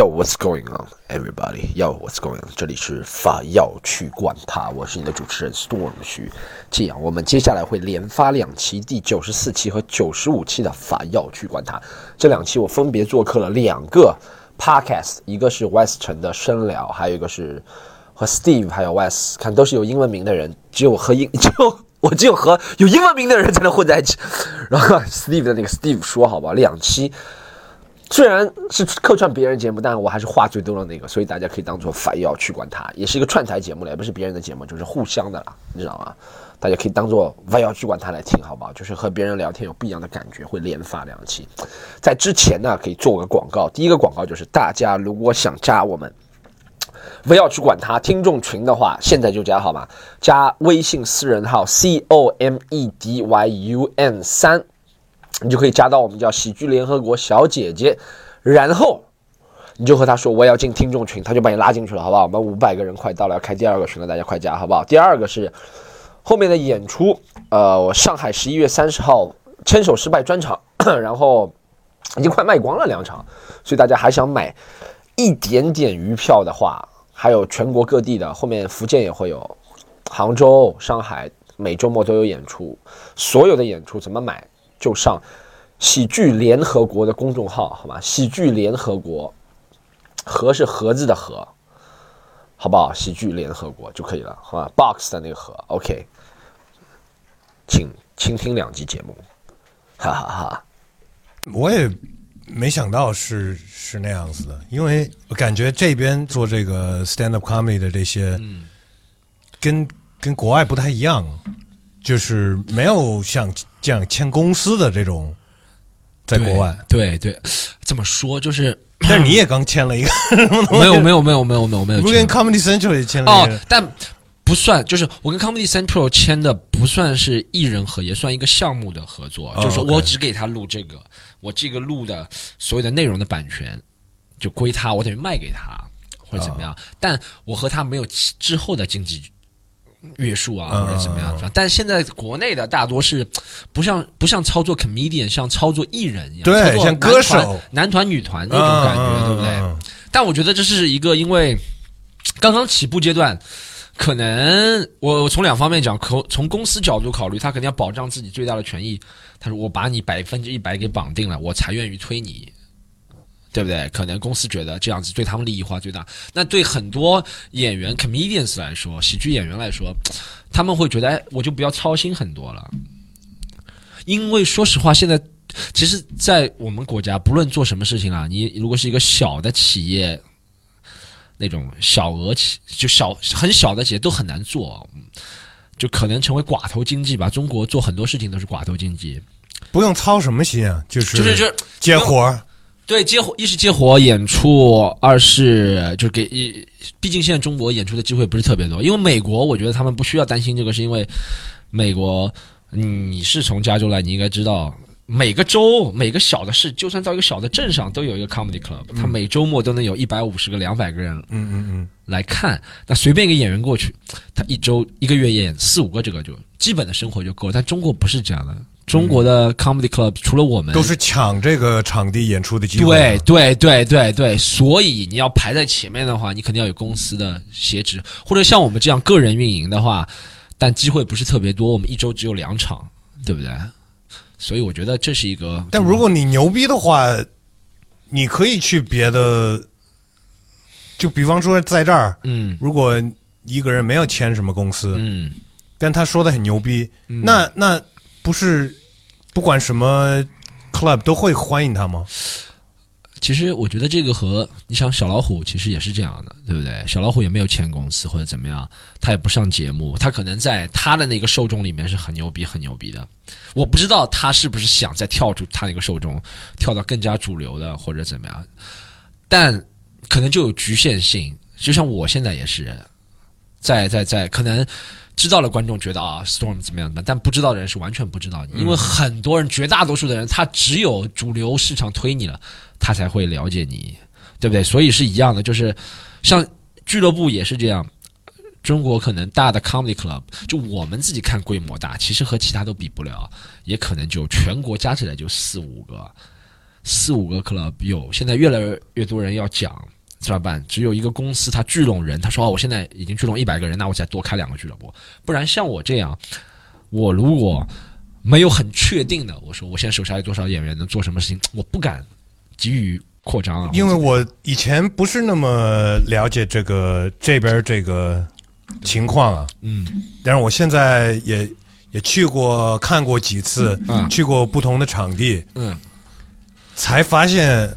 Yo, what's going on, everybody? Yo, what's going on? 这里是法药去管它，我是你的主持人 Storm 徐。这样，我们接下来会连发两期，第九十四期和九十五期的法药去管它。这两期我分别做客了两个 podcast，一个是 West 城的深聊，还有一个是和 Steve 还有 West，看都是有英文名的人，只有和英 只有我只有和有英文名的人才能混在一起。然后 Steve 的那个 Steve 说好吧，两期。虽然是客串别人节目，但我还是话最多的那个，所以大家可以当做反要去管他，也是一个串台节目了，也不是别人的节目，就是互相的了，你知道吗？大家可以当做反要去管他来听，好不好？就是和别人聊天有不一样的感觉，会连发两期。在之前呢，可以做个广告，第一个广告就是大家如果想加我们不要去管他听众群的话，现在就加好吗？加微信私人号 c o m e d y u n 三。你就可以加到我们叫喜剧联合国小姐姐，然后你就和她说我要进听众群，她就把你拉进去了，好不好？我们五百个人快到了，要开第二个群了，大家快加，好不好？第二个是后面的演出，呃，我上海十一月三十号牵手失败专场，然后已经快卖光了两场，所以大家还想买一点点余票的话，还有全国各地的，后面福建也会有，杭州、上海每周末都有演出，所有的演出怎么买？就上喜剧联合国的公众号，好吧？喜剧联合国，盒是盒子的盒，好不好？喜剧联合国就可以了，好吧？box 的那个盒，OK。请倾听两集节目，哈哈哈。我也没想到是是那样子的，因为我感觉这边做这个 stand up comedy 的这些，嗯，跟跟国外不太一样，就是没有像。这样签公司的这种，在国外，对对，这么说就是，但是你 也刚签了一个，没有没有没有没有没有没有，不跟 Comedy Central 也签了哦，但不算，就是我跟 Comedy Central 签的不算是艺人合，也算一个项目的合作，就是我只给他录这个，我这个录的所有的内容的版权就归他，我等于卖给他或者怎么样，但我和他没有之后的经济。约束啊，或者怎么样？但现在国内的大多是 不像不像操作 comedian，像操作艺人一样，对，像歌手、男团、女团那种感觉，对不对？但我觉得这是一个因为 刚刚起步阶段，可能我从两方面讲，可从公司角度考虑，他肯定要保障自己最大的权益。他说：“我把你百分之一百给绑定了，我才愿意推你。”对不对？可能公司觉得这样子对他们利益化最大。那对很多演员 comedians 来说，喜剧演员来说，他们会觉得，哎，我就不要操心很多了。因为说实话，现在其实，在我们国家，不论做什么事情啊，你如果是一个小的企业，那种小额企，就小很小的企业，都很难做，就可能成为寡头经济吧。中国做很多事情都是寡头经济，不用操什么心啊，就是就是就接活儿。对，接活一是接活演出，二是就是给一，毕竟现在中国演出的机会不是特别多。因为美国，我觉得他们不需要担心这个，是因为美国，你是从加州来，你应该知道，每个州每个小的市，就算到一个小的镇上，都有一个 comedy club，他每周末都能有一百五十个、两百个人，嗯嗯嗯，来看。那随便一个演员过去，他一周一个月演四五个，这个就基本的生活就够了。但中国不是这样的。中国的 comedy club 除了我们，都是抢这个场地演出的机会。对对对对对，所以你要排在前面的话，你肯定要有公司的协职，或者像我们这样个人运营的话，但机会不是特别多。我们一周只有两场，对不对？所以我觉得这是一个。但如果你牛逼的话，你可以去别的，就比方说在这儿，嗯，如果一个人没有签什么公司，嗯，但他说的很牛逼，那那不是。不管什么 club 都会欢迎他吗？其实我觉得这个和你想小老虎其实也是这样的，对不对？小老虎也没有签公司或者怎么样，他也不上节目，他可能在他的那个受众里面是很牛逼、很牛逼的。我不知道他是不是想再跳出他那个受众，跳到更加主流的或者怎么样，但可能就有局限性。就像我现在也是，在在在可能。知道了，观众觉得啊，Storm 怎么样的，但不知道的人是完全不知道，因为很多人，绝大多数的人，他只有主流市场推你了，他才会了解你，对不对？所以是一样的，就是像俱乐部也是这样。中国可能大的 comedy club，就我们自己看规模大，其实和其他都比不了，也可能就全国加起来就四五个，四五个 club 有。现在越来越多人要讲怎么办？只有一个公司它聚拢人，他说哦，我现在已经聚拢一百个人，那我再多开两个俱乐部。不然像我这样，我如果没有很确定的，我说我现在手下有多少演员能做什么事情，我不敢急于扩张啊。因为我以前不是那么了解这个这边这个情况啊，嗯但是我现在也也去过看过几次，嗯去过不同的场地，嗯才发现，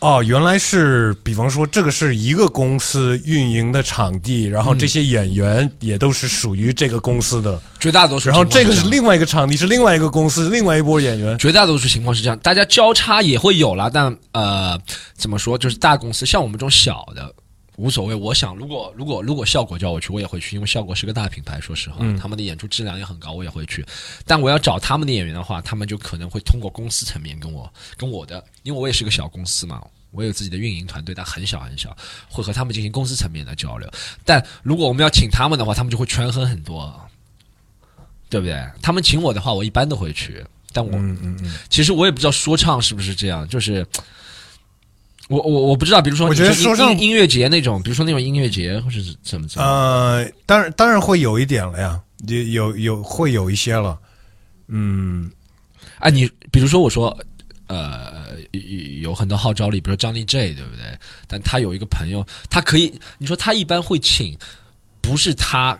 哦，原来是，比方说这个是一个公司运营的场地，然后这些演员也都是属于这个公司的，绝大多数然后这个是另外一个场地，是另外一个公司，另外一波演员。绝大多数情况是这样，大家交叉也会有啦，但呃，怎么说，就是大公司像我们这种小的无所谓。我想，如果如果如果效果叫我去，我也会去，因为效果是个大品牌，说实话，他们的演出质量也很高，我也会去。但我要找他们的演员的话，他们就可能会通过公司层面跟我跟我的，因为我也是个小公司嘛。我有自己的运营团队，但很小很小，会和他们进行公司层面的交流。但如果我们要请他们的话，他们就会权衡很多，对不对？他们请我的话，我一般都会去。但我嗯嗯嗯，其实我也不知道说唱是不是这样，就是我我我不知道，比如说我觉得你说唱音音乐节那种，比如说那种音乐节或者是怎么怎么，呃，当然当然会有一点了呀，有有有会有一些了，嗯，啊，你比如说我说。呃，有有很多号召力，比如说张力 J，对不对？但他有一个朋友，他可以，你说他一般会请，不是他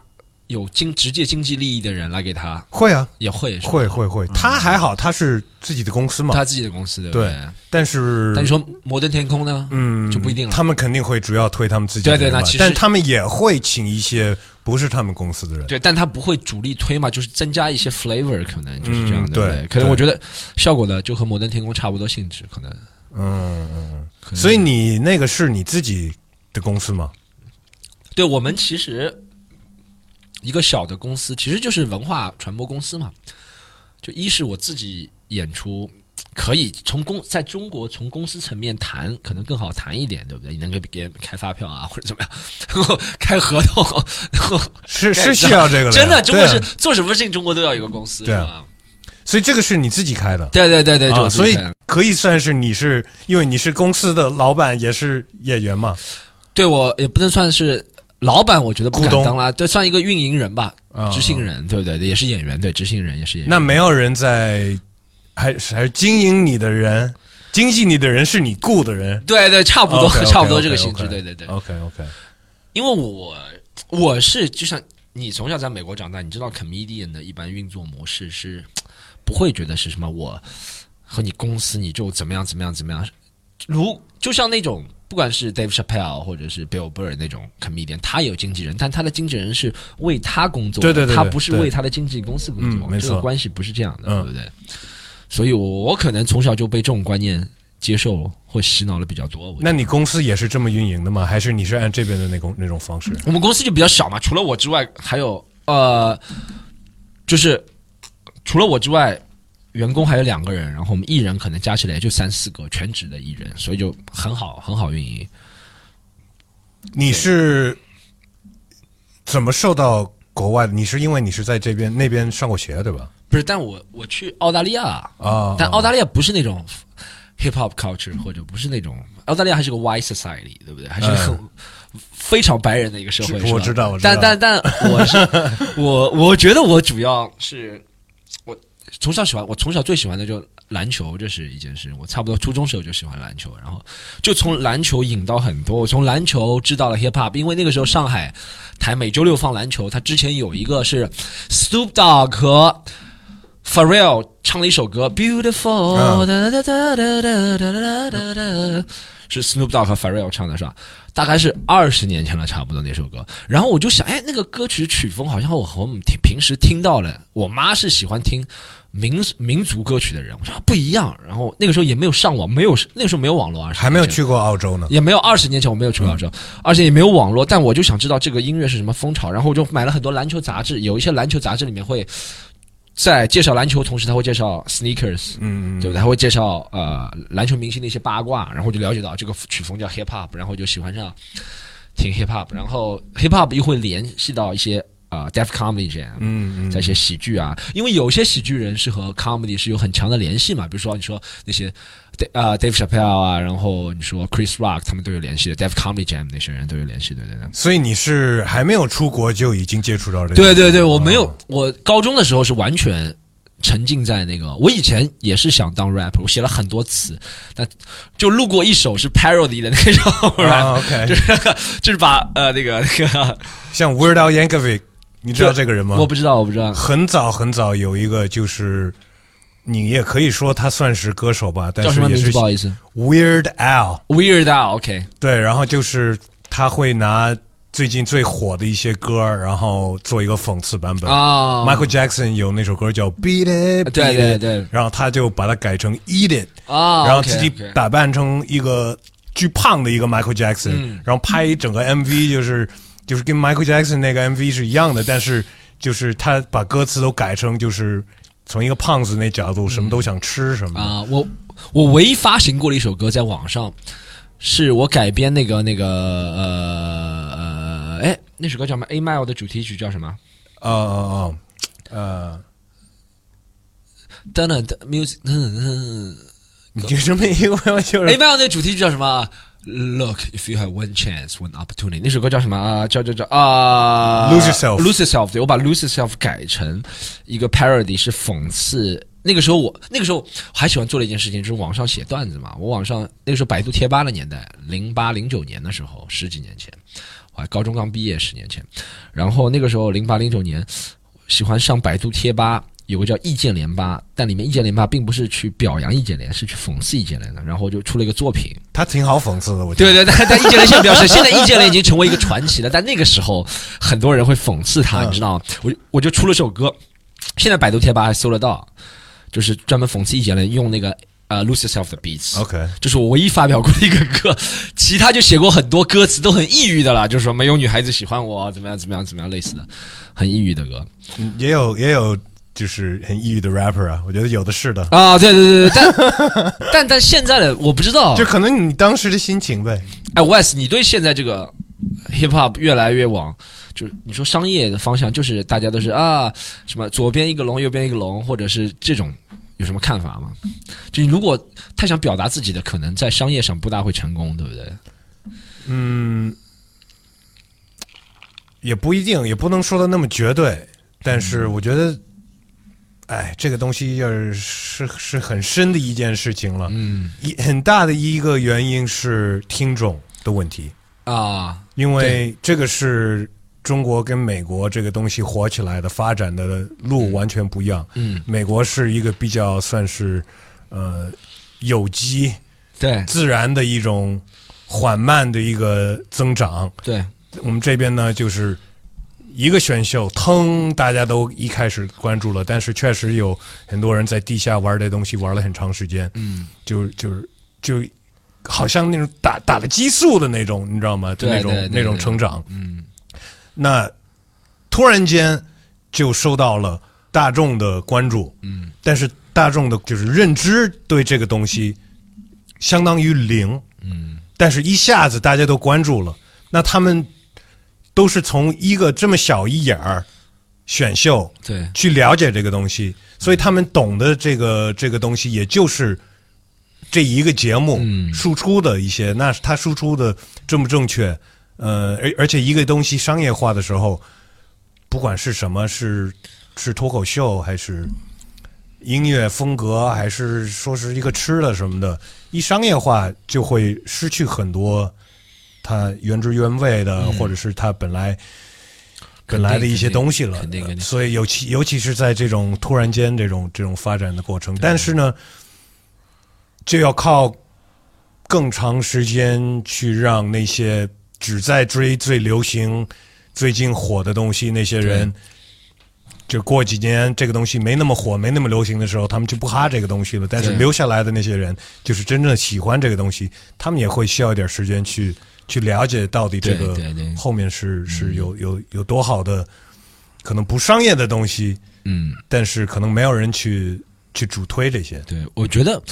有经直接经济利益的人来给他，会啊，也会会会会，他还好，他是自己的公司嘛，他自己的公司，对但是但你说摩登天空呢？嗯，就不一定了他们肯定会主要推他们自己的人对对那其实但他们也会请一些不是他们公司的人。对，但他不会主力推嘛，就是增加一些 flavor，可能就是这样的。嗯对可能我觉得效果呢就和摩登天空差不多性质，可能。嗯嗯可能嗯。所以你那个是你自己的公司吗？对我们其实一个小的公司，其实就是文化传播公司嘛。就一是我自己演出。可以从公在中国从公司层面谈，可能更好谈一点，对不对？你能给别人开发票啊，或者怎么样，然后开合同，然后是是 需要这个的，真的，中国是做什么事情，中国都要有一个公司，对啊？所以这个是你自己开的。对对对对，所以可以算是你是因为你是公司的老板，也是演员嘛。对我也不能算是老板，我觉得不敢当啦，这算一个运营人吧，啊执行人，对不对？也是演员，对，执行人也是演员。那没有人在，还是还是经营你的人，经济你的人是你雇的人。对对，差不多差不多这个性质对对对。OK OK，因为我我是就像你从小在美国长大，你知道 comedian 的一般运作模式是不会觉得是什么我和你公司你就怎么样怎么样怎么样，如就像那种。不管是 Dave Chappelle 或者是 Bill Burr 那种 comedian，他有经纪人，但他的经纪人是为他工作的，对对对对他不是为他的经纪公司工作，嗯没错这个关系不是这样的，嗯对不对？所以我我可能从小就被这种观念接受或洗脑的比较多。那你公司也是这么运营的吗？还是你是按这边的那种那种方式？我们公司就比较小嘛，除了我之外，还有呃，就是除了我之外，员工还有两个人，然后我们艺人可能加起来也就三四个全职的艺人，所以就很好很好运营。你是怎么受到国外的？你是因为你是在这边那边上过学对吧？不是，但我我去澳大利亚，啊，但澳大利亚不是那种 hip hop culture，或者不是那种澳大利亚还是个 white society，对不对？还是很、非常白人的一个社会。我知道我知道但但但我是我我觉得我主要是我从小喜欢我从小最喜欢的就是篮球这是一件事我差不多初中时候就喜欢篮球然后就从篮球引到很多我从篮球知道了 hiphop 因为那个时候上海台每周六放篮球它之前有一个是 snoop dogg 和 farrell 唱了一首歌 beautiful 是 snoop dogg 和 farrell 唱的是吧？大概是二十年前了差不多那首歌。然后我就想哎那个歌曲曲风好像我和我们平时听到了我妈是喜欢听民民族歌曲的人，我说不一样。然后那个时候也没有上网，没有那个时候没有网络啊，还没有去过澳洲呢。也没有二十年前我没有去过澳洲，而且也没有网络，但我就想知道这个音乐是什么风潮，然后我就买了很多篮球杂志，有一些篮球杂志里面会在介绍篮球，同时他会介绍 sneakers，嗯嗯对不对？他会介绍呃篮球明星的一些八卦，然后我就了解到这个曲风叫 hip hop，然后就喜欢上听 hip hop，然后 hip hop 又会联系到一些呃 deaf comedy 这样，嗯嗯在一些喜剧啊，因为有些喜剧人是和 comedy 是有很强的联系嘛，比如说你说那些啊、Dave Chappelle 啊，然后你说 Chris Rock 他们都有联系的，Def Comedy Jam 那些人都有联系的，对对对。所以你是还没有出国就已经接触到这个？对对对，我没有哦，我高中的时候是完全沉浸在那个，我以前也是想当 rapper，我写了很多词，但就录过一首是 parody 的那种 rap，、啊，OK 就是就是把呃那个那个，像 Weird Al Yankovic，你知道这个人吗？我不知道我不知道，很早很早有一个就是。你也可以说他算是歌手吧，但叫什么名字？是也是不好意思 Weird Al，，Weird Al，OK，、对，然后就是他会拿最近最火的一些歌，然后做一个讽刺版本。啊 Michael Jackson 有那首歌叫 Beat It，对对对然后他就把它改成 Eat It，啊，然后自己打扮成一个巨胖的一个 Michael Jackson，、嗯然后拍一整个 MV，就是就是跟 Michael Jackson 那个 MV 是一样的，但是就是他把歌词都改成就是从一个胖子那角度，什么都想吃什么的。啊，我我唯一发行过的一首歌在网上，是我改编那个那个呃呃，哎，那首歌叫什么？A Mile 的主题曲叫什么？哦哦哦，呃，等等等，music，嗯你就这么一个就是 A Mile 那主题曲叫什么？Look, if you have one chance, one opportunity，那首歌叫什么啊？叫叫叫啊 Lose Yourself Lose Yourself。对，我把 Lose Yourself 改成一个 parody，是讽刺。那个时候我那个时候还喜欢做的一件事情，就是网上写段子嘛。我网上那个时候百度贴吧的年代，零八零九年的时候，十几年前，我还高中刚毕业，十年前。然后那个时候零八零九年，喜欢上百度贴吧，有个叫易建联吧，但里面易建联吧并不是去表扬易建联，是去讽刺易建联的。然后就出了一个作品，他挺好讽刺的，我觉得。对对，但但易建联现在表示，现在易建联已经成为一个传奇了，但那个时候很多人会讽刺他，嗯你知道吗？我我就出了首歌，现在百度贴吧还搜得到，就是专门讽刺易建联，用那个呃 Lose Yourself 的 beats。OK，这是我唯一发表过的一个歌，其他就写过很多歌词都很抑郁的了，就是说没有女孩子喜欢我，怎么样怎么样怎么样类似的，很抑郁的歌嗯也有也有就是很抑郁的 rapper 啊，我觉得有的是的，啊，对对对对，但但但现在的我不知道，就可能你当时的心情呗。哎，Wes，你对现在这个 hip hop 越来越往，就是你说商业的方向，就是大家都是啊，什么左边一个龙，右边一个龙，或者是这种，有什么看法吗？就你如果太想表达自己的，可能在商业上不大会成功，对不对？嗯，也不一定，也不能说的那么绝对，但是我觉得，哎，这个东西就是是是很深的一件事情了。嗯。一很大的一个原因是听众的问题，啊，因为这个是中国跟美国这个东西火起来的发展的路完全不一样。嗯，美国是一个比较算是呃有机对。自然的一种缓慢的一个增长。对，我们这边呢，就是一个选秀，腾，大家都一开始关注了，但是确实有很多人在地下玩这东西玩了很长时间，嗯，就就是就好像那种打打了激素的那种，你知道吗？就对那种那种成长。嗯。那突然间就受到了大众的关注，嗯。但是大众的就是认知对这个东西相当于零，嗯。但是一下子大家都关注了，那他们都是从一个这么小一眼儿选秀对去了解这个东西，所以他们懂的这个这个东西，也就是这一个节目嗯输出的一些，那他输出的正不正确？呃，而而且一个东西商业化的时候，不管是什么，是是脱口秀还是音乐风格，还是说是一个吃的什么的，一商业化就会失去很多它原汁原味的，嗯或者是它本来本来的一些东西了。肯定肯定所以尤其尤其是在这种突然间这种这种发展的过程，但是呢，就要靠更长时间去让那些只在追最流行、最近火的东西那些人。就过几年这个东西没那么火、没那么流行的时候，他们就不哈这个东西了。但是留下来的那些人，就是真正喜欢这个东西，他们也会需要一点时间去去了解到底这个后面是是有有有多好的，可能不商业的东西，嗯。但是可能没有人去去主推这些。对，我觉得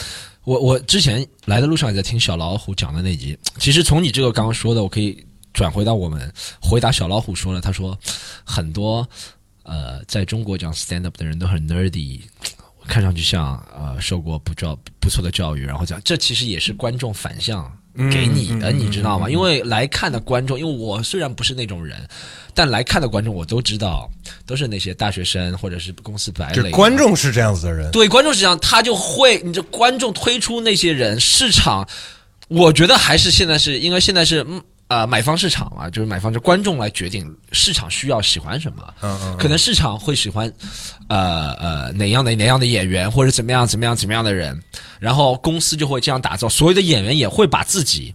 我我之前来的路上也在听小老虎讲的那集。其实从你这个刚刚说的，我可以转回到我们回答小老虎说了，他说很多呃在中国讲 stand up 的人都很 nerdy。看上去像呃受过不教不错的教育，然后讲，这其实也是观众反向给你的，你知道吗？因为来看的观众，因为我虽然不是那种人，但来看的观众我都知道，都是那些大学生或者是公司白领。观众是这样子的人，对观众是这样，他就会，你这观众推出那些人，市场，我觉得还是现在是因为现在是嗯呃买方市场嘛，就是买方就观众来决定市场需要喜欢什么，嗯嗯，可能市场会喜欢，呃呃哪样的哪样的演员或者怎么样怎么样怎么样的人，然后公司就会这样打造，所有的演员也会把自己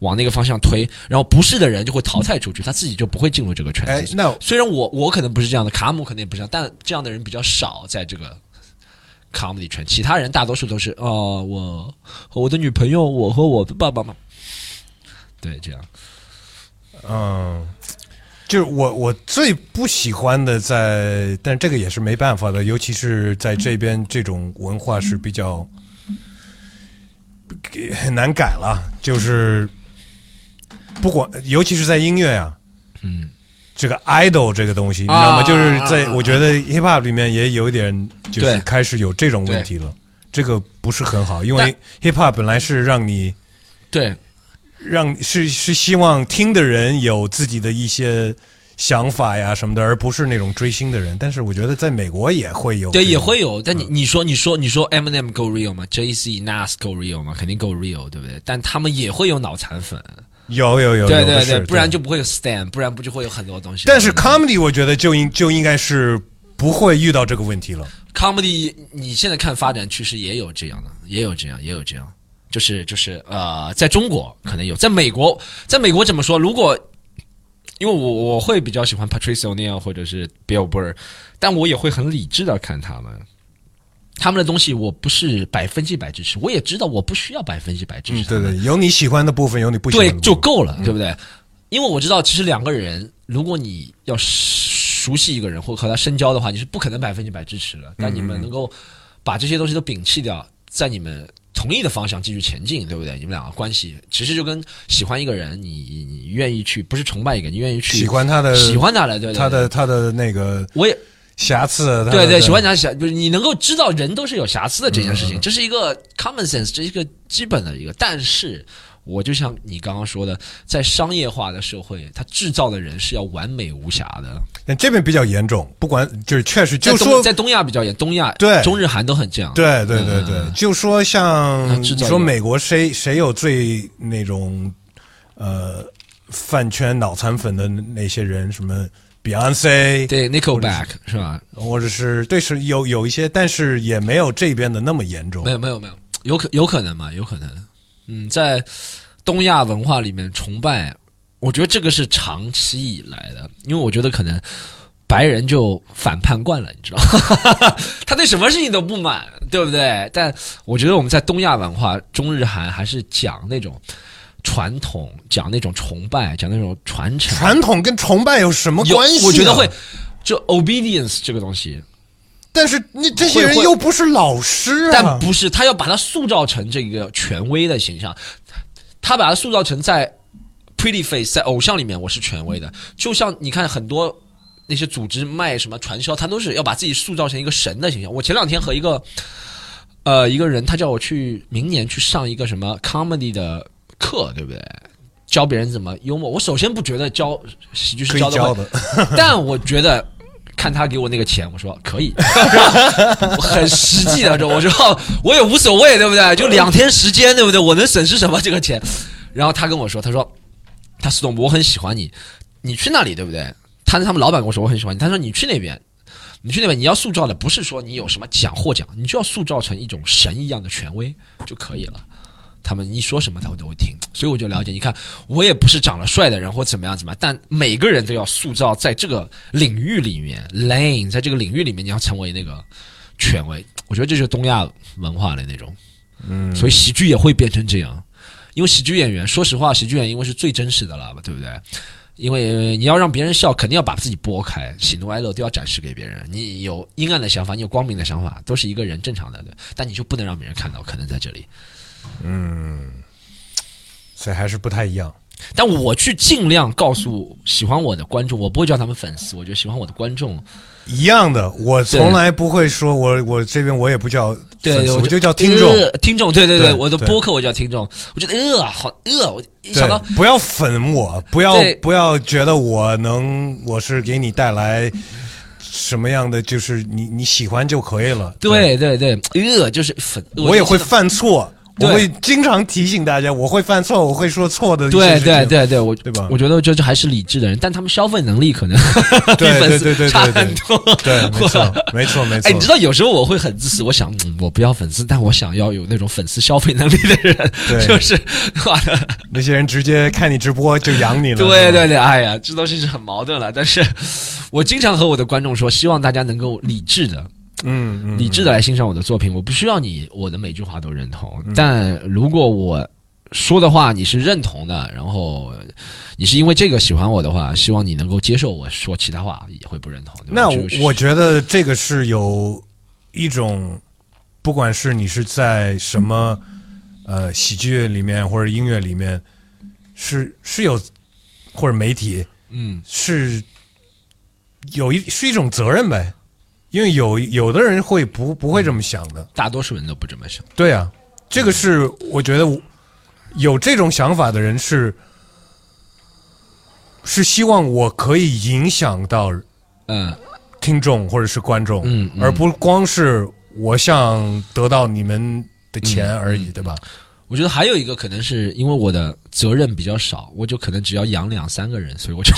往那个方向推，然后不是的人就会淘汰出去，他自己就不会进入这个圈子。，哎那虽然我我可能不是这样的，卡姆肯定也不是这样，但这样的人比较少在这个 comedy 圈，其他人大多数都是哦，我和我的女朋友，我和我的爸爸妈妈，对，这样，嗯，就是我我最不喜欢的在，但这个也是没办法的，尤其是在这边这种文化是比较很难改了，就是不管，尤其是在音乐啊，嗯，这个 idol 这个东西，你知道吗？啊就是在我觉得 hip hop 里面也有一点，就是开始有这种问题了，这个不是很好，因为 hip hop 本来是让你。对，让是是希望听的人有自己的一些想法呀什么的，而不是那种追星的人。但是我觉得在美国也会有，对，也会有。但你你说你说你说 Eminem go real 吗？J C Nas go real 吗？肯定 go real，对不对？但他们也会有脑残粉，有有有，对对对，不然就不会有 stand，不然不就会有很多东西。但是 comedy 我觉得就应就应该是不会遇到这个问题了。comedy，你现在看发展趋势也有这样的，也有这样，也有这样，就是就是呃，在中国可能有，在美国，在美国怎么说？如果因为我我会比较喜欢 Patrice O'Neal 或者是 Bill Burr，但我也会很理智的看他们。他们的东西我不是百分之百支持，我也知道我不需要百分之百支持嗯，对对，有你喜欢的部分，有你不喜欢的部分，就够了，对不对？因为我知道，其实两个人，如果你要熟悉一个人或和他深交的话，你是不可能百分之百支持的。但你们能够把这些东西都摒弃掉，在你们同意的方向继续前进，对不对？你们两个关系其实就跟喜欢一个人，你你愿意去，不是崇拜一个，你愿意去喜欢他的喜欢他的，对对对他的他的那个我也瑕疵，的对对，喜欢他瑕，就是你能够知道人都是有瑕疵的这件事嗯情，这是一个 common sense，这是一个基本的一个。但是，我就像你刚刚说的，在商业化的社会，它制造的人是要完美无瑕的。但这边比较严重，不管就是确实就说东在东亚比较严，东亚对中日韩都很这样。对对对嗯对，就说像说美国谁谁有最那种呃饭圈脑残粉的那些人，什么 Beyonce，对，Nickelback 是吧？或者是对是有有一些，但是也没有这边的那么严重没。有没有没有，有可有可能嘛？有可能。嗯，在东亚文化里面崇拜，我觉得这个是长期以来的，因为我觉得可能白人就反叛惯了，你知道吗？他对什么事情都不满，对不对？但我觉得我们在东亚文化，中日韩还是讲那种传统，讲那种崇拜，讲那种传承。传统跟崇拜有什么关系、啊？我觉得会，就 obedience 这个东西，但是你这些人又不是老师啊，但不是，他要把他塑造成这个权威的形象，他把他塑造成在 Pretty Face 在偶像里面我是权威的，就像你看很多那些组织卖什么传销，他都是要把自己塑造成一个神的形象。我前两天和一个呃一个人，他叫我去明年去上一个什么 comedy 的课，对不对？教别人怎么幽默。我首先不觉得教喜剧是教的教的。但我觉得。看他给我那个钱，我说可以，我 很实际的，我说我也无所谓，对不对？就两天时间，对不对？我能损失什么这个钱？然后他跟我说，他说他 Storm，我很喜欢你，你去那里，对不对？他他们老板跟我说我很喜欢你，他说你去那边，你去那边你要塑造的不是说你有什么奖获奖，你就要塑造成一种神一样的权威就可以了。他们一说什么他们都会听，所以我就了解。你看，我也不是长得帅的人或怎么样怎么样，但每个人都要塑造在这个领域里面，lane 在这个领域里面你要成为那个权威。我觉得这就是东亚文化的那种，嗯，所以喜剧也会变成这样。因为喜剧演员，说实话，喜剧演员因为是最真实的了吧，对不对？因为你要让别人笑，肯定要把自己拨开，喜怒哀乐都要展示给别人。你有阴暗的想法，你有光明的想法，都是一个人正常的，对。但你就不能让别人看到，可能在这里。所以还是不太一样。但我去尽量告诉喜欢我的观众，我不会叫他们粉丝，我觉得喜欢我的观众，一样的，我从来不会说我我这边我也不叫对，粉丝，我我就叫听众。呃听众，对对对我的播客我叫听众，我觉得呃好呃，我一想到，不要粉我，不要不要觉得我能我是给你带来什么样的，就是你你喜欢就可以了。对对对，呃就是粉，我也会犯错，我会经常提醒大家，我会犯错，我会说错的对。对对对，我对吧我觉得就是还是理智的人，但他们消费能力可能比 对粉丝对对对差很多。对，没错没错没错。哎，你知道有时候我会很自私，我想、嗯、我不要粉丝，但我想要有那种粉丝消费能力的人，对就是哇，那些人直接看你直播就养你了。对对对，哎呀，这东西是很矛盾了。但是我经常和我的观众说，希望大家能够理智的、嗯嗯，理智的来欣赏我的作品。我不需要你我的每句话都认同，嗯但如果我说的话你是认同的，然后你是因为这个喜欢我的话，希望你能够接受我说其他话也会不认同。那就是我觉得这个是有一种，不管是你是在什么呃喜剧里面或者音乐里面，是是有或者媒体嗯是有一是一种责任呗，因为有有的人会不不会这么想的，大多数人都不这么想。对啊，这个是我觉得我有这种想法的人是是希望我可以影响到嗯听众或者是观众，嗯嗯而不光是我想得到你们的钱而嗯已，对吧？我觉得还有一个可能是因为我的责任比较少，我就可能只要养两三个人，所以我就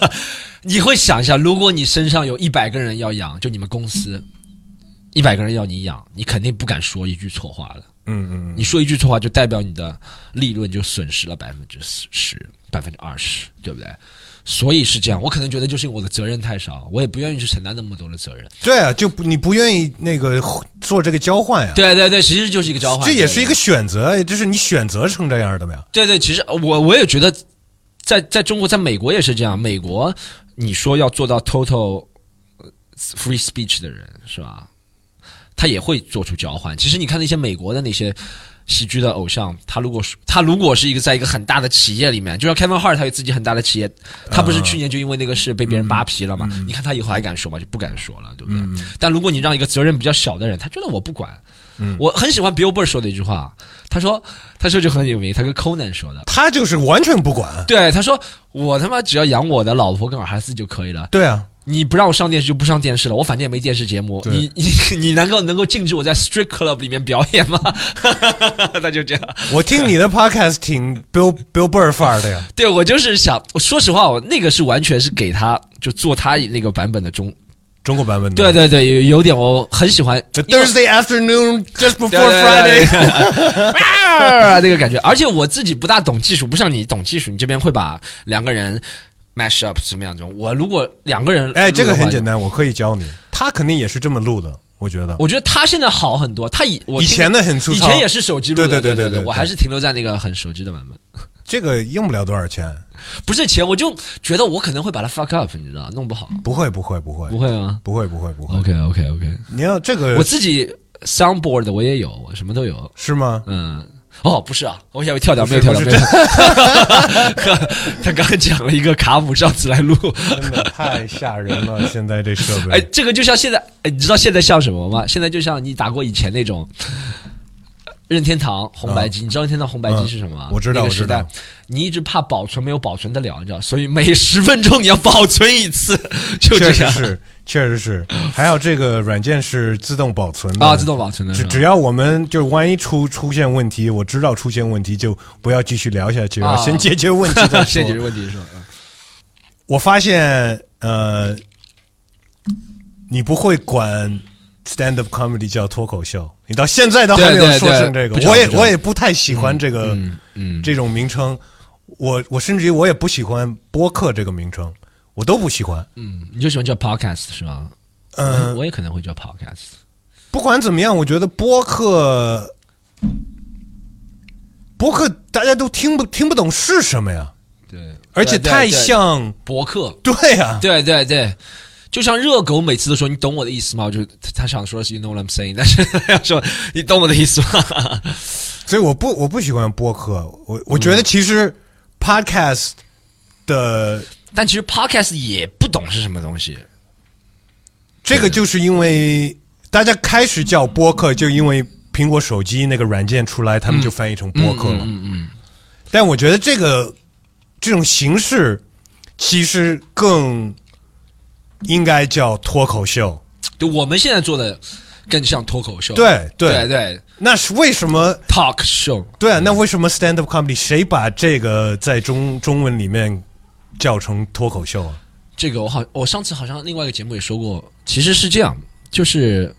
你会想一下，如果你身上有一百个人要养，就你们公司一百个人要你养，你肯定不敢说一句错话了。嗯嗯，你说一句错话，就代表你的利润就损失了百分之十、百分之二十，对不对？所以是这样，我可能觉得就是我的责任太少，我也不愿意去承担那么多的责任。对啊，就不你不愿意那个做这个交换呀、对对对，其实就是一个交换，这也是一个选择，就是你选择成这样的呀。对对，其实我我也觉得在，在中国，在美国也是这样。美国，你说要做到 total 呃 free speech 的人是吧？他也会做出交换。其实你看那些美国的那些喜剧的偶像，他如果是他如果是一个在一个很大的企业里面，就像 Kevin Hart，他有自己很大的企业，他不是去年就因为那个事被别人扒皮了嘛？你看他以后还敢说吗？就不敢说了，对不对？但如果你让一个责任比较小的人，他觉得我不管。我很喜欢 Bill Burr 说的一句话，他说，他说就很有名，他跟 Conan 说的，他就是完全不管。对，他说我他妈只要养我的老婆跟孩子就可以了。对啊，你不让我上电视就不上电视了，我反正也没电视节目。你 你你能够能够禁止我在 Street Club 里面表演吗？那就这样。我听你的 podcast 挺 Bill Bill Burr 范儿的呀。对我就是想，我说实话，我那个是完全是给他就做他那个版本的中。中国版本的。对对对，有有点我很喜欢 The、Thursday afternoon just before Friday。对 啊那个感觉。而且我自己不大懂技术，不像你懂技术，你这边会把两个人 mash up 什么样？这种我如果两个人，哎，这个很简单。我可以教你。他肯定也是这么录的，我觉得。我觉得他现在好很多，他以我以前的很粗糙以前也是手机录的，对对对对对我还是停留在那个很手机的版本。这个用不了多少钱，不是钱，我就觉得我可能会把它 fuck up，你知道，弄不好。不会不会不会不会吗不会不会不会。？OK OK OK，你要这个我自己 soundboard 我也有，我什么都有。是吗？嗯，哦，不是啊，我想跳掉，没有跳掉，没有。他刚刚讲了一个卡姆上次来录，真的太吓人了，现在这设备。哎，这个就像现在，哎，你知道现在像什么吗？现在就像你打过以前那种。任天堂红白机，你知道任天堂红白机是什么吗？嗯我知道那个时代我知道，你一直怕保存没有保存得了，你知道，所以每十分钟你要保存一次，就这样确实是，确实是。还有这个软件是自动保存的啊，自动保存的。只只要我们就万一出出现问题，我知道出现问题就不要继续聊下去，啊要先解决问题再说 先。解决问题是吧？嗯我发现呃，你不会管 stand up comedy 叫脱口秀，你到现在都还没有说成这个。我也我也不太喜欢这个、这种名称，我我甚至于我也不喜欢播客这个名称，我都不喜欢。嗯，你就喜欢叫 podcast 是吗？嗯、我也可能会叫 podcast。不管怎么样，我觉得播客播客大家都听不听不懂是什么呀，对，而且太像博客。对呀、对对对，就像热狗每次都说你懂我的意思吗？我就他他想说的是 you know what I'm saying，但是 他要说你懂我的意思吗？所以我不我不喜欢播客，我我觉得其实 podcast 的但其实 podcast 也不懂是什么东西。这个，就是因为大家开始叫播客，就因为苹果手机那个软件出来，他们就翻译成播客了。嗯嗯，但我觉得这个这种形式其实更应该叫脱口秀。就，我们现在做的更像脱口秀。对对对对那是为什么？，talk show。对啊，那为什么 stand up comedy 谁把这个在中中文里面叫成脱口秀啊？这个我好，我上次好像另外一个节目也说过，其实是这样，就是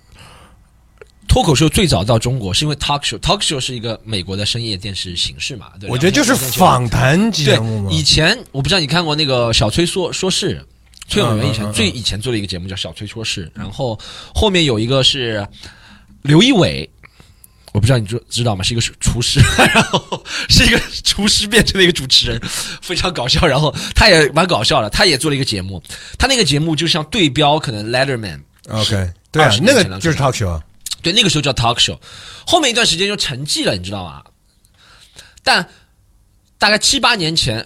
脱口秀最早到中国是因为 talk show，talk show 是一个美国的深夜电视形式嘛，对我觉得就是访谈节目，嘛。以前我不知道你看过那个小崔说说事，崔永元以前、嗯嗯嗯最以前做了一个节目叫小崔说事，然后后面有一个是刘一伟。我不知道你知知道吗？是一个厨师，然后是一个厨师变成了一个主持人，非常搞笑。然后他也蛮搞笑的，他也做了一个节目。他那个节目就像对标可能 Letterman，OK，对啊20，那个就是 talk show 啊。对，那个时候叫 talk show，后面一段时间就沉寂了，你知道吗？但大概七八年前，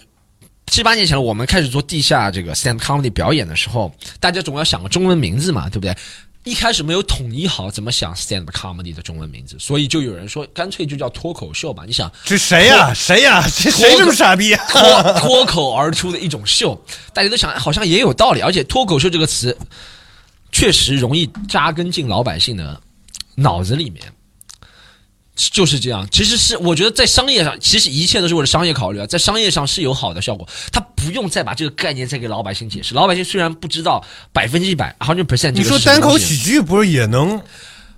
七八年前我们开始做地下这个 stand comedy 表演的时候，大家总要想个中文名字嘛，对不对？一开始没有统一好怎么想 stand comedy 的中文名字，所以就有人说干脆就叫脱口秀吧。你想这谁呀？谁呀？这谁这么傻逼啊？脱脱口而出的一种秀，大家都想好像也有道理，而且脱口秀这个词确实容易扎根进老百姓的脑子里面。就是这样，其实是我觉得在商业上，其实一切都是为了商业考虑啊，在商业上是有好的效果，他不用再把这个概念再给老百姓解释。老百姓虽然不知道百分之一百 hundred percent，你说单口喜剧不是也能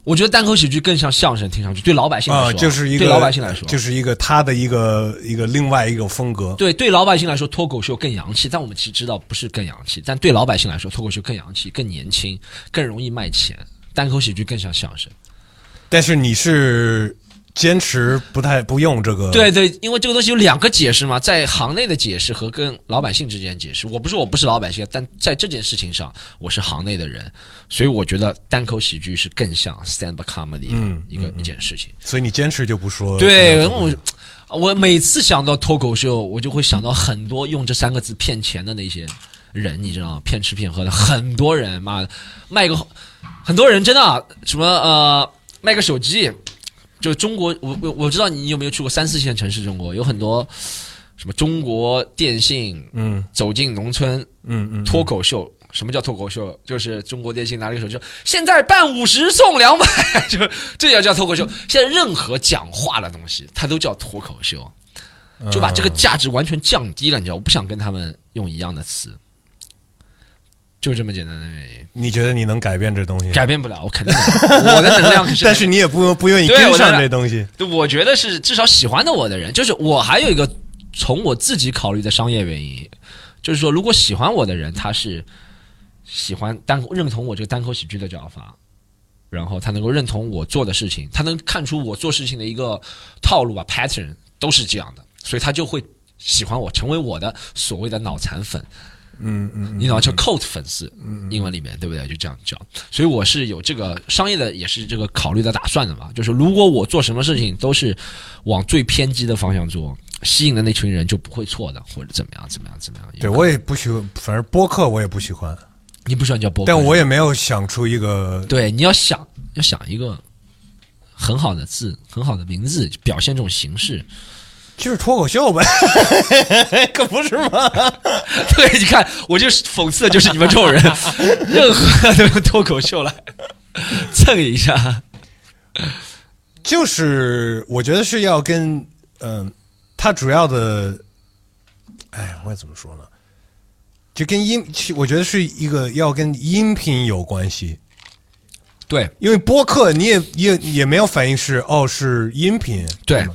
我觉得单口喜剧更像相声，听上去对老百姓来啊？说，就是一个对老百姓来说，就是一个他的一个一个另外一种风格。对对老百姓来说，脱口秀更洋气，但我们其实知道不是更洋气，但对老百姓来说，脱口秀更洋气、更年轻、更容易卖钱。单口喜剧更像相声。但是你是坚持不太不用这个，对对，因为这个东西有两个解释嘛，在行内的解释和跟老百姓之间的解释。我不是我不是老百姓，但在这件事情上，我是行内的人，所以我觉得单口喜剧是更像 stand up comedy 的一个、一件事情。所以你坚持就不说。对，我我每次想到脱口秀，我就会想到很多用这三个字骗钱的那些人，你知道吗？骗吃骗喝的很多人，妈的，卖个很多人真的啊什么呃卖个手机，就中国，我我我知道你有没有去过三四线城市？中国有很多什么中国电信，嗯走进农村，嗯嗯，脱口秀。什么叫脱口秀？就是中国电信拿了一个手机，现在办五十送两百，就这也叫脱口秀。现在任何讲话的东西，它都叫脱口秀，就把这个价值完全降低了。你知道，我不想跟他们用一样的词，就这么简单的原因。你觉得你能改变这东西？改变不了，我肯定的 我的能量可是，但是你也不不愿意跟上这东西。对，我觉得是至少喜欢的我的人，就是我还有一个从我自己考虑的商业原因，就是说，如果喜欢我的人，他是喜欢单口认同我这个单口喜剧的叫法，然后他能够认同我做的事情，他能看出我做事情的一个套路吧 pattern 都是这样的，所以他就会喜欢我，成为我的所谓的脑残粉。嗯嗯，你老叫 cult 粉丝，嗯英文里面对不对？就这样叫。所以我是有这个商业的，也是这个考虑的打算的嘛。就是如果我做什么事情都是往最偏激的方向做，吸引的那群人就不会错的，或者怎么样怎么样怎么样。对我也不喜欢，反正播客我也不喜欢，你不喜欢叫播客，但我也没有想出一个对你要想要想一个很好的字，很好的名字，表现这种形式。就是脱口秀呗，可不是吗？对，你看，我就是讽刺的就是你们这种人，任何都用脱口秀来蹭一下。就是我觉得是要跟嗯，他主要的，哎，我怎么说呢？就跟音，我觉得是一个要跟音频有关系，对，因为播客你也也也没有反应是哦是音频，对吗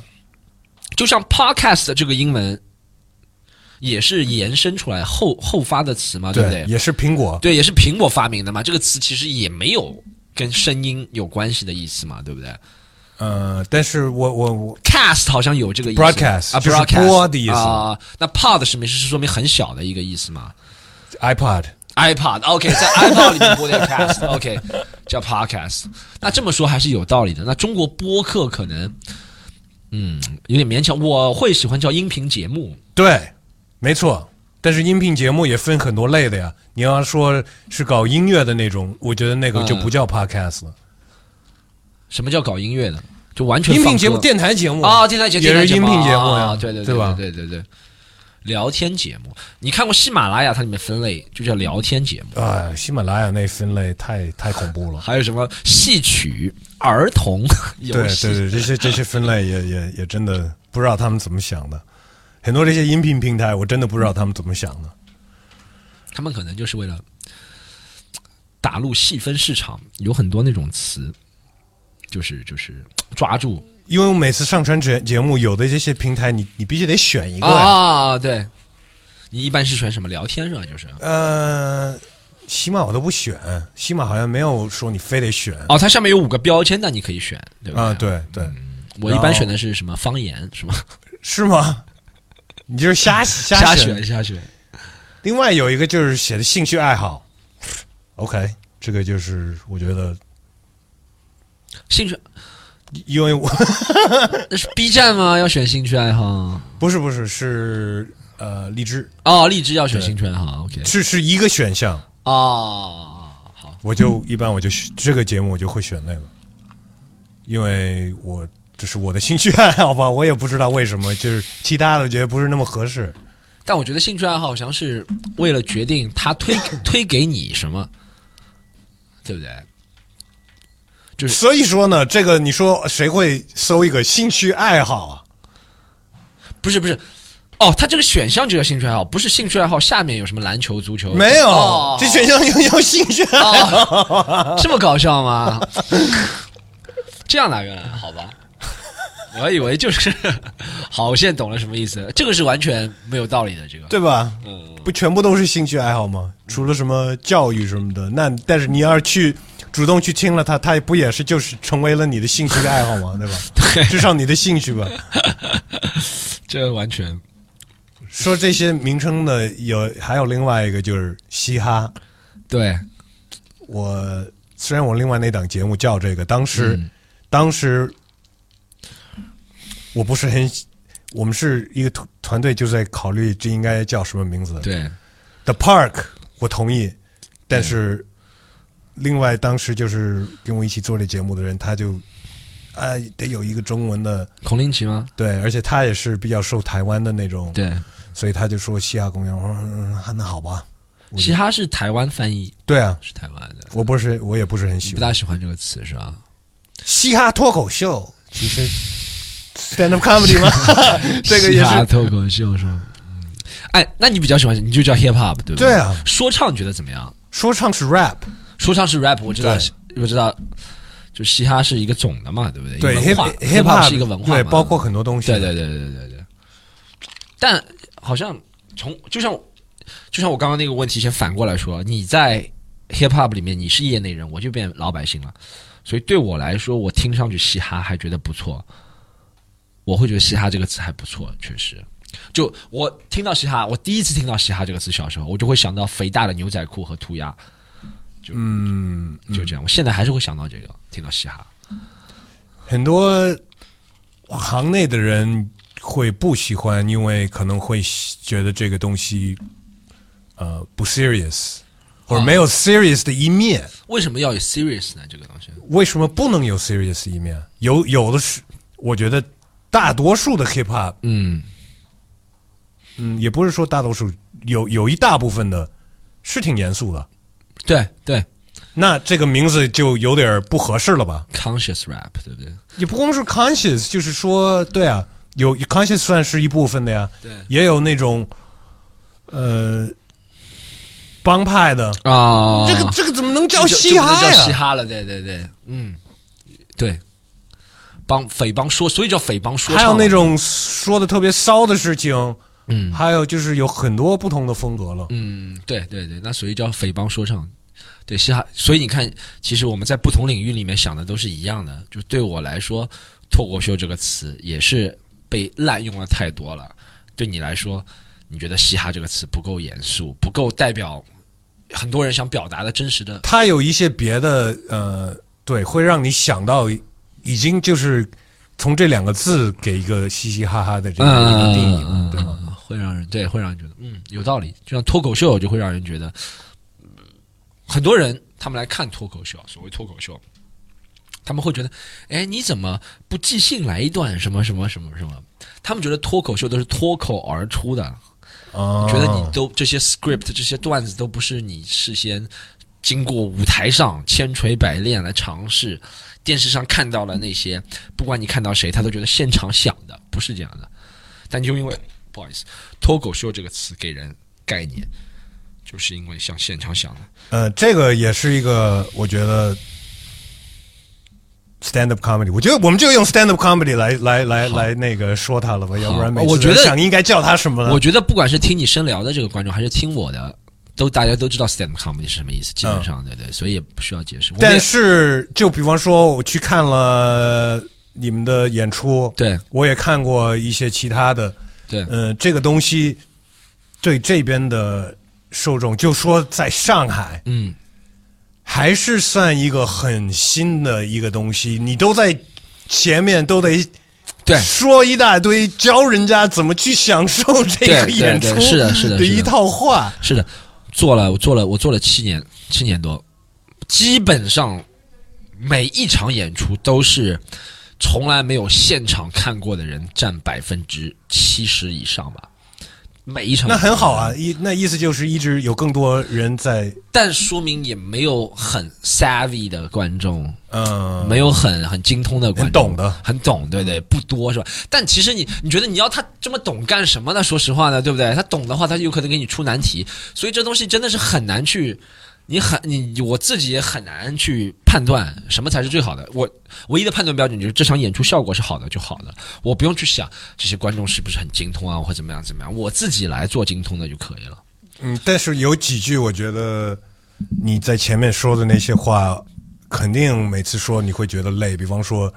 就像 podcast 这个英文也是延伸出来后后发的词嘛，对不对？也是苹果，对，也是苹果发明的嘛。这个词其实也没有跟声音有关系的意思嘛，对不对呃，但是我我我？cast 好像有这个意思，broadcast 啊，broadcast 播的意思啊。那 pod 是没是是说明很小的一个意思嘛 iPod？iPod，OK，、在 iPod 里面播的 cast，OK，、叫 podcast，OK，、叫 podcast。那这么说还是有道理的。那中国播客可能嗯，有点勉强。我会喜欢叫音频节目，对，没错。但是音频节目也分很多类的呀。你要说是搞音乐的那种，我觉得那个就不叫 podcast 了。什么叫搞音乐的？就完全音频节目、电台节目啊，电台节目也是音频节目啊呀，对对对吧？对对对，聊天节目，你看过喜马拉雅它里面分类就叫聊天节目，啊，喜马拉雅那分类太太恐怖了。还有什么戏曲、儿童游戏，对对对，这些这些分类也也也真的不知道他们怎么想的。很多这些音频平台，我真的不知道他们怎么想的。他们可能就是为了打入细分市场，有很多那种词，就是就是抓住因为我每次上传节节目，有的这些平台你，你必须得选一个呀。啊，对。你一般是选什么聊天是吧？就是呃，起码我都不选，起码好像没有说你非得选哦，它上面有五个标签，那你可以选，对吧？啊。对对，我一般选的是什么方言，是吗？是吗？你就是瞎瞎选。选瞎选。另外有一个就是写的兴趣爱好，OK，这个就是我觉得，兴趣因为我 那是 B 站吗？要选兴趣爱好？不是不是是呃荔枝。哦，荔枝要选兴趣爱好，OK。是是一个选项，哦，好，我就一般我就选这个节目我就会选那个，因为我这是我的兴趣爱好吧，我也不知道为什么，就是其他的我觉得不是那么合适。但我觉得兴趣爱好好像是为了决定他推推给你什么，对不对？就是所以说呢，这个你说谁会搜一个兴趣爱好啊？不是不是，哦，他这个选项就叫兴趣爱好，不是兴趣爱好下面有什么篮球、足球？没有，哦这选项有有兴趣爱好。哦，这么搞笑吗？这样来原来好吧，我还以为就是，好，我现在懂了什么意思。这个是完全没有道理的，这个对吧？嗯不全部都是兴趣爱好吗？除了什么教育什么的，那但是你要是去主动去听了它，它不也是就是成为了你的兴趣爱好吗？对吧？至少你的兴趣吧。这完全 说这些名称的有还有另外一个就是嘻哈，对，我虽然我另外那档节目叫这个，当时、当时我不是很，我们是一个团团队就在考虑这应该叫什么名字。对，The Park 我同意，但是另外当时就是跟我一起做这节目的人，他就啊、得有一个中文的，孔令奇吗？对，而且他也是比较受台湾的那种，对，所以他就说嘻哈公园，我说嗯，那好吧，嘻哈是台湾翻译，对啊，是台湾的，我不是我也不是很喜欢。大喜欢这个词是吧？嘻哈脱口秀，其实 stand up comedy 吗？这个也是脱口秀是吧？嗯，哎，那你比较喜欢，你就叫 hip hop 对不对啊说唱你觉得怎么样？说唱是 rap，说唱是 rap，我知道，我知道，就嘻哈是一个总的嘛，对不对？对 hip 文化 hip hop hop 是一个文化，对，包括很多东西，对对对对对对。但好像从就像就像我刚刚那个问题，先反过来说，你在 hip hop 里面你是业内人，我就变老百姓了，所以对我来说，我听上去嘻哈还觉得不错，我会觉得嘻哈这个词还不错，确实。就我听到嘻哈，我第一次听到嘻哈这个词，小时候我就会想到肥大的牛仔裤和涂鸦，就嗯，就这样。我现在还是会想到这个，听到嘻哈。很多行内的人会不喜欢，因为可能会觉得这个东西呃不 serious，或者没有 serious 的一面。为什么要有 serious 呢？这个东西？为什么不能有 serious 的一面？有有的是，我觉得大多数的 hip hop，嗯，嗯，也不是说大多数，有有一大部分的是挺严肃的。对对。那这个名字就有点不合适了吧？，conscious rap，对不对？也不光是 conscious，就是说，对啊，有 conscious 算是一部分的呀，对。也有那种呃帮派的，啊这个这个怎么能叫嘻哈呀？叫嘻？哈了，对对对，嗯，对，帮匪帮说，所以叫匪帮说唱。还有那种说的特别骚的事情，嗯还有就是有很多不同的风格了。嗯，对对对，那所以叫匪帮说唱。对嘻哈，所以你看，其实我们在不同领域里面想的都是一样的。就对我来说，脱口秀这个词也是被滥用了太多了。对你来说，你觉得嘻哈这个词不够严肃，不够代表很多人想表达的真实的它有一些别的呃，对，会让你想到已经就是从这两个字给一个嘻嘻哈哈的这样一个定义，嗯，对吗？嗯会让人对，会让人觉得嗯有道理。就像脱口秀，就会让人觉得，嗯很多人他们来看脱口秀，所谓脱口秀，他们会觉得，哎，你怎么不即兴来一段什么什么什么什么？他们觉得脱口秀都是脱口而出的，啊，觉得你都这些 script 这些段子都不是你事先经过舞台上千锤百炼来尝试，电视上看到了那些，不管你看到谁，他都觉得现场想的，不是这样的。但就因为不好意思，脱口秀这个词给人概念，就是因为像现场想的。呃，这个也是一个我觉得 stand up comedy，我觉得我们就用 stand up comedy 来来来来那个说他了吧，要不然每次我觉得想应该叫他什么了我觉得不管是听你深聊的这个观众，还是听我的，都大家都知道 stand comedy 是什么意思，基本上、对对，所以也不需要解释。但是就比方说我去看了你们的演出，对。我也看过一些其他的，对。呃，这个东西对这边的受众，就说在上海，嗯，还是算一个很新的一个东西，你都在前面都得对。说一大堆，教人家怎么去享受这个对对演出是的是的是的。一套话。是的，做了我做了我做了七年七年多，基本上每一场演出都是从来没有现场看过的人占百分之七十以上吧。每一场那很好啊，意那意思就是一直有更多人在，但说明也没有很 savvy 的观众，嗯，没有很很精通的观众，很懂的很懂，对对，不多是吧？但其实你你觉得你要他这么懂干什么呢？说实话呢，对不对？他懂的话，他有可能给你出难题，所以这东西真的是很难去，你很你我自己也很难去判断什么才是最好的。我唯一的判断标准就是这场演出效果是好的就好的，我不用去想这些观众是不是很精通啊，或怎么样怎么样，我自己来做精通的就可以了。嗯，但是有几句我觉得你在前面说的那些话，肯定每次说你会觉得累，比方说，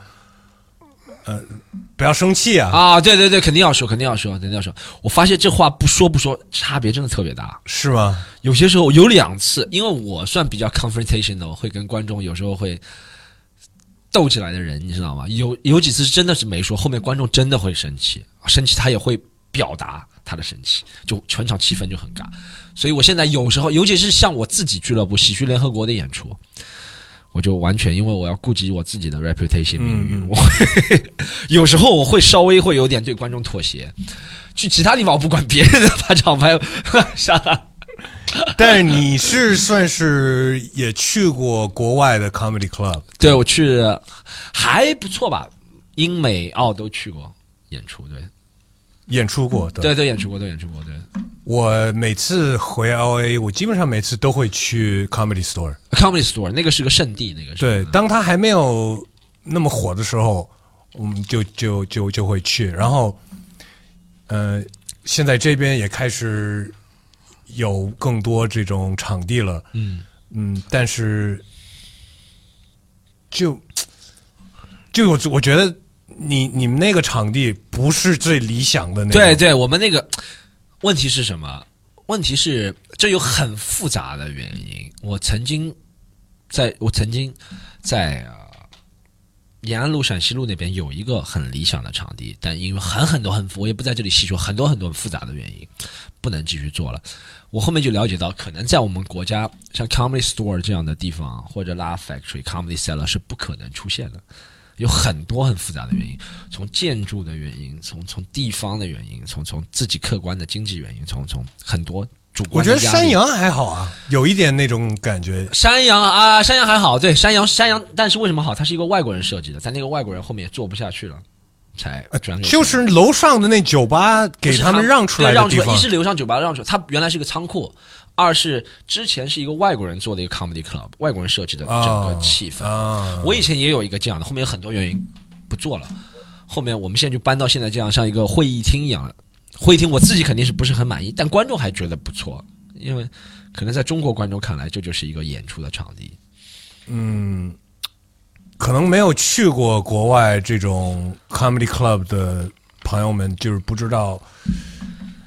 呃，不要生气啊，啊，对对对，肯定要说，肯定要说，肯定要说。我发现这话不说不说，差别真的特别大。是吗？有些时候有两次，因为我算比较 confrontation 的，我会跟观众有时候会斗起来的人，你知道吗？有有几次真的是没说，后面观众真的会生气，生气他也会表达他的生气，就全场气氛就很尬。所以我现在有时候，尤其是像我自己俱乐部喜剧联合国的演出。我就完全因为我要顾及我自己的 reputation 名誉，我会 有时候我会稍微会有点对观众妥协，去其他地方我不管别人的把场拍下来。但是你是算是也去过国外的 comedy club，对我去还不错吧，英美澳都去过演出，对演出过的。对对演出过，对演出过，对。我每次回 L A，我基本上每次都会去 comedy store。Comedy Store 那个是个圣地，那个是对，当他还没有那么火的时候，我们就就就就会去。然后，呃，现在这边也开始有更多这种场地了。嗯嗯，但是就就我我觉得你你们那个场地不是最理想的那种。对对，我们那个问题是什么？问题是这有很复杂的原因。我曾经在我曾经在延安路、陕西路那边有一个很理想的场地，但因为很很多很我也不在这里细说很多很多复杂的原因，不能继续做了。我后面就了解到，可能在我们国家像 Comedy Store 这样的地方，或者 l a Factory、Comedy Cellar 是不可能出现的。有很多很复杂的原因，从建筑的原因，从从地方的原因，从从自己客观的经济原因，从从很多主观我觉。得山羊还好啊，有一点那种感觉。山羊啊，山羊还好，对山羊山羊，但是为什么好？它是一个外国人设计的，在那个外国人后面也做不下去了，才转给就是楼上的那酒吧给他们让出来的地方让出来一是楼上酒吧让出来，它原来是个仓库，二是之前是一个外国人做的一个 comedy club，外国人设计的整个气氛。啊，我以前也有一个这样的，后面有很多原因不做了。后面我们现在就搬到现在这样像一个会议厅一样会议厅，我自己肯定是不是很满意，但观众还觉得不错，因为可能在中国观众看来，这就是一个演出的场地。嗯，可能没有去过国外这种 comedy club 的朋友们，就是不知道。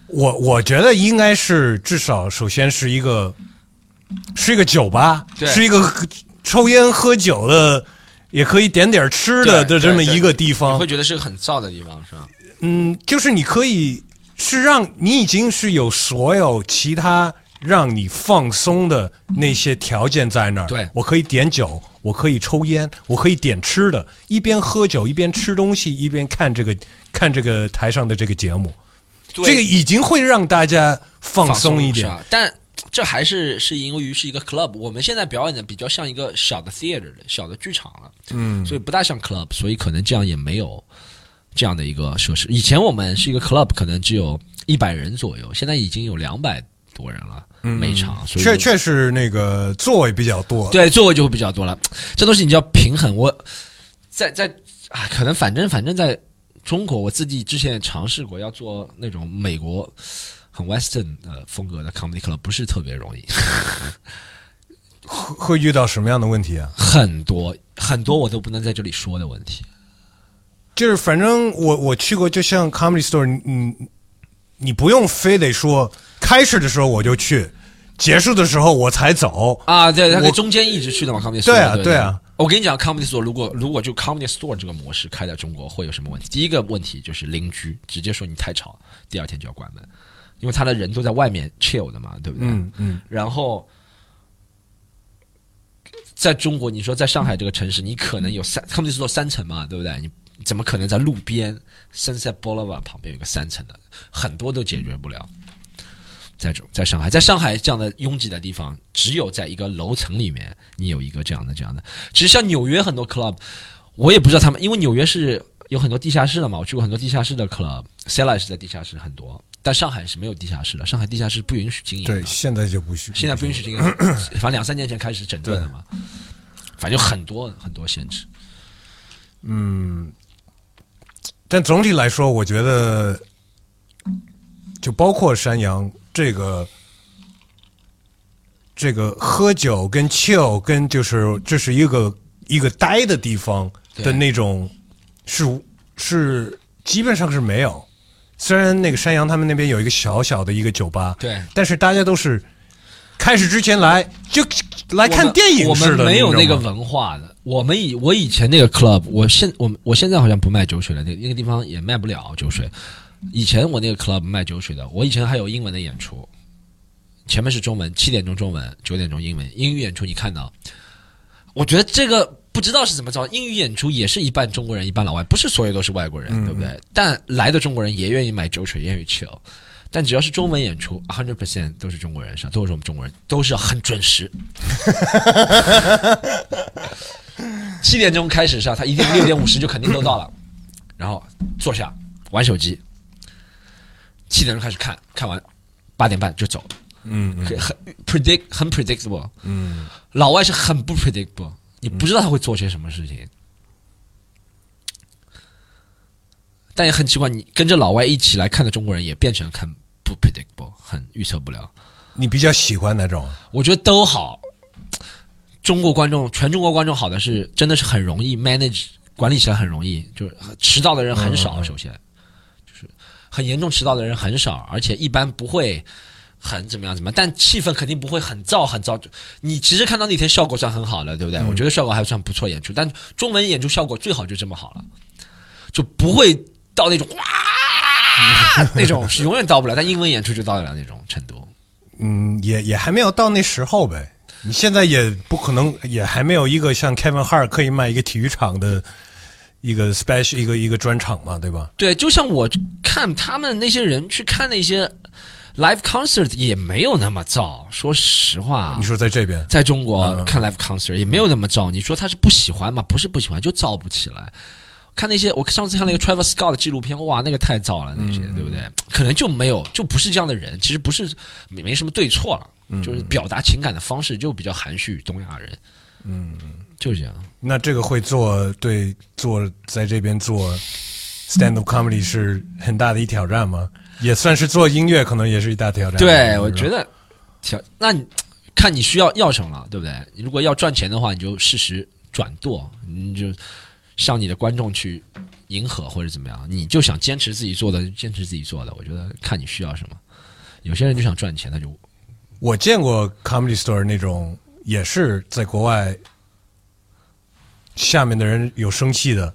我我觉得应该是至少首先是一个是一个酒吧，对是一个抽烟喝酒的也可以点点吃的的这么一个地方你方会。觉得是个很燥的地方，是吧？嗯，就是你可以是让你已经是有所有其他让你放松的那些条件在那儿。对我可以点酒，我可以抽烟，我可以点吃的，一边喝酒一边吃东西，一边看这个看这个台上的这个节目。这个已经会让大家放松一点但这还是是因为于是一个 club，我们现在表演的比较像一个小的 theater 的小的剧场了，嗯，所以不大像 club，所以可能这样也没有这样的一个设施。以前我们是一个 club，可能只有一百人左右，现在已经有两百多人了，每场，所以确确实那个座位比较多。对，座位就会比较多了。这东西你就要平衡。我在在啊，可能反正反正在中国，我自己之前也尝试过要做那种美国很 western 的风格的 comedy club，不是特别容易，会 会遇到什么样的问题啊？很多很多我都不能在这里说的问题。就是反正我我去过，就像 Comedy Store，你你你不用非得说开始的时候我就去，结束的时候我才走。啊，对，他中间一直去的嘛，comedy store 对啊对对啊。我跟你讲，comedy store 如果如果就 comedy store 这个模式开在中国会有什么问题？第一个问题就是邻居直接说你太吵，第二天就要关门，因为他的人都在外面 chill 的嘛，对不对？嗯嗯，然后，在中国，你说在上海这个城市，你可能有三，Comedy Store 三层嘛，对不对？你怎么可能在路边 Sunset Boulevard 旁边有个三层的？很多都解决不了。在中在上海，在上海这样的拥挤的地方，只有在一个楼层里面，你有一个这样的这样的。其实像纽约很多 club，我也不知道他们，因为纽约是有很多地下室的嘛，我去过很多地下室的 club，Cella 是在地下室很多，但上海是没有地下室的，上海地下室不允许经营的。对，现在就不许。现在不允许经营，反正两三年前开始整顿的嘛，反正有很多很多限制。嗯但总体来说，我觉得，就包括山羊这个，这个喝酒跟 chill 跟就是这是一个一个呆的地方的那种，是是基本上是没有。虽然那个山羊他们那边有一个小小的一个酒吧，对但是大家都是开始之前来就来看电影我们没有那个文化的。我们以我以前那个 club，我现我我现在好像不卖酒水了，那那个地方也卖不了酒水。以前我那个 club 卖酒水的，我以前还有英文的演出，前面是中文，七点钟中文，九点钟英文。英语演出你看到，我觉得这个不知道是怎么着，英语演出也是一半中国人，一半老外，不是所有都是外国人，对不对？但来的中国人也愿意买酒水，也愿意 chill。但只要是中文演出，hundred percent 都是中国人上，都是我们中国人，都是很准时。七点钟开始上，他一定六点五十就肯定都到了，然后坐下玩手机。七点钟开始看，看完八点半就走。嗯嗯很很 predict 很 predictable。嗯，老外是很不 predictable，你不知道他会做些什么事情。但也很奇怪，你跟着老外一起来看的中国人也变成很不 predictable，很预测不了。你比较喜欢哪种？我觉得都好。中国观众，全中国观众好的是，真的是很容易 manage 管理起来很容易，就是迟到的人很少，首先就是很严重迟到的人很少，而且一般不会很怎么样怎么样，但气氛肯定不会很燥很燥。你其实看到那天效果算很好的，对不对？我觉得效果还算不错演出，但中文演出效果最好就这么好了，就不会到那种哇那种是永远到不了，但英文演出就到得了那种程度。嗯，也也还没有到那时候呗。你现在也不可能，也还没有一个像 Kevin Hart 可以卖一个体育场的一个 special 一个一个专场嘛，对吧？对，就像我看他们那些人去看那些 live concert 也没有那么燥。说实话你，说在这边，在中国看 live concert 也没有那么燥。你说他是不喜欢吗？不是不喜欢，就燥不起来。看那些，我上次看那个 Travis Scott 的纪录片，哇，那个太燥了，那些、对不对？可能就没有，就不是这样的人。其实不是没没什么对错了，就是表达情感的方式就比较含蓄，东亚人，嗯，就是这样。那这个会做对做在这边做 stand up comedy 是很大的一挑战吗？也算是做音乐，可能也是一大挑战。对，我觉得得，挑那你看你需要要什么了，对不对？你如果要赚钱的话，你就适时转舵，你就向你的观众去迎合或者怎么样。你就想坚持自己做的，坚持自己做的。我觉得看你需要什么。有些人就想赚钱，他就我见过 comedy store 那种，也是在国外下面的人有生气的，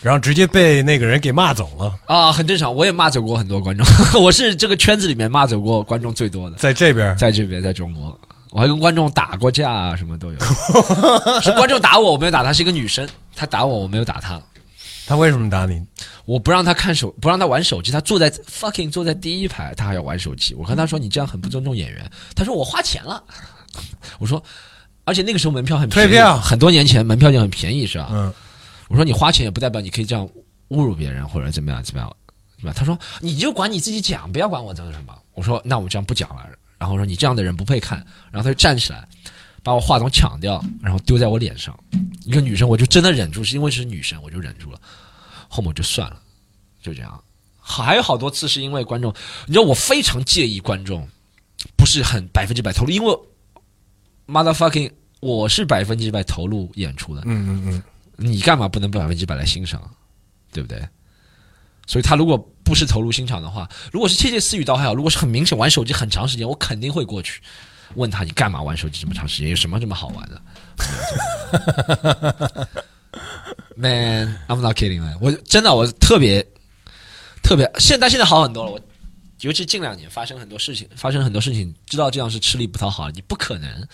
然后直接被那个人给骂走了，啊，很正常，我也骂走过很多观众，我是这个圈子里面骂走过观众最多的，在这边在这边，在中国，我还跟观众打过架啊，什么都有。是观众打我，我没有打他，是一个女生，她打我，我没有打她。他为什么打你？我不让他看手，不让他玩手机，他坐在 fucking 坐在第一排，他还要玩手机。我跟他说你这样很不尊重演员。他说我花钱了。我说，而且那个时候门票很便宜，退票很多年前门票就很便宜是吧？嗯，我说你花钱也不代表你可以这样侮辱别人或者怎么样怎么样，对吧？他说你就管你自己讲，不要管我这个什么。我说那我这样不讲了。然后说你这样的人不配看。然后他就站起来，把我话筒抢掉，然后丢在我脸上。一个女生，我就真的忍住，是因为是女生，我就忍住了。后面我就算了，就这样。还有好多次是因为观众，你知道我非常介意观众不是很百分之百投入，因为 motherfucking 我是百分之百投入演出的，嗯嗯嗯，你干嘛不能百分之百来欣赏，对不对？所以他如果不是投入欣赏的话，如果是窃窃私语倒还好，如果是很明显玩手机很长时间，我肯定会过去问他你干嘛玩手机这么长时间，有什么这么好玩的？Man, I'm not kidding, man. 我真的我特别特别，现在现在好很多了。我尤其近两年发生很多事情，发生很多事情，知道这样是吃力不讨好，你不可能，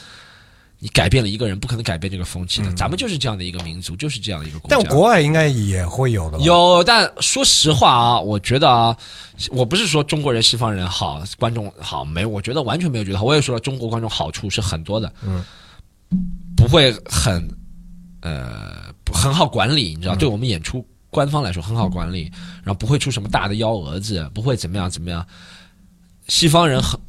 你改变了一个人，不可能改变这个风气的。咱们就是这样的一个民族，就是这样的一个国家。但国外应该也会有的吧？有，但说实话啊，我觉得啊，我不是说中国人、西方人好，观众好没，我觉得完全没有觉得好。我也说了，中国观众好处是很多的，嗯，不会很呃很好管理，你知道，对我们演出官方来说很好管理，然后不会出什么大的幺蛾子，不会怎么样怎么样。西方人很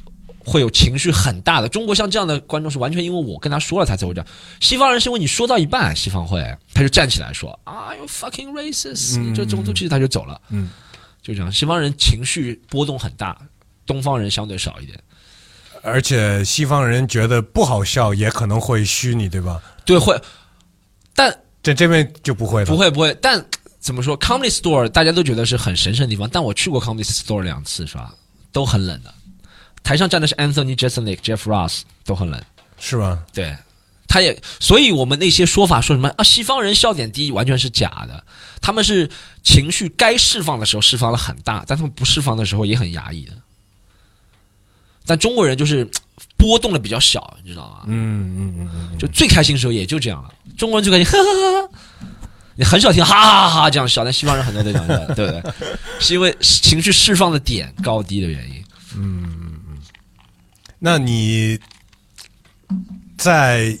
会有情绪很大的，中国像这样的观众是完全因为我跟他说了他才会这样。西方人是因为你说到一半，西方会他就站起来说啊，you fucking racist，你这种族歧视他就走了，嗯，就这样。西方人情绪波动很大，东方人相对少一点。而且西方人觉得不好笑，也可能会虚你，对吧？对，会，但在这边就不会了。不会不会，但怎么说？Comedy Store 大家都觉得是很神圣的地方，但我去过 Comedy Store 两次，是吧？都很冷的。台上站的是 Anthony Jeselnik、Jeff Ross，都很冷。是吗？对，他也，所以我们那些说法说什么啊，西方人笑点低，完全是假的。他们是情绪该释放的时候释放了很大，但他们不释放的时候也很压抑的。但中国人就是波动的比较小，你知道吗？嗯嗯嗯嗯，就最开心的时候也就这样了。中国人最开心，哈哈哈哈，你很少听哈哈哈哈这样笑，但西方人很多都这样笑，对不对？是因为情绪释放的点高低的原因。那你在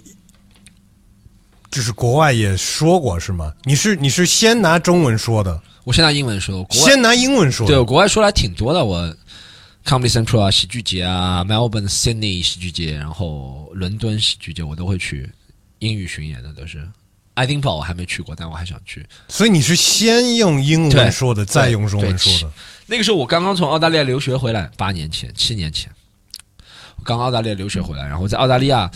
就是国外也说过是吗？你是你是先拿中文说的，我先拿英文说，国外先拿英文说对，我国外说来挺多的，我 Comedy Central 啊，喜剧节啊，Melbourne、Sydney 喜剧节，然后伦敦喜剧节我都会去，英语巡演的都是。爱丁堡我还没去过，但我还想去。所以你是先用英文说的，再用中文说的。那个时候我刚刚从澳大利亚留学回来，八年前、七年前，我刚澳大利亚留学回来，然后在澳大利亚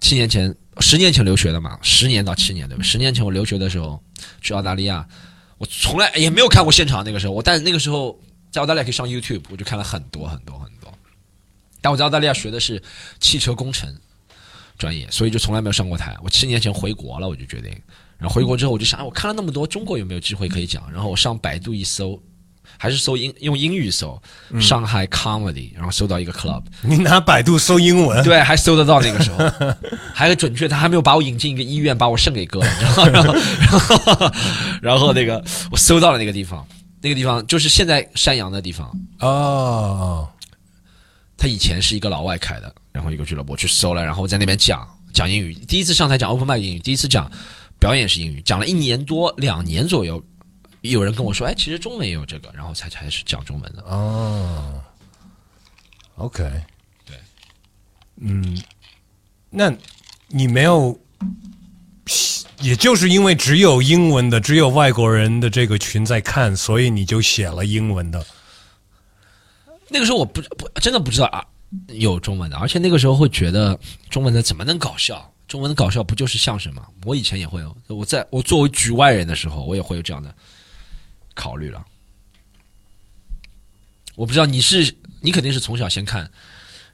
七年前、十年前留学的嘛，十年到七年对吧？十年前我留学的时候去澳大利亚，我从来也没有看过现场。那个时候，我但那个时候在澳大利亚可以上 YouTube，我就看了很多很多很多。但我在澳大利亚学的是汽车工程专业，所以就从来没有上过台。我七年前回国了，我就决定，然后回国之后我就想，哎，我看了那么多，中国有没有机会可以讲？然后我上百度一搜，还是搜英用英语搜上海 comedy，然后搜到一个 club，你拿百度搜英文，对，还搜得到那个时候，还很准确，他还没有把我引进一个医院，把我肾给割了？然后，然后，然后那个我搜到了那个地方，那个地方就是现在山羊的地方，哦，他以前是一个老外开的，然后一个俱乐部，我去搜了，然后在那边讲讲英语，第一次上台讲 open mic 英语，第一次讲表演是英语，讲了一年多两年左右，有人跟我说，哎，其实中文也有这个，然后才开始讲中文的。哦，OK，对，嗯，那你没有，也就是因为只有英文的，只有外国人的这个群在看，所以你就写了英文的。那个时候我不不真的不知道啊有中文的，而且那个时候会觉得中文的怎么能搞笑？中文的搞笑不就是相声吗？我以前也会有，我在我作为局外人的时候，我也会有这样的考虑了。我不知道你是你肯定是从小先看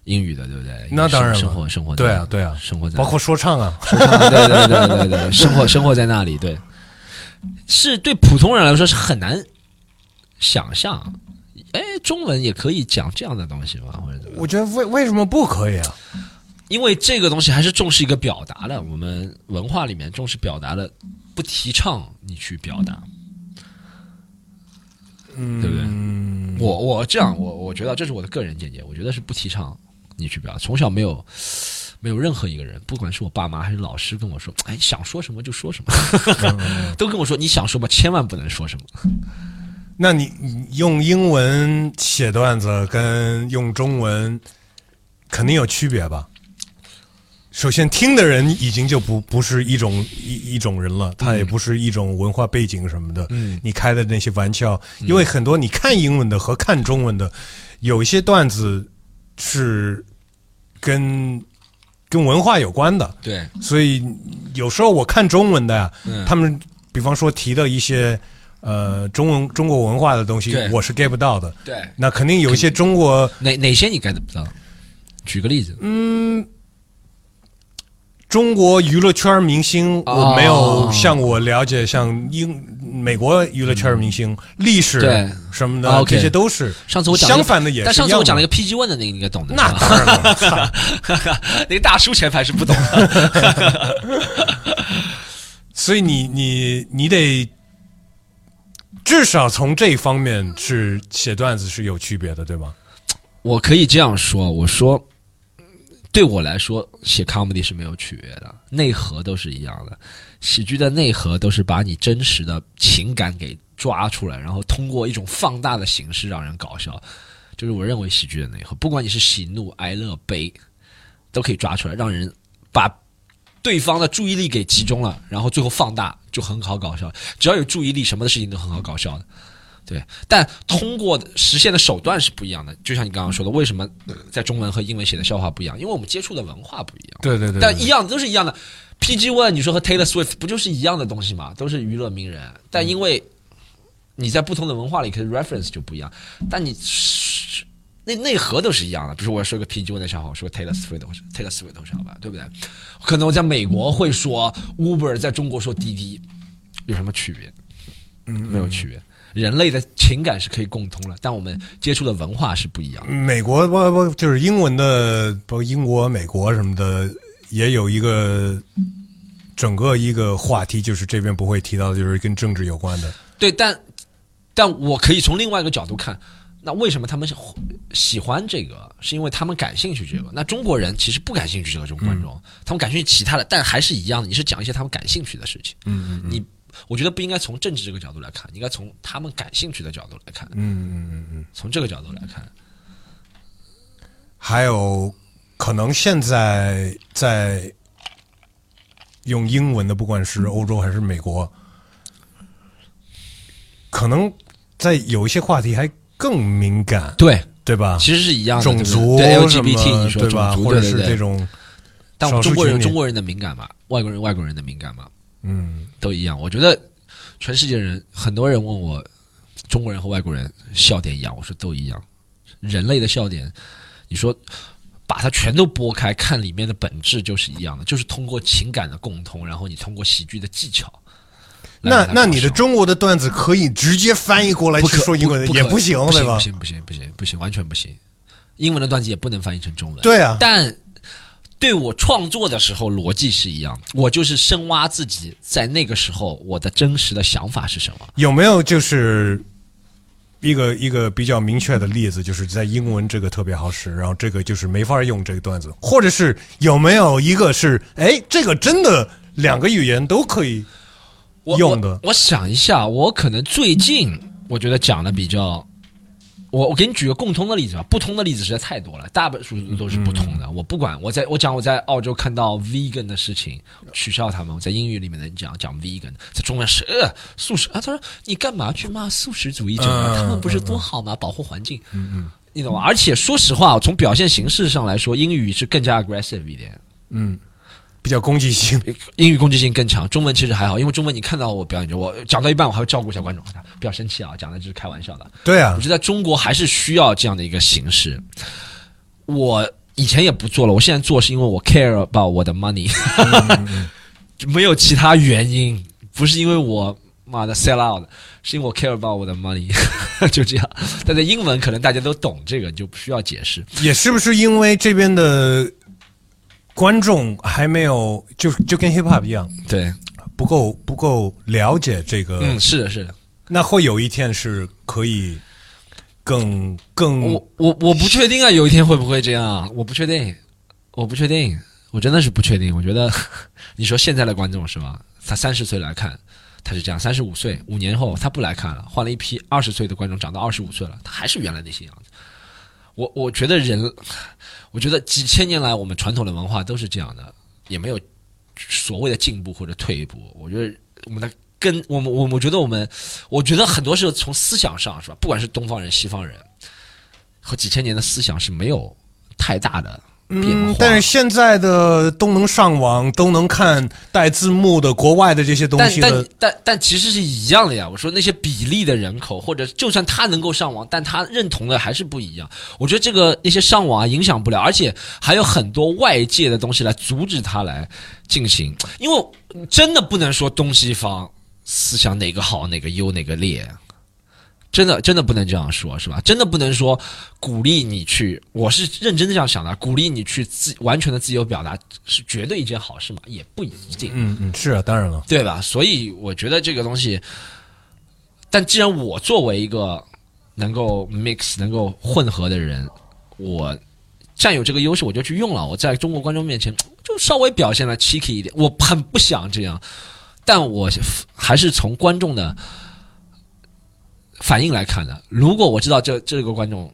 英语的，对不对？那当然了生活生活对啊对啊生活在包括说唱啊，对对对对对，生活生活在那里，对，是对普通人来说是很难想象。哎，中文也可以讲这样的东西吗？或者怎么？我觉得为为什么不可以啊？因为这个东西还是重视一个表达的，我们文化里面重视表达的，不提倡你去表达，嗯，对不对？我我这样，我我觉得这是我的个人见解，我觉得是不提倡你去表达。从小没有没有任何一个人，不管是我爸妈还是老师跟我说，哎，想说什么就说什么，都跟我说你想说吧，千万不能说什么。那你你用英文写段子跟用中文肯定有区别吧？首先，听的人已经就不不是一种一一种人了，他也不是一种文化背景什么的。嗯，你开的那些玩笑，因为很多你看英文的和看中文的，有一些段子是跟跟文化有关的，对，所以有时候我看中文的呀，嗯他们比方说提的一些呃中文中国文化的东西，我是 get 不到的。对，那肯定有一些中国哪哪些你 get 不到？举个例子。嗯。中国娱乐圈明星，哦我没有像我了解像英美国娱乐圈明星历史对什么的这些都是。上次我讲相反的也是但上次我讲了一个 PG One 的那个，你应该懂的。那当然了，操 那个大叔前排是不懂的。所以你你你得至少从这方面是写段子是有区别的，对吧？我可以这样说，我说，对我来说，写 comedy 是没有区别的，内核都是一样的。喜剧的内核都是把你真实的情感给抓出来，然后通过一种放大的形式让人搞笑。就是我认为喜剧的内核，不管你是喜怒哀乐悲，都可以抓出来，让人把对方的注意力给集中了，然后最后放大，就很好搞笑。只要有注意力，什么的事情都很好搞笑的。对，但通过实现的手段是不一样的。就像你刚刚说的，为什么呃在中文和英文写的笑话不一样？因为我们接触的文化不一样。对对对但一样都是一样的。PG One，你说和 Taylor Swift 不就是一样的东西吗？都是娱乐名人，但因为你在不同的文化里，可能 reference 就不一样。但你内内核都是一样的。比如说，我说个 PG One 的笑话，我说个 Taylor Swift 我说 Taylor Swift 的笑话，对不对？可能我在美国会说 Uber，在中国说滴滴，有什么区别？嗯，没有区别。人类的情感是可以共通的，但我们接触的文化是不一样的。美国不不就是英文的，包括英国、美国什么的，也有一个整个一个话题，就是这边不会提到的，就是跟政治有关的。对，但但我可以从另外一个角度看，那为什么他们喜喜欢这个？是因为他们感兴趣这个。那中国人其实不感兴趣这个，这种观众，他们感兴趣其他的，但还是一样的。你是讲一些他们感兴趣的事情，嗯嗯你我觉得不应该从政治这个角度来看，应该从他们感兴趣的角度来看，嗯嗯嗯嗯。从这个角度来看。还有可能现在在用英文的，不管是欧洲还是美国，可能在有一些话题还更敏感，对，对吧？其实是一样的。种族对对 LGBT，你说对吧？或者是这种，但我们中国人中国人的敏感嘛，外国人外国人的敏感嘛，嗯都一样。我觉得全世界人，很多人问我，中国人和外国人笑点一样，我说都一样。人类的笑点，你说把它全都拨开看，里面的本质就是一样的，就是通过情感的共通，然后你通过喜剧的技巧那那你的中国的段子可以直接翻译过来去说英文，不也不行，不对吧不？行不行不行不行，完全不行。英文的段子也不能翻译成中文。对啊，但对我创作的时候逻辑是一样的，我就是深挖自己在那个时候我的真实的想法是什么。有没有就是一个一个比较明确的例子，就是在英文这个特别好使，然后这个就是没法用这个段子，或者是有没有一个是哎，这个真的两个语言都可以用的我。我想一下，我可能最近我觉得讲的比较，我我给你举个共通的例子吧，不通的例子实在太多了，大多数都是不同嗯的。我不管，我在我讲我在澳洲看到 vegan 的事情，取笑他们，我在英语里面能讲讲 vegan，在中文是呃素食啊，他说你干嘛去骂素食主义者呢？嗯他们不是多好吗？保护环境，嗯嗯，你懂吗？而且说实话，从表现形式上来说，英语是更加 aggressive 一点。比较攻击性，英语攻击性更强，中文其实还好，因为中文你看到我表演着，我讲到一半我还会照顾一下观众，不要生气啊，讲的就是开玩笑的。对啊我，觉得在中国还是需要这样的一个形式。我以前也不做了，我现在做是因为我 care about 我的 money，没有其他原因，不是因为我妈的 sell out，是因为我 care about 我的 money，就这样。但在英文可能大家都懂这个，就不需要解释。也是不是因为这边的观众还没有就就跟 hip hop 一样，对，不够不够了解这个，嗯，是的，是的。那会有一天是可以更更我我我不确定啊，有一天会不会这样？我不确定，我不确定，我真的是不确定。我觉得 你说现在的观众是吧？他三十岁来看，他是这样；三十五岁，五年后他不来看了，换了一批二十岁的观众，长到二十五岁了，他还是原来那些样子。我我觉得人，我觉得几千年来我们传统的文化都是这样的，也没有所谓的进步或者退步。我觉得我们的根，我们我我觉得我们，我觉得很多时候从思想上是吧？不管是东方人、西方人，和几千年的思想是没有太大的变化。嗯，但是现在的都能上网，都能看带字幕的国外的这些东但但西的，但但其实是一样的呀。我说那些比例的人口，或者就算他能够上网，但他认同的还是不一样。我觉得这个那些上网啊影响不了，而且还有很多外界的东西来阻止他来进行。因为真的不能说东西方思想哪个好哪个优哪个劣，真的真的不能这样说，是吧？真的不能说鼓励你去，我是认真的这样想的，鼓励你去自完全的自由表达是绝对一件好事嘛？也不一定。嗯嗯，是啊，当然了，对吧？所以我觉得这个东西，但既然我作为一个能够 mix、能够混合的人，我占有这个优势，我就去用了。我在中国观众面前就稍微表现了 cheeky 一点，我很不想这样，但我还是从观众的反应来看的。如果我知道这这个观众。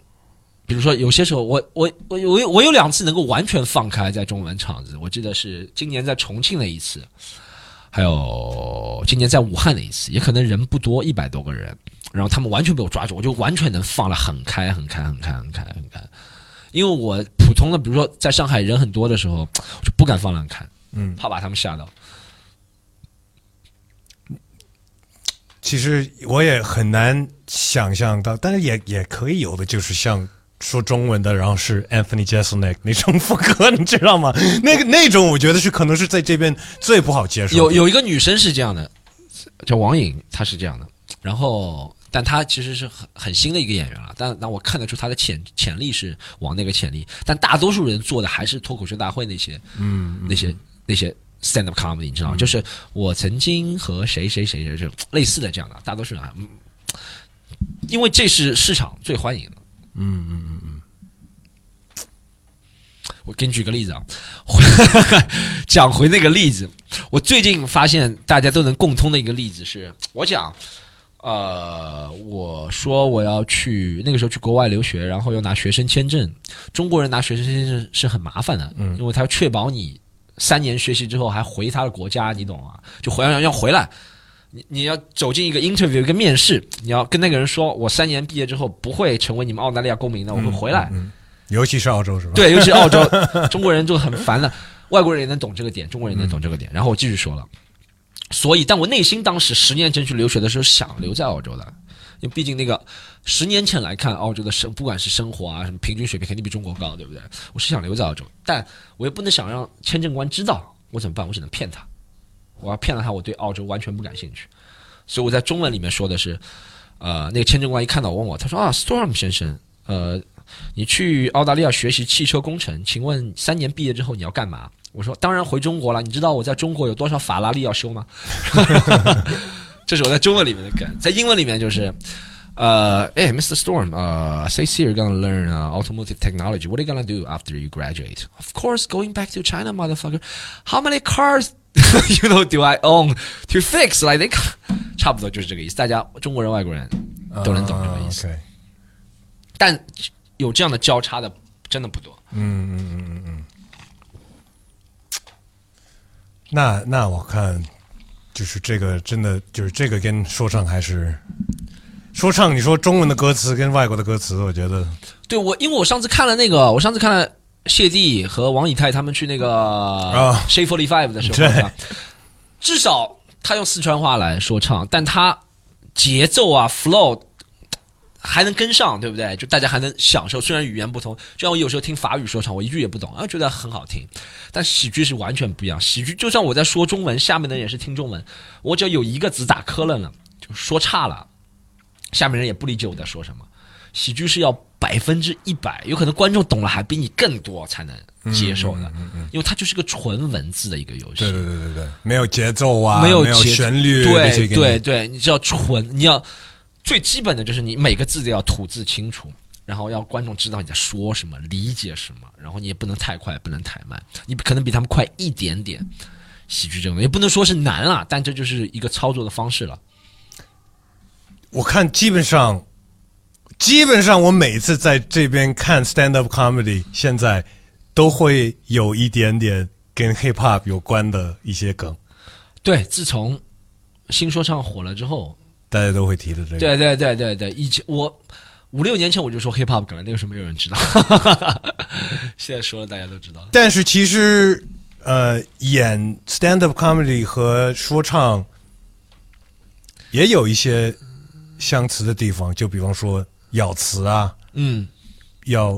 比如说，有些时候我我我我有我有两次能够完全放开在中文场子，我记得是今年在重庆的一次，还有今年在武汉的一次，也可能人不多，一百多个人，然后他们完全被我抓住，我就完全能放了很开，很开，很开，很开，很开。因为我普通的，比如说在上海人很多的时候，我就不敢放得很开，嗯，怕把他们吓到。其实我也很难想象到，但是也也可以有的，就是像说中文的，然后是 Anthony Jeselnik 那种副歌，你知道吗？那个那种，我觉得是可能是在这边最不好接受。有有一个女生是这样的，叫王颖，她是这样的。然后，但她其实是很很新的一个演员了，但但我看得出她的潜潜力是往那个潜力。但大多数人做的还是脱口秀大会那些，嗯，那些那些 stand up comedy，你知道吗？就是我曾经和谁谁谁谁这种类似的这样的，大多数人啊，嗯，因为这是市场最欢迎的。嗯嗯嗯嗯，我给你举个例子啊，讲回那个例子，我最近发现大家都能共通的一个例子是，我讲，呃，我说我要去那个时候去国外留学，然后要拿学生签证，中国人拿学生签证是很麻烦的，嗯，因为他要确保你三年学习之后还回他的国家，你懂吗？就回要要回来。你你要走进一个 interview 一个面试，你要跟那个人说，我三年毕业之后不会成为你们澳大利亚公民的，我会回来。嗯，尤其是澳洲是吧？对，尤其是澳洲，中国人就很烦了。外国人也能懂这个点，中国人也能懂这个点。然后我继续说了，所以，但我内心当时十年前去留学的时候，想留在澳洲的，因为毕竟那个十年前来看，澳洲的生不管是生活啊什么平均水平肯定比中国高，对不对？我是想留在澳洲，但我也不能想让签证官知道，我怎么办？我只能骗他。我要骗了他，我对澳洲完全不感兴趣，所以我在中文里面说的是，呃，那个签证官一看到我问我，他说啊，Storm 先生，呃，你去澳大利亚学习汽车工程，请问三年毕业之后你要干嘛？我说当然回中国了。你知道我在中国有多少法拉利要修吗？这是我在中文里面的梗，在英文里面就是。Uh, hey, Mr. Storm, uh, say you're gonna learn automotive technology. What are you gonna do after you graduate? Of course, going back to China, motherfucker. How many cars, you know, do I own to fix? Like they，差不多就是这个意思。大家中国人、外国人都能懂这个意思。但有这样的交叉的真的不多。嗯嗯嗯嗯嗯。那那我看，就是这个真的就是这个跟说唱还是说唱，你说中文的歌词跟外国的歌词，我觉得对我，因为我上次看了那个，我上次看了谢帝和王以太他们去那个啊 Shape Forty Five 的时候，对吧至少他用四川话来说唱，但他节奏啊 flow 还能跟上，对不对？就大家还能享受，虽然语言不同，就像我有时候听法语说唱，我一句也不懂，啊，觉得很好听。但喜剧是完全不一样，喜剧就算我在说中文，下面的人也是听中文，我只要有一个字打磕了呢，就说差了，下面人也不理解我在说什么。喜剧是要百分之一百，有可能观众懂了还比你更多才能接受的，因为它就是个纯文字的一个游戏。对对对对对，没有节奏啊，没有节旋律，对对对，你只要纯，你要最基本的就是你每个字都要吐字清楚，然后要观众知道你在说什么，理解什么，然后你也不能太快，不能太慢，你可能比他们快一点点。喜剧这种也不能说是难啊，但这就是一个操作的方式了。我看基本上。基本上，我每次在这边看 stand up comedy，现在都会有一点点跟 hip hop 有关的一些梗。对，自从新说唱火了之后，大家都会提的这个。对对对对对，以前我五六年前我就说 hip hop 梗了，那个时候没有人知道。现在说了，大家都知道了。但是其实，呃，演 stand up comedy 和说唱也有一些相似的地方，就比方说。咬词啊，嗯，要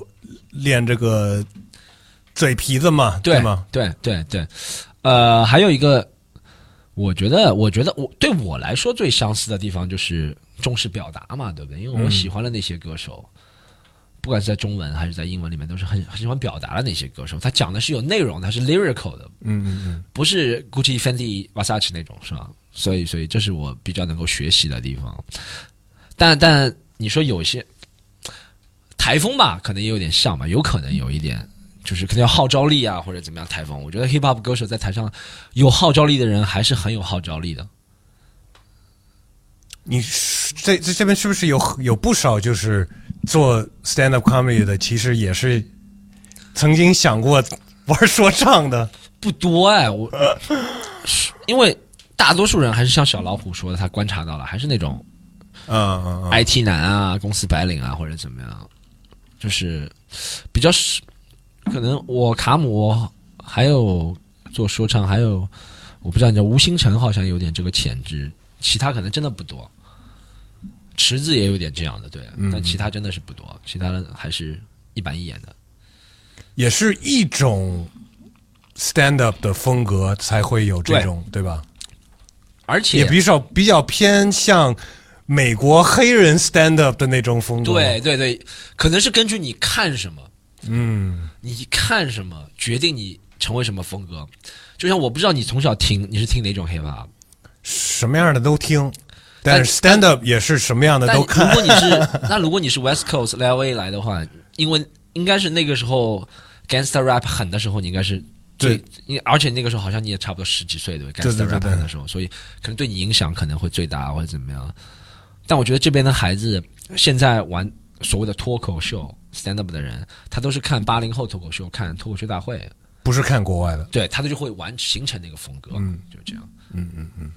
练这个嘴皮子嘛，对吗？对对对，呃，还有一个，我觉得，我觉得我对我来说最相似的地方就是重视表达嘛，对不对？因为我喜欢的那些歌手，不管是在中文还是在英文里面，都是很很喜欢表达的那些歌手。他讲的是有内容，他是 lyrical 的，嗯嗯嗯，不是 Gucci、Fendi、Versace 那种，是吧？所以，所以这是我比较能够学习的地方。但但。你说有些台风吧，可能也有点像吧，有可能有一点，就是可能要号召力啊，或者怎么样。台风，我觉得 hip hop 歌手在台上有号召力的人还是很有号召力的。你这这这边是不是有有不少就是做 stand up comedy 的，其实也是曾经想过玩说唱的？不多哎，我 因为大多数人还是像小老虎说的，他观察到了，还是那种。嗯嗯，IT 男啊，公司白领啊，或者怎么样，就是比较是可能我卡姆还有做说唱，还有我不知道你叫吴星辰，好像有点这个潜质，其他可能真的不多。池子也有点这样的，对，但其他真的是不多，其他的还是一板一眼的。也是一种 stand up 的风格才会有这种，对吧？而且也比较比较偏向。美国黑人 stand up 的那种风格，对对对，可能是根据你看什么，嗯，你看什么决定你成为什么风格。就像我不知道你从小听你是听哪种 hip hop，什么样的都听，但是 stand up 也是什么样的都看。如果你是 那如果你是 West Coast L A 来的话，因为应该是那个时候 gangster rap 狠的时候，你应该是最，而且那个时候好像你也差不多十几岁对 gangster rap 狠的时候，所以可能对你影响可能会最大或者怎么样。但我觉得这边的孩子现在玩所谓的脱口秀 stand up 的人，他都是看八零后脱口秀，看脱口秀大会，不是看国外的。对他就会玩形成那个风格，嗯，就这样，嗯嗯嗯。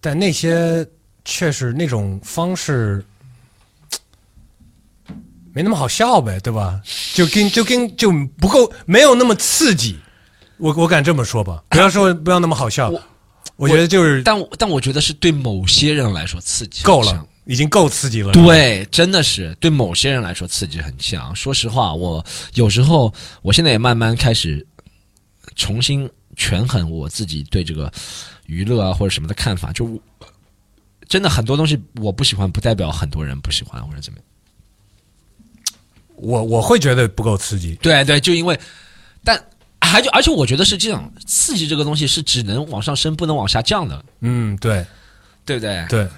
但那些确实那种方式没那么好笑呗，对吧？就跟就跟就不够，没有那么刺激。我我敢这么说吧，不要说不要那么好笑。我觉得就是，但但我觉得是对某些人来说刺激够了，已经够刺激了。对，真的是对某些人来说刺激很强。说实话，我有时候，我现在也慢慢开始重新权衡我自己对这个娱乐啊或者什么的看法。就真的很多东西我不喜欢，不代表很多人不喜欢或者怎么样。我我会觉得不够刺激。对对，就因为，但。还就，而且我觉得是这样，刺激这个东西是只能往上升，不能往下降的。嗯，对，对不对？对。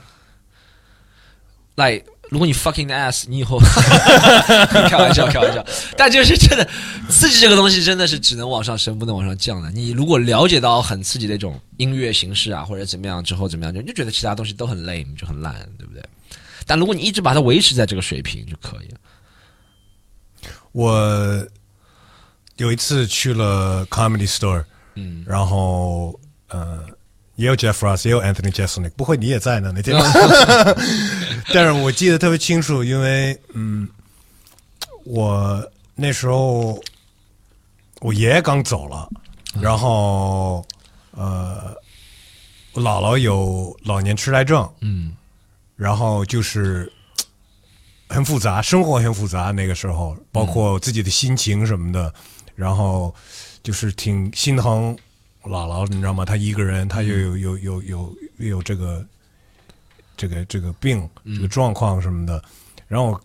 来，如果你 fucking ass，你以后 开玩笑，开玩笑。但就是真的，刺激这个东西真的是只能往上升，不能往上降的。你如果了解到很刺激的一种音乐形式啊，或者怎么样之后怎么样，就就觉得其他东西都很 lame，就很烂，对不对？但如果你一直把它维持在这个水平就可以了。我。有一次去了 Comedy Store，嗯，然后呃，也有 Jeff Ross，也有 Anthony Jeselnik，不会你也在呢那天，但是我记得特别清楚，因为嗯，我那时候我爷爷刚走了，然后呃，我姥姥有老年痴呆症，嗯，然后就是很复杂，生活很复杂。那个时候，包括自己的心情什么的，然后就是挺心疼姥姥，你知道吗？她一个人，她又有有有有有这个这个这个病，这个状况什么的。然后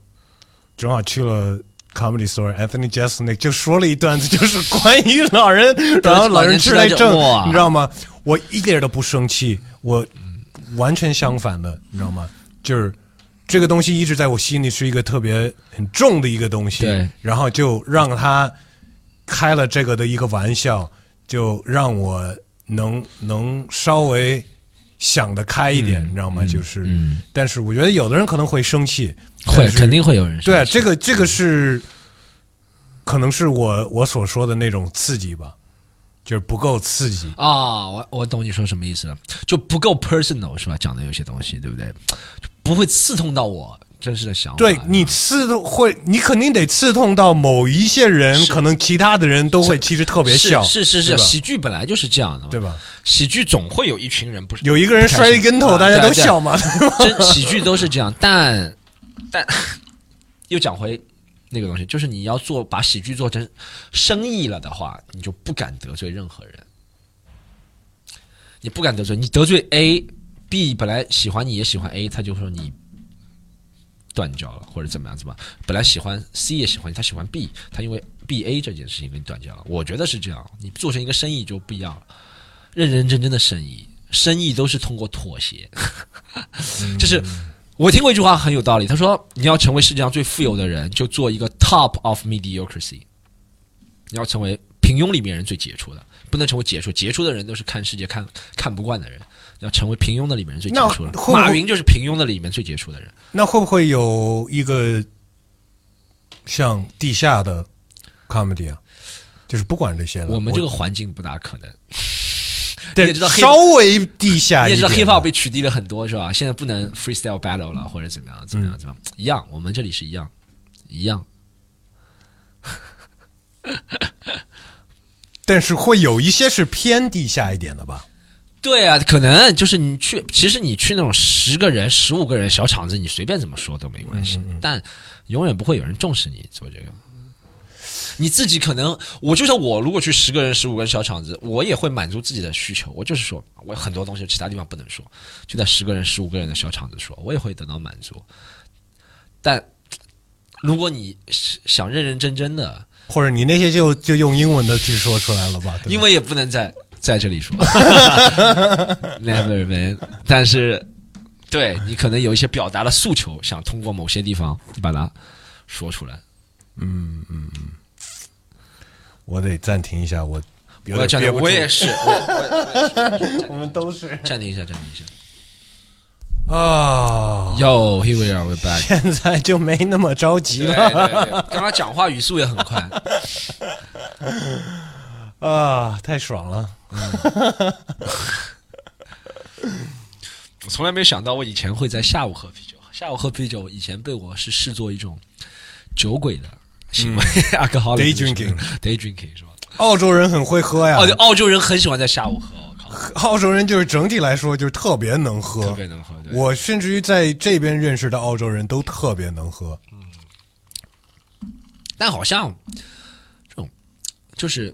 正好去了 Comedy Store，Anthony Jeselnik 就说了一段子，就是关于老人，然后老人痴呆症，哇你知道吗？我一点都不生气，我完全相反的，你知道吗？就是这个东西一直在我心里是一个特别很重的一个东西，然后就让他开了这个的一个玩笑，就让我能能稍微想得开一点，你知道吗？就是，嗯但是我觉得有的人可能会生气，会肯定会有人生对，这个这个是可能是我我所说的那种刺激吧，就是不够刺激。啊，我我懂你说什么意思了，就不够 personal 是吧？讲的有些东西对不对？不会刺痛到我真实的想法。对你刺痛会，你肯定得刺痛到某一些人，可能其他的人都会其实特别笑，是是是是，喜剧本来就是这样的嘛，对吧？喜剧总会有一群人不是。有一个人摔一跟头，啊大家都笑嘛。真喜剧都是这样，但但 又讲回那个东西，就是你要做把喜剧做成生意了的话，你就不敢得罪任何人，你不敢得罪，你得罪 A，B 本来喜欢你也喜欢 A，他就说你断交了或者怎么样怎么样，本来喜欢 C 也喜欢你，他喜欢 B，他因为 B A 这件事情跟你断交了，我觉得是这样，你做成一个生意就不一样了，认认真真的生意，生意都是通过妥协。就是我听过一句话很有道理，他说你要成为世界上最富有的人，就做一个 top of mediocrity，你要成为平庸里面人最杰出的，不能成为杰出，杰出的人都是看世界看看不惯的人，要成为平庸的里面人最杰出的。会会马云就是平庸的里面最杰出的人。那会不会有一个像地下的 comedy 啊？就是不管这些了，我们这个环境不大可能，对你也知道黑稍微地下你也知道 hip hop 被取缔了很多是吧？现在不能 freestyle battle 了，或者怎么样怎么样怎么样，一样，我们这里是一样，一样。但是会有一些是偏地下一点的吧？对啊，可能就是你去，其实你去那种十个人、十五个人小场子，你随便怎么说都没关系，但永远不会有人重视你做这个。你自己可能，我就像我如果去十个人、十五个人小场子，我也会满足自己的需求。我就是说我有很多东西其他地方不能说，就在十个人、十五个人的小场子说，我也会得到满足。但如果你想认认真真的，或者你那些就就用英文的去说出来了吧？因为也不能在在这里说，never man。但是，对你可能有一些表达的诉求，想通过某些地方把它说出来。嗯嗯嗯我得暂停一下，我我要暂停，点憋不住我也是，我 我们都是暂停一下，暂停一下。啊。Yo, here we are, we're back。现在就没那么着急对了刚刚讲话语速也很快。啊，太爽了！我从来没想到我以前会在下午喝啤酒。下午喝啤酒以前被我是视作一种酒鬼的行为 Day drinking day drinking 是吧？澳洲人很会喝呀，哦，对，澳洲人很喜欢在下午喝，澳洲人就是整体来说就是特别能喝，特别能喝。我甚至于在这边认识的澳洲人都特别能喝。嗯但好像这种就是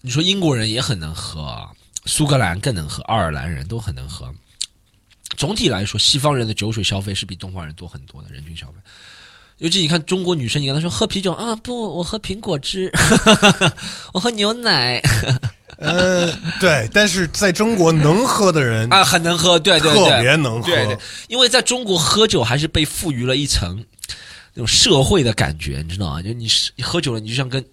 你说英国人也很能喝啊，苏格兰更能喝，爱尔兰人都很能喝。总体来说，西方人的酒水消费是比东方人多很多的，人均消费。尤其你看中国女生，你跟她说喝啤酒啊，不，我喝苹果汁，我喝牛奶 呃，对，但是在中国能喝的人啊，很能喝，对对对，特别能喝对对，因为在中国喝酒还是被赋予了一层那种社会的感觉，你知道吗？就你是你喝酒了，你就像跟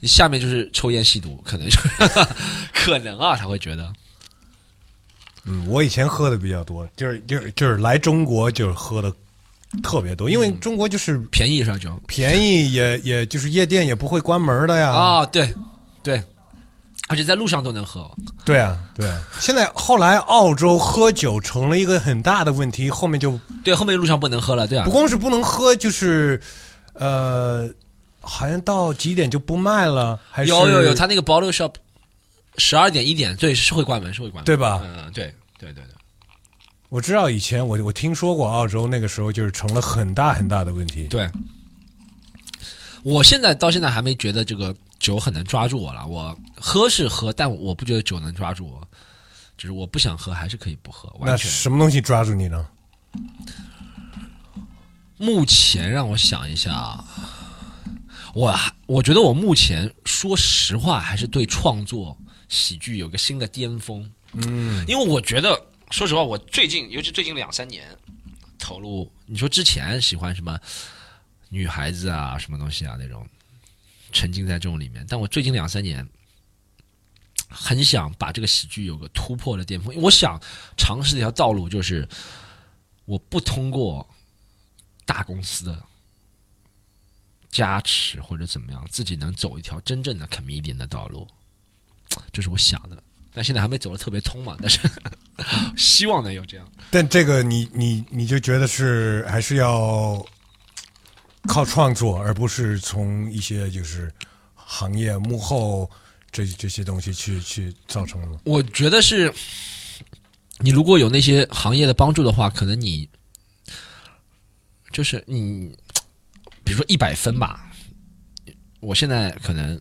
你下面就是抽烟吸毒，可能就 可能啊，他会觉得嗯，我以前喝的比较多，就是就是就是来中国就是喝的特别多，因为中国就是便宜是吧？就便宜也也就是夜店也不会关门的呀。啊，对对，而且在路上都能喝，对啊，对啊。现在后来澳洲喝酒成了一个很大的问题，后面就对，后面路上不能喝了，对啊不，光是不能喝，就是呃，好像到几点就不卖了，还是有有有，他那个 bottle shop 十二点一点，对，是会关门，是会关门，对吧嗯，对对对对。我知道以前我我听说过澳洲那个时候就是成了很大很大的问题。对，我现在到现在还没觉得这个酒很难抓住我了。我喝是喝，但我不觉得酒能抓住我，就是我不想喝还是可以不喝，那完全。什么东西抓住你呢？目前让我想一下啊，我我觉得我目前说实话还是对创作喜剧有个新的巅峰。嗯，因为我觉得说实话，我最近尤其最近两三年投入，你说之前喜欢什么女孩子啊，什么东西啊那种，沉浸在这种里面，但我最近两三年。很想把这个喜剧有个突破的巅峰，我想尝试一条道路，就是我不通过大公司的加持或者怎么样，自己能走一条真正的 comedian 的道路，这是我想的。但现在还没走的特别通嘛，但是 希望能有这样。但这个你你你就觉得是还是要靠创作，而不是从一些就是行业幕后这这些东西去去造成的。我觉得是，你如果有那些行业的帮助的话，可能你就是你，比如说一百分吧，我现在可能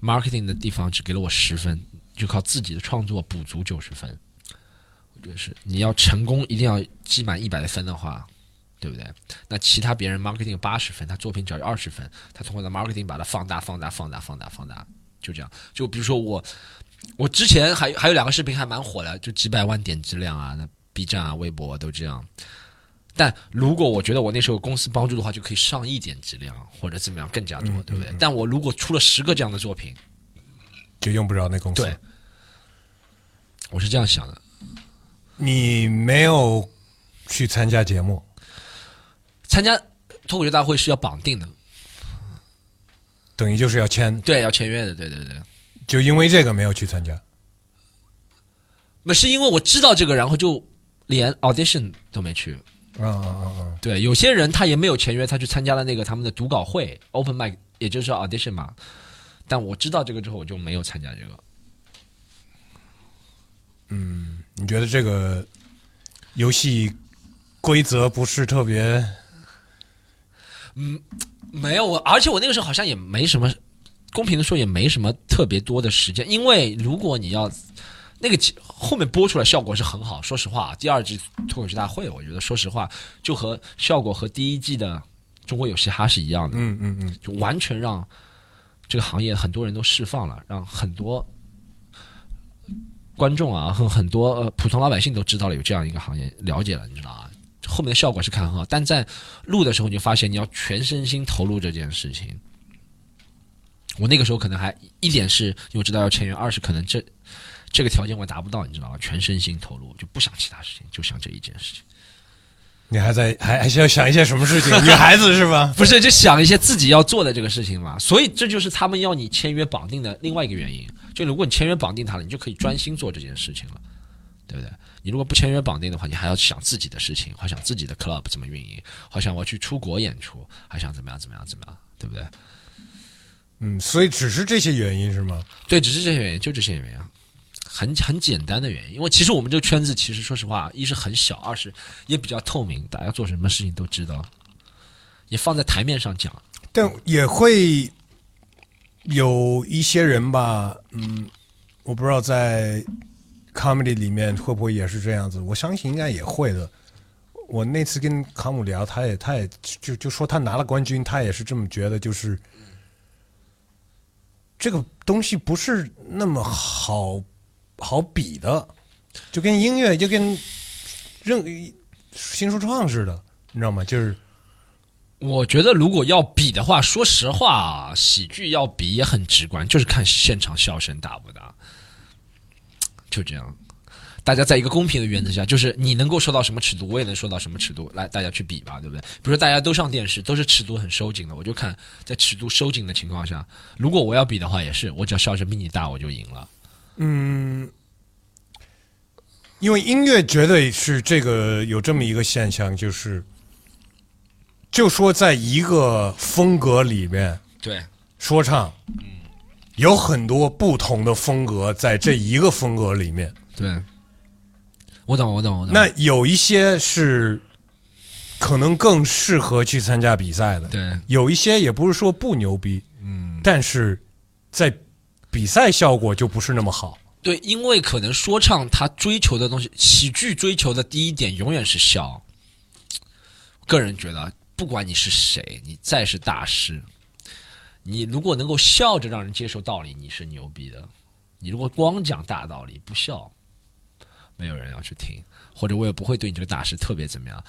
marketing 的地方只给了我十分，就靠自己的创作补足九十分。我觉得是你要成功，一定要积满一百分的话。对不对？那其他别人 marketing 八十分，他作品只要二十分，他通过的 marketing 把它放大、放大、放大、放大、放大，就这样。就比如说我，我之前还还有两个视频还蛮火的，就几百万点击量啊，那 B 站啊、微博都这样。但如果我觉得我那时候公司帮助的话，就可以上亿点击量或者怎么样更加多，对不对？但我如果出了十个这样的作品，就用不着那公司。对，我是这样想的。你没有去参加节目，参加脱口秀大会是要绑定的，等于就是要签，对，要签约的，对对对。就因为这个没有去参加。那是因为我知道这个，然后就连 audition 都没去。啊啊啊啊！对，有些人他也没有签约，他去参加了那个他们的读稿会 open mic，也就是说 audition 嘛。但我知道这个之后，我就没有参加这个。嗯你觉得这个游戏规则不是特别？没有，我而且我那个时候好像也没什么，公平的说也没什么特别多的时间，因为如果你要那个后面播出来效果是很好，说实话，第二季脱口秀大会，我觉得说实话就和效果和第一季的中国有嘻哈是一样的，嗯嗯嗯，就完全让这个行业很多人都释放了，让很多观众啊和很多呃普通老百姓都知道了有这样一个行业，了解了，你知道啊，后面的效果是看很好，但在录的时候你就发现你要全身心投入这件事情。我那个时候可能还一点是因为我知道要签约，二是可能这这个条件我达不到，你知道吗？全身心投入就不想其他事情，就想这一件事情。你还在还还需要想一些什么事情？女孩子是吧？不是，就想一些自己要做的这个事情嘛。所以这就是他们要你签约绑定的另外一个原因。就如果你签约绑定他了，你就可以专心做这件事情了，对不对？你如果不签约绑定的话，你还要想自己的事情，还想自己的 club 怎么运营，好想我去出国演出，还想怎么样怎么样怎么样，对不对？嗯，所以只是这些原因是吗？对，只是这些原因，就这些原因，很很简单的原因。因为其实我们这个圈子，其实说实话，一是很小，二是也比较透明，大家做什么事情都知道，也放在台面上讲。但也会有一些人吧，嗯，我不知道在 comedy 里面会不会也是这样子，我相信应该也会的。我那次跟卡姆聊，他也他也就就说他拿了冠军，他也是这么觉得，就是这个东西不是那么好好比的，就跟音乐就跟任新说唱似的，你知道吗？就是我觉得如果要比的话，说实话，喜剧要比也很直观，就是看现场笑声大不大，就这样。大家在一个公平的原则下，就是你能够说到什么尺度，我也能说到什么尺度，来大家去比吧，对不对？比如说大家都上电视，都是尺度很收紧的，我就看在尺度收紧的情况下，如果我要比的话，也是我只要笑声比你大，我就赢了。嗯，因为音乐绝对是这个有这么一个现象，就是就说在一个风格里面对，说唱，有很多不同的风格在这一个风格里面。对，我懂，我懂，我懂。那有一些是可能更适合去参加比赛的，对，有一些也不是说不牛逼，嗯，但是在比赛效果就不是那么好。对，因为可能说唱它追求的东西，喜剧追求的第一点永远是笑。个人觉得，不管你是谁，你再是大师，你如果能够笑着让人接受道理，你是牛逼的。你如果光讲大道理不笑，没有人要去听，或者我也不会对你这个大师特别怎么样。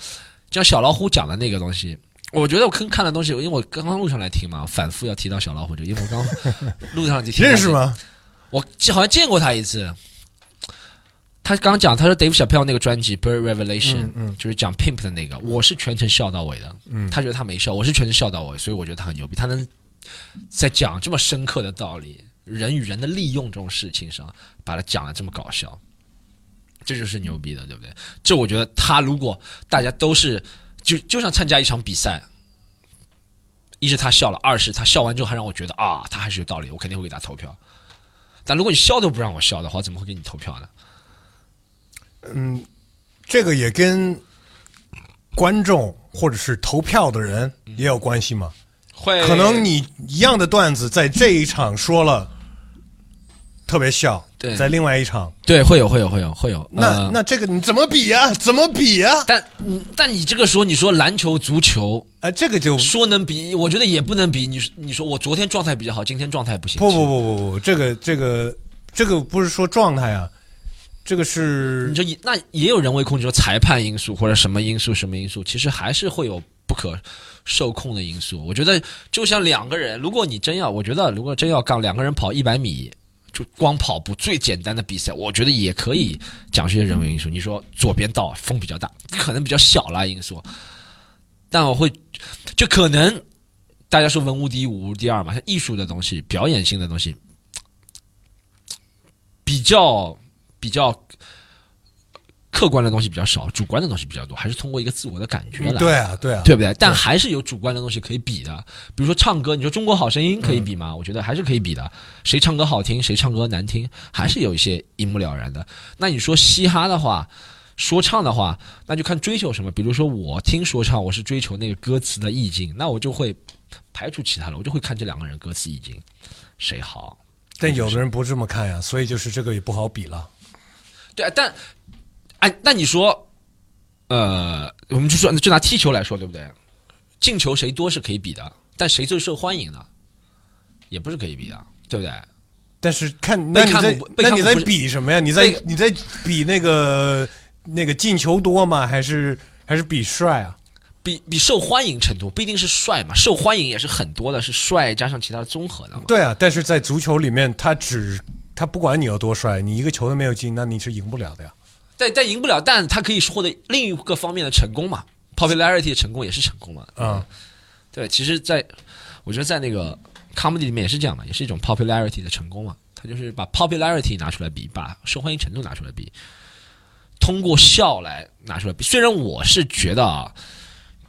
像小老虎讲的那个东西，我觉得我跟看的东西，因为我刚刚路上来听嘛，反复要提到小老虎这个，因为我刚路上就听认识吗？我好像见过他一次。他刚讲，他说 Dave Chappelle 那个专辑《Bird Revelation》，嗯就是讲 Pimp 的那个，我是全程笑到尾的。嗯他觉得他没笑，我是全程笑到尾，所以我觉得他很牛逼。他能在讲这么深刻的道理，人与人的利用这种事情上，把它讲的这么搞笑，这就是牛逼的，对不对？这我觉得他如果大家都是就就像参加一场比赛，一是他笑了，二是他笑完之后还让我觉得啊，他还是有道理，我肯定会给他投票。但如果你笑都不让我笑的话，怎么会给你投票呢？嗯这个也跟观众或者是投票的人也有关系嘛。会可能你一样的段子在这一场说了特别笑，对。在另外一场，对会有会有会有会有。那、呃那这个你怎么比呀、怎么比呀、但嗯但你这个时候你说篮球、足球哎，这个就说能比，我觉得也不能比。你你说我昨天状态比较好，今天状态不行。不不不不不，这个这个这个不是说状态啊，这个是你说那也有人为控制，说裁判因素或者什么因素什么因素，其实还是会有不可受控的因素。我觉得就像两个人，如果你真要，我觉得如果真要杠两个人跑一百米，就光跑步最简单的比赛，我觉得也可以讲这些人为因素。你说左边道风比较大，可能比较小啦因素，但我会就可能大家说文无第一武无第二嘛，像艺术的东西、表演性的东西，比较比较客观的东西比较少，主观的东西比较多，还是通过一个自我的感觉来，对啊对啊，对不对？但还是有主观的东西可以比的，比如说唱歌，你说《中国好声音》可以比嗯吗？我觉得还是可以比的。谁唱歌好听，谁唱歌难听，还是有一些一目了然的。那你说嘻哈的话，说唱的话，那就看追求什么。比如说我听说唱，我是追求那个歌词的意境，那我就会排除其他的，我就会看这两个人歌词意境谁好。但有的人不这么看呀，所以就是这个也不好比了。对啊，但哎，那你说，呃，我们就说就拿踢球来说，对不对？进球谁多是可以比的，但谁最受欢迎呢？也不是可以比的，对不对？但是看，那你在那你在比什么呀？你在你在比那个那个进球多吗？还是还是比帅啊？比比受欢迎程度不一定是帅嘛，受欢迎也是很多的，是帅加上其他的综合的嘛。对啊，但是在足球里面，他只他不管你有多帅，你一个球都没有进，那你是赢不了的呀。但但赢不了，但他可以获得另一个方面的成功嘛，popularity 的成功也是成功嘛。嗯、对，其实在，我觉得在那个 comedy 里面也是这样嘛，也是一种 popularity 的成功嘛。他就是把 popularity 拿出来比，把受欢迎程度拿出来比，通过笑来拿出来比。虽然我是觉得啊，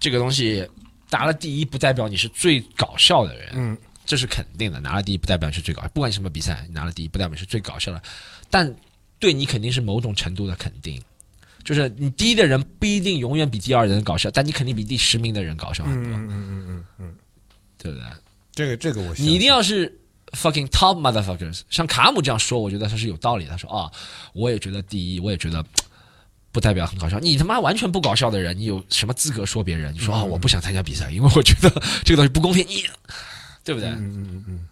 这个东西拿了第一不代表你是最搞笑的人，嗯，这是肯定的。拿了第一不代表你是最搞，不管你什么比赛，你拿了第一不代表你是最搞笑的，但对你肯定是某种程度的肯定。就是你第一的人不一定永远比第二的人搞笑，但你肯定比第十名的人搞笑很多，嗯嗯嗯嗯嗯，对不对？这个这个我你一定要是 fucking top motherfuckers，像卡姆这样说，我觉得他是有道理的。他说啊，我也觉得第一，我也觉得不代表很搞笑。你他妈完全不搞笑的人，你有什么资格说别人？你说啊，我不想参加比赛，因为我觉得这个东西不公平，你对不对？嗯嗯嗯嗯。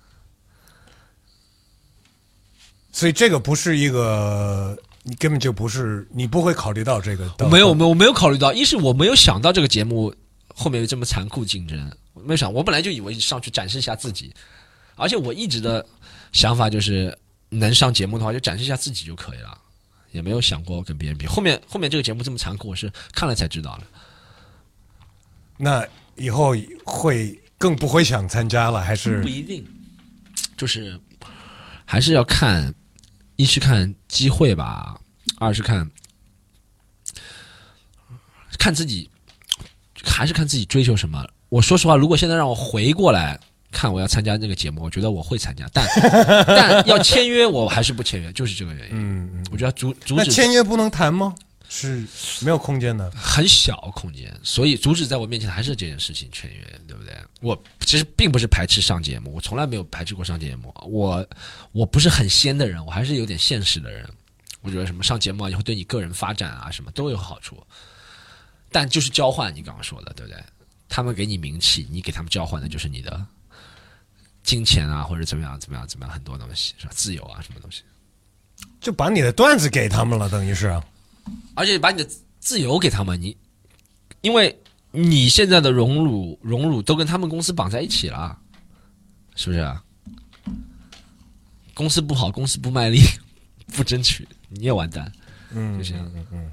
所以这个不是一个，你根本就不是，你不会考虑到这个。我没有，没有，我没有考虑到。一是我没有想到这个节目后面有这么残酷竞争，我没有想。我本来就以为上去展示一下自己，而且我一直的想法就是能上节目的话，就展示一下自己就可以了，也没有想过跟别人比。后面后面这个节目这么残酷，我是看了才知道的。那以后会更不会想参加了，还是不一定，就是还是要看，一是看机会吧，二是看看自己，还是看自己追求什么。我说实话，如果现在让我回过来看我要参加这个节目，我觉得我会参加，但但要签约，我还是不签约，就是这个原因。嗯嗯？我觉得阻阻那止签约不能谈吗？是没有空间的。很小空间，所以阻止在我面前还是这件事情全员，对不对？我其实并不是排斥上节目，我从来没有排斥过上节目。我我不是很仙的人，我还是有点现实的人。我觉得什么上节目啊，也会对你个人发展啊什么都有好处，但就是交换，你刚刚说的，对不对？他们给你名气，你给他们交换的就是你的金钱啊，或者怎么样怎么样怎么样，很多东西是吧？自由啊，什么东西？就把你的段子给他们了，等于是。而且把你的自由给他们，你因为你现在的荣辱荣辱都跟他们公司绑在一起了，是不是啊？公司不好，公司不卖力，不争取，你也完蛋。嗯，就这样嗯嗯，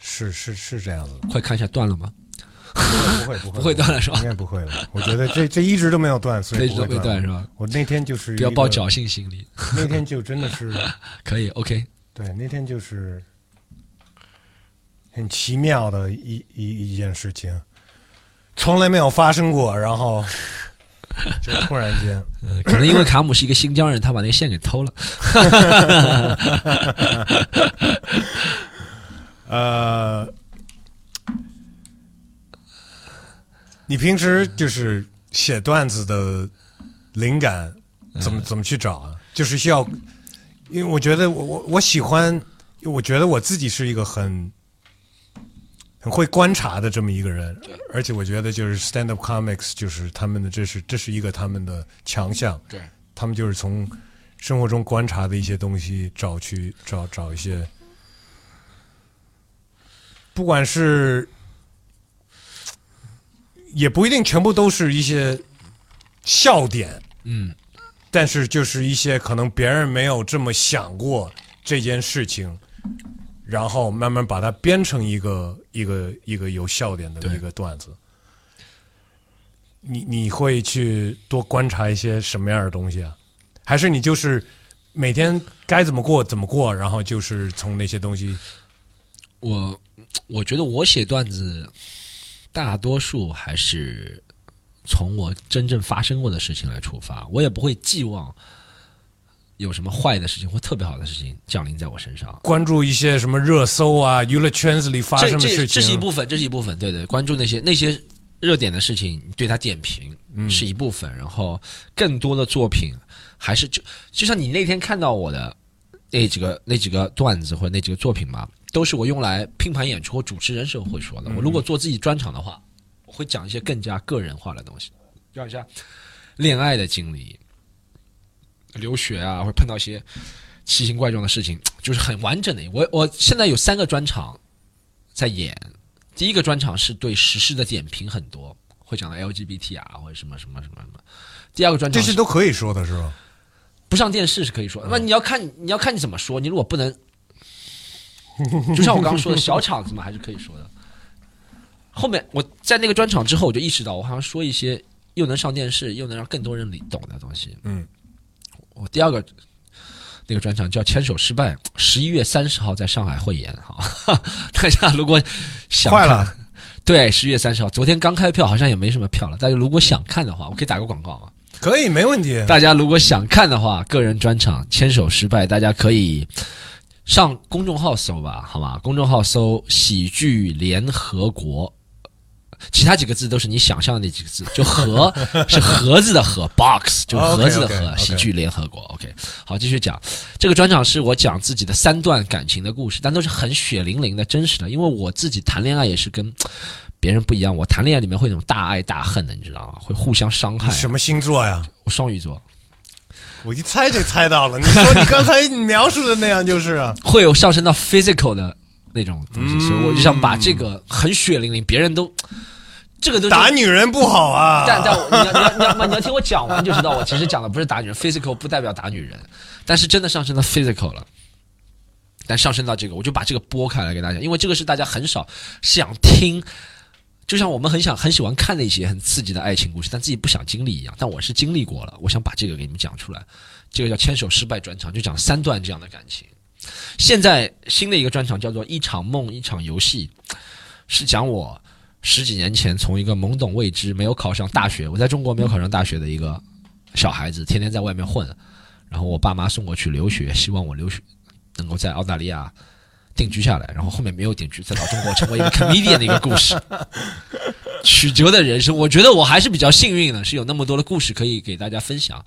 是是是这样子的，快看一下断了吗？不会不会不会断了是吧应？该不会了。我觉得这这一直都没有断，所以一直以不会都没断是吧？我那天就是不要抱侥幸心理，那天就真的是 可以 OK。对，那天就是很奇妙的一一一件事情，从来没有发生过，然后 就突然间，呃可能因为卡姆是一个新疆人，他把那个线给偷了。呃，你平时就是写段子的灵感怎么怎么去找啊？就是需要，因为我觉得我我我喜欢，我觉得我自己是一个很很会观察的这么一个人，而且我觉得就是 stand up comics 就是他们的这是这是一个他们的强项，对，他们就是从生活中观察的一些东西找去找找一些，不管是也不一定全部都是一些笑点，嗯，但是就是一些可能别人没有这么想过这件事情，然后慢慢把它编成一个一个一个有笑点的一个段子。你你会去多观察一些什么样的东西啊？还是你就是每天该怎么过怎么过，然后就是从那些东西我我觉得我写段子，大多数还是从我真正发生过的事情来出发，我也不会寄望有什么坏的事情或特别好的事情降临在我身上。关注一些什么热搜啊、娱乐圈子里发这这生的事情？这是一部分，这是一部分，对对，关注那些那些热点的事情，对他点评、嗯是一部分，然后更多的作品还是就就像你那天看到我的那几个那几个段子或者那几个作品嘛，都是我用来拼盘演出或主持人时候会说的。我如果做自己专场的话，我会讲一些更加个人化的东西，讲一下恋爱的经历、留学啊，会碰到一些奇形怪状的事情，就是很完整的。我我现在有三个专场在演，第一个专场是对时事的点评很多，会讲到 LGBT 啊或者什么什么什么什么。第二个专场这些都可以说的是吧？不上电视是可以说，那你要看你要看你怎么说，你如果不能，就像我刚刚说的小场子嘛，还是可以说的。后面我在那个专场之后，我就意识到，我好像说一些又能上电视，又能让更多人理懂的东西。嗯，我第二个那个专场叫《牵手失败》，十一月三十号在上海汇演，哈，大家如果想看快了，对，十一月三十号，昨天刚开票，好像也没什么票了。大家如果想看的话，我可以打个广告啊。可以没问题。大家如果想看的话，个人专场牵手失败，大家可以上公众号搜吧，好吗？公众号搜“喜剧联合国”，其他几个字都是你想象的那几个字，就盒 是盒子的盒，box 就盒子的盒喜剧联合国。OK，好，继续讲这个专场是我讲自己的三段感情的故事，但都是很血淋淋的、真实的，因为我自己谈恋爱也是跟。别人不一样，我谈恋爱里面会那种大爱大恨的，你知道吗？会互相伤害。什么星座呀？我双鱼座，我一猜就猜到了。你说你刚才描述的那样就是啊。会有上升到 physical 的那种东西，嗯所以我就想把这个很血淋淋，别人都这个都打女人不好啊。但但我你要你要你要你要听我讲完就知道，我其实讲的不是打女人，physical 不代表打女人，但是真的上升到 physical 了。但上升到这个，我就把这个拨开来给大家，因为这个是大家很少想听，就像我们很想很喜欢看那些很刺激的爱情故事，但自己不想经历一样。但我是经历过了，我想把这个给你们讲出来。这个叫牵手失败专场，就讲三段这样的感情。现在新的一个专场叫做《一场梦，一场游戏》，是讲我十几年前从一个懵懂未知、没有考上大学，我在中国没有考上大学的一个小孩子，天天在外面混，然后我爸妈送我去留学，希望我留学能够在澳大利亚定居下来，然后后面没有定居，在老中国成为一个 comedian 的一个故事，曲折的人生。我觉得我还是比较幸运的，是有那么多的故事可以给大家分享，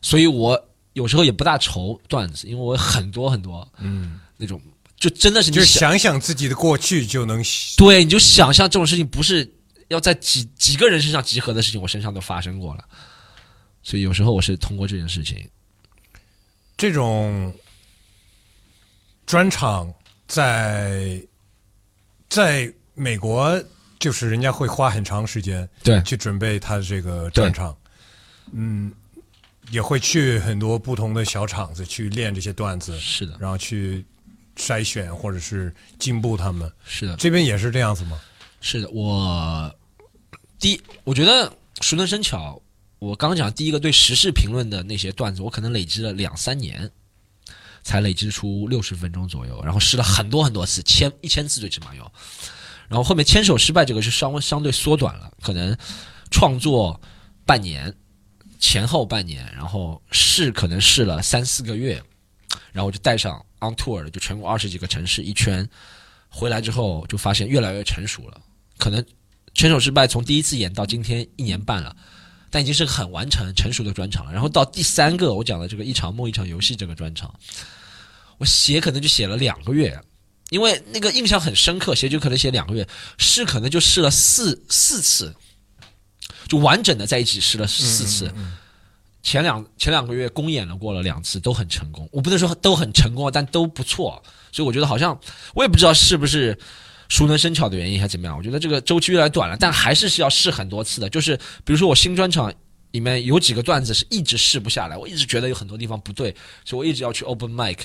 所以我有时候也不大愁段子，因为我很多很多，嗯，那种就真的是你想想自己的过去就能对，你就想象这种事情不是要在几几个人身上集合的事情，我身上都发生过了。所以有时候我是通过这件事情，这种专场在在美国，就是人家会花很长时间对去准备他的这个专场，嗯，也会去很多不同的小场子去练这些段子，是的，然后去筛选或者是进步他们。是的，这边也是这样子吗？是的。我第一，我觉得熟能生巧。我刚刚讲第一个对时事评论的那些段子，我可能累积了两三年，才累积出六十分钟左右，然后试了很多很多次，千一千次最起码有。然后后面牵手失败这个是稍微相对缩短了，可能创作半年前后半年，然后试可能试了三四个月，然后就带上 on tour 了，就全国二十几个城市一圈，回来之后就发现越来越成熟了，可能牵手失败从第一次演到今天一年半了。但已经是很完成、成熟的专场了。然后到第三个，我讲的这个一场梦、一场游戏这个专场，我写可能就写了两个月，因为那个印象很深刻，写就可能写两个月，试可能就试了四四次，就完整的在一起试了四次。前两前两个月公演了过了两次，都很成功。我不能说都很成功，但都不错。所以我觉得好像我也不知道是不是。熟能生巧的原因还是怎么样？我觉得这个周期越来越短了，但还是是要试很多次的。就是比如说我新专场里面有几个段子是一直试不下来，我一直觉得有很多地方不对，所以我一直要去 open mic，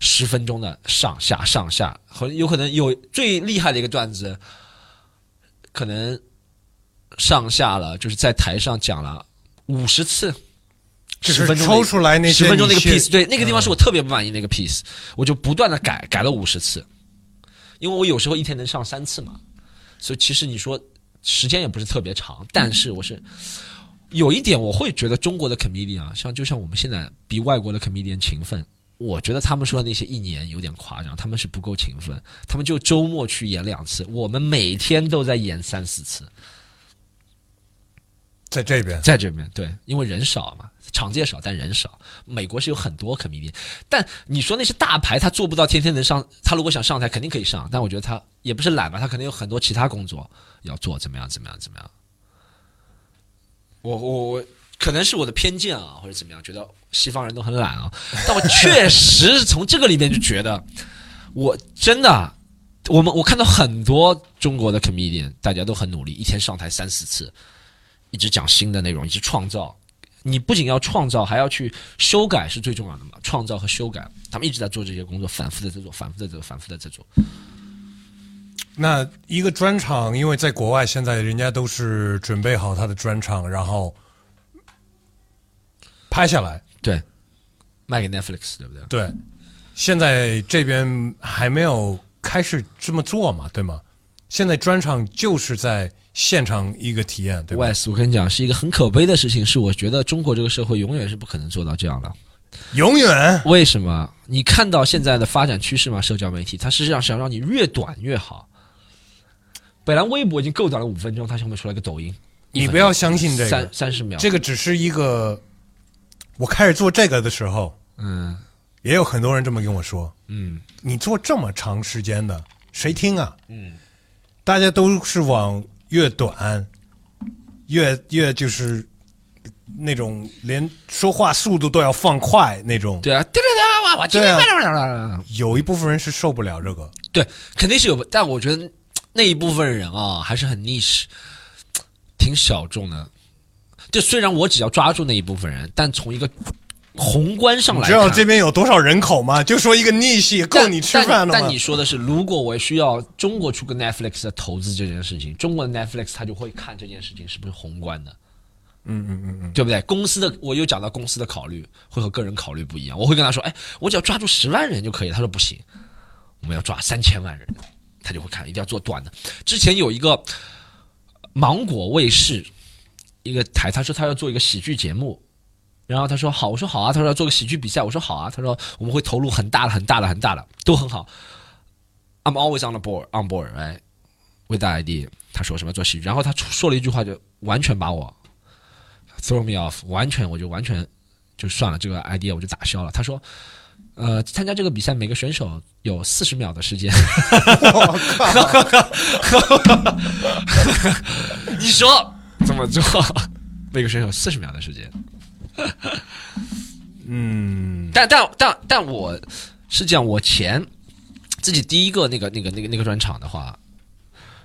十分钟的上下上下，和有可能有最厉害的一个段子，可能上下了，就是在台上讲了五十次，十分钟抽出来那十分钟那个 piece，对，那个地方是我特别不满意那个 piece，我就不断的改，改了五十次。因为我有时候一天能上三次嘛，所以其实你说时间也不是特别长，但是我是有一点我会觉得中国的 comedian 啊，像就像我们现在比外国的 comedian 勤奋，我觉得他们说的那些一年有点夸张，他们是不够勤奋，他们就周末去演两次，我们每天都在演三四次，在这边，在这边对，因为人少嘛，场子也少，但人少。美国是有很多 comedian，但你说那些大牌，他做不到天天能上，他如果想上台肯定可以上，但我觉得他也不是懒吧，他肯定有很多其他工作要做，怎么样怎么样怎么样。我我我可能是我的偏见啊，或者怎么样，觉得西方人都很懒啊，但我确实从这个里面就觉得，我真的。我们我看到很多中国的 comedian，大家都很努力，一天上台三四次，一直讲新的内容，一直创造。你不仅要创造，还要去修改，是最重要的嘛？创造和修改，他们一直在做这些工作，反复的在做，反复的在做，反复的在做。那一个专场，因为在国外现在人家都是准备好他的专场，然后拍下来。对，卖给 Netflix，对不对？对，现在这边还没有开始这么做嘛，对吗？现在专场就是在现场一个体验，对吧？Wes，我跟你讲，是一个很可悲的事情，是我觉得中国这个社会永远是不可能做到这样的。永远为什么？你看到现在的发展趋势嘛？社交媒体它实际上想让你越短越好。本来微博已经够短了五分钟，它上面出来个抖音，你不要相信这三个，三十秒，这个只是一个。我开始做这个的时候，嗯。也有很多人这么跟我说。嗯：“你做这么长时间的，谁听啊？”嗯，大家都是往越短，越越就是那种连说话速度都要放快那种。对啊，对对对，哇哇，对啊。啊，有一部分人是受不了这个。对，肯定是有，但我觉得那一部分人啊，还是很 niche，挺小众的。就虽然我只要抓住那一部分人，但从一个宏观上你知道，这边有多少人口吗？就说一个逆系够你吃饭了但。但吗你？说的是，如果我需要中国出个 Netflix 的投资这件事情，中国的 Netflix 他就会看这件事情是不是宏观的，嗯嗯嗯嗯，对不对？公司的我又讲到公司的考虑会和个人考虑不一样，我会跟他说，哎，我只要抓住十万人就可以。他说不行，我们要抓三千万人，他就会看，一定要做短的。之前有一个芒果卫视一个台，他说他要做一个喜剧节目，然后他说好，我说好啊，他说要做个喜剧比赛，我说好啊，他说我们会投入很大的、很大的、很大的，都很好。I'm always on the board, on board, right? With that idea，他说什么做喜剧，然后他说了一句话，就完全把我 throw me off，完全我就完全就算了，这个 idea 我就打消了。他说，呃，参加这个比赛，每个选手有四十秒的时间。你说怎么做？每个选手四十秒的时间。嗯，但但但但我是这样，我前自己第一个那个那个那个那个专场的话，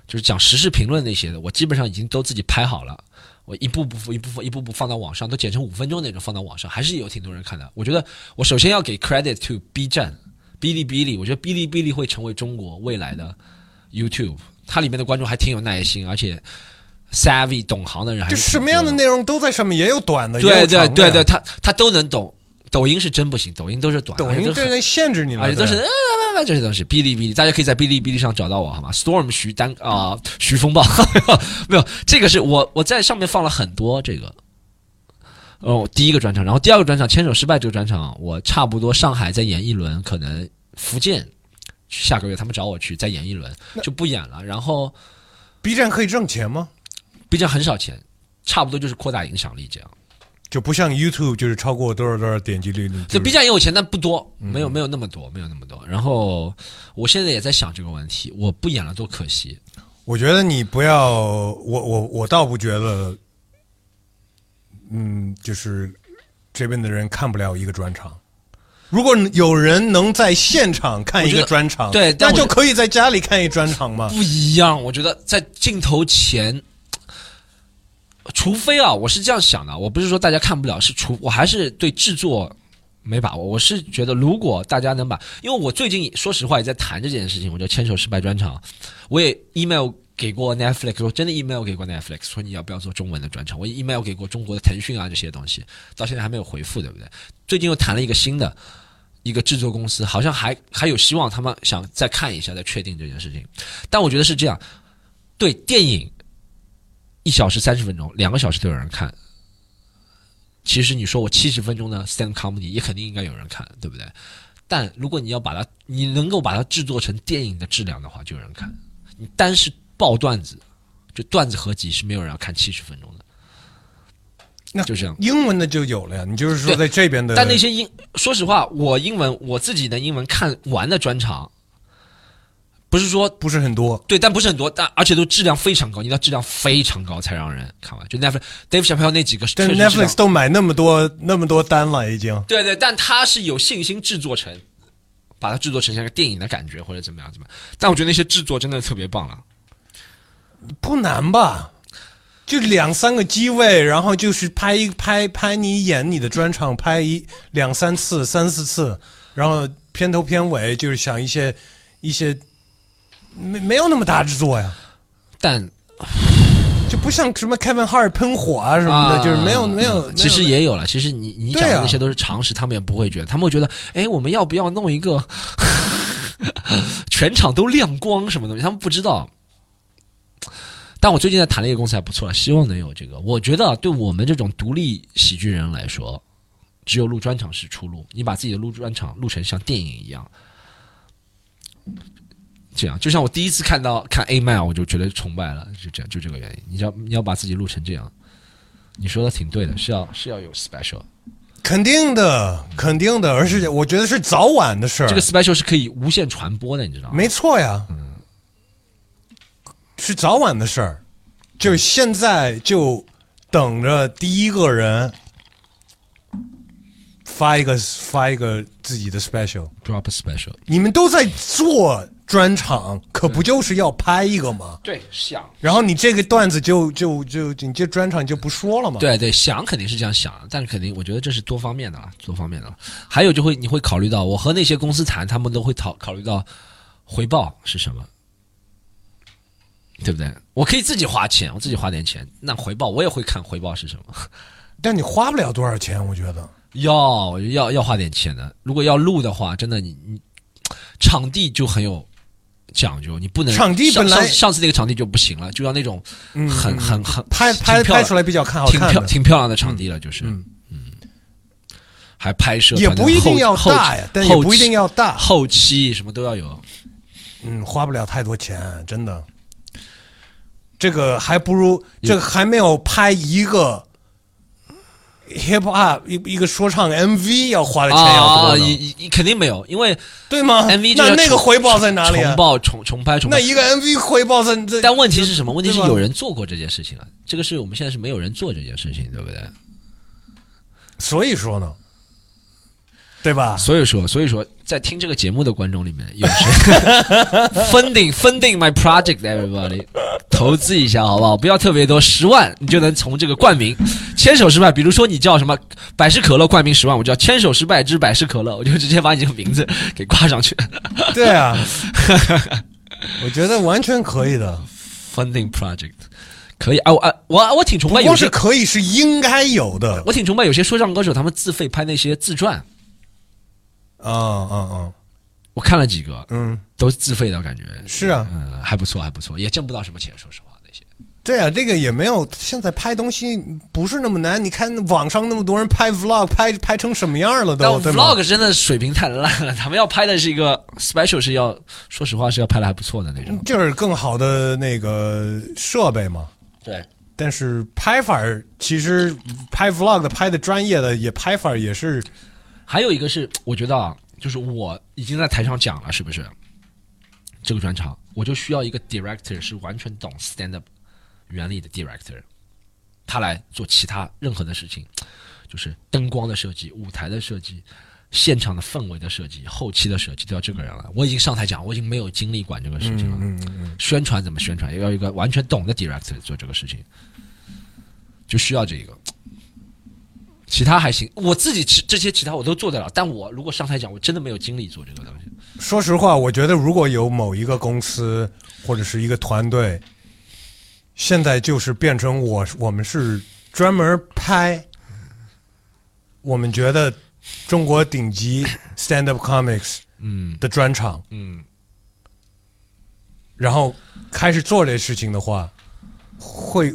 就是讲时事评论那些的，我基本上已经都自己拍好了，我一步步一步步一步步放到网上，都剪成五分钟那种放到网上，还是有挺多人看的。我觉得我首先要给 credit to B 站、哔哩哔哩，我觉得哔哩哔哩会成为中国未来的 YouTube，它里面的观众还挺有耐心，而且 savvy 懂行的人还就是什么样的内容都在上面，也有短的，也对对对对，呀他他都能懂。抖音是真不行，抖音都是短，抖音都很这在限制你了，而且都是这些东西。哔哩哔哩，大家可以在哔哩哔哩上找到我，好吗？Storm 徐丹啊、徐风暴，没有这个是我我在上面放了很多这个。哦，第一个专场，然后第二个专场牵手失败这个专场，我差不多上海再演一轮，可能福建下个月他们找我去再演一轮，就不演了。然后 B 站可以挣钱吗？B 站很少钱，差不多就是扩大影响力这样。就不像 YouTube，就是超过多少多少点击率，就 B 站也有钱，但不多，嗯没有没有那么多，没有那么多。然后我现在也在想这个问题，我不演了多可惜。我觉得你不要，我我我倒不觉得，嗯，就是这边的人看不了一个专场。如果有人能在现场看一个专场，对那就可以在家里看一专场嘛。不一样，我觉得在镜头前，除非啊，我是这样想的，我不是说大家看不了，是除我还是对制作没把握。我是觉得，如果大家能把，因为我最近说实话也在谈这件事情，我就牵手失败专场，我也 email 给过 Netflix，我真的 email 给过 Netflix，说你要不要做中文的专场，我 email 给过中国的腾讯啊这些东西，到现在还没有回复，对不对？最近又谈了一个新的。一个制作公司好像还还有希望，他们想再看一下，再确定这件事情。但我觉得是这样，对电影一小时三十分钟，两个小时都有人看。其实你说我七十分钟的 stand comedy 也肯定应该有人看，对不对？但如果你要把它，你能够把它制作成电影的质量的话，就有人看。你单是爆段子，就段子合集是没有人要看七十分钟的。那就这样。英文的就有了呀，你就是说在这边的，但那些英，说实话，我英文我自己的英文看完的专场，不是说不是很多。对，但不是很多，但而且都质量非常高，你的质量非常高才让人看完。就 Netflix Dave Chappelle 那几个但 Netflix 都买那么多那么多单了，已经。对对，但他是有信心制作成，把它制作成像个电影的感觉或者怎么样怎么样。但我觉得那些制作真的特别棒了。不难吧？就两三个机位，然后就是拍一拍拍你演你的专场，拍一两三次、三四次，然后片头片尾就是想一些一些没没有那么大制作呀，但就不像什么 Kevin Hart 喷火啊什么的，啊就是没有没有。其实也有了。其实你你讲对啊的那些都是常识，他们也不会觉得，他们会觉得，哎，我们要不要弄一个 全场都亮光什么东西？他们不知道。但我最近在谈了一个公司还不错，希望能有这个。我觉得对我们这种独立喜剧人来说，只有录专场是出路。你把自己的录专场录成像电影一样，这样就像我第一次看到看 A Man，我就觉得崇拜了，就这样，就这个原因。你要你要把自己录成这样，你说的挺对的，是要是要有 special。肯定的，肯定的，而是我觉得是早晚的事儿。这个 special 是可以无限传播的，你知道吗？没错呀，是早晚的事儿，就是现在就等着第一个人发一个发一个自己的 special。drop a special。你们都在做专场，可不就是要拍一个吗？对，想然后你这个段子就就就你这专场就不说了嘛？，对对想肯定是这样想，但是肯定我觉得这是多方面的了，多方面的了。还有就会你会考虑到，我和那些公司谈，他们都会考考虑到回报是什么，对不对？我可以自己花钱，我自己花点钱，那回报我也会看回报是什么。但你花不了多少钱，我觉得。要要要花点钱的。如果要录的话，真的你你场地就很有讲究，你不能场地上本来上上次那个场地就不行了，就要那种很很很拍拍拍出来比较看好挺漂看的。挺漂亮的场地了，就是。嗯还拍摄也不一定要大呀，但也不一定要大。后期什么都要有。嗯，花不了太多钱，真的。这个还不如这个还没有拍一个 hip hop 一一个说唱 MV 要花的钱要啊，多呢，肯定没有，因为对吗 MV 那那个回报在哪里啊重？报重重拍重拍那。一个 MV 回报在这，但问题是什么？问题是有人做过这件事情了，这个是我们现在是没有人做这件事情，对不对？所以说呢，对吧？所以说，所以说，在听这个节目的观众里面，有谁 funding funding my project everybody 投资一下好不好？不要特别多，十万你就能从这个冠名牵手失败。比如说你叫什么百事可乐冠名十万，我叫牵手失败之百事可乐，我就直接把你这个名字 给挂上去。对啊，我觉得完全可以的。funding project 可以啊，我啊我我挺崇拜有些，可以，是应该有的。我挺崇拜有些说唱歌手他们自费拍那些自传，啊啊啊！我看了几个，嗯，都是自费的感觉。是啊，嗯，还不错，还不错，也挣不到什么钱，说实话那些。对啊，这个也没有。现在拍东西不是那么难，你看网上那么多人拍 vlog，拍拍成什么样了都，？vlog 真的水平太烂了，他们要拍的是一个 special，是要说实话是要拍的还不错的那种。就是更好的那个设备嘛。对，但是拍法儿其实拍 vlog 的拍的专业的也拍法儿也是还有一个是我觉得啊，就是我已经在台上讲了，是不是？这个专场我就需要一个 director 是完全懂 stand up 原理的 director，他来做其他任何的事情，就是灯光的设计、舞台的设计、现场的氛围的设计、后期的设计都要这个人了。我已经上台讲，我已经没有精力管这个事情了。嗯嗯嗯，宣传怎么宣传，也要一个完全懂的 director 做这个事情，就需要这个。其他还行，我自己其这些其他我都做得了，但我如果上台讲，我真的没有精力做这个东西。说实话，我觉得如果有某一个公司或者是一个团队，现在就是变成我我们是专门拍，我们觉得中国顶级 stand up comics 嗯。的专场，嗯，然后开始做这事情的话，会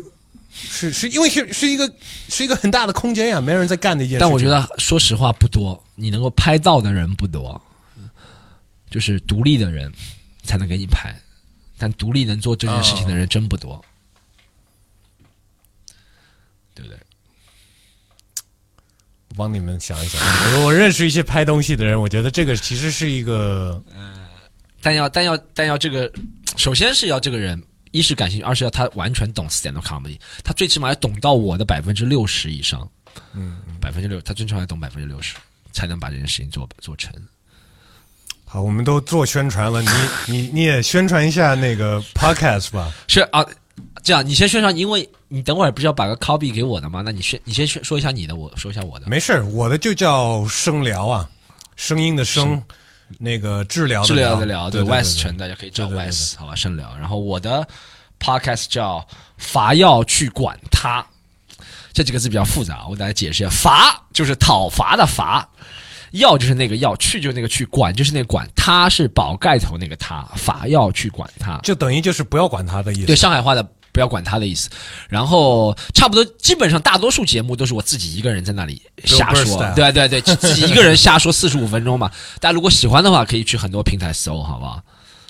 是是因为是是一个是一个很大的空间呀，没人在干的一件事。但我觉得说实话不多，你能够拍到的人不多，就是独立的人才能给你拍，但独立能做这件事情的人真不多，对不对？我帮你们想一想，我我认识一些拍东西的人，我觉得这个其实是一个但要但要但要这个，首先是要这个人一是感兴趣，二是要他完全懂 stand up comedy，他最起码要懂到我的百分之六十以上，嗯，百分之六，他最起码要懂百分之六十，才能把这件事情做做成。好，我们都做宣传了，你你你也宣传一下那个 podcast 吧。是啊，这样你先宣传，因为你等会儿不是要把个 copy 给我的吗？那你先你先说说一下你的，我说一下我的。没事儿，我的就叫声聊啊，声音的声，那个治疗治疗的疗，对对 West 对城，大家可以找对对对 West 好吧，深聊。然后我的 podcast 叫“伐要去管他”，这几个字比较复杂，我给大家解释一下。伐就是讨伐的伐，要就是那个要，去就是那个去，管就是那个管，他是宝盖头那个他，伐要去管他。就等于就是不要管他的意思。对上海话的不要管他的意思。然后差不多基本上大多数节目都是我自己一个人在那里瞎说对对对，自己一个人瞎说四十五分钟嘛。大家如果喜欢的话，可以去很多平台搜，好不好？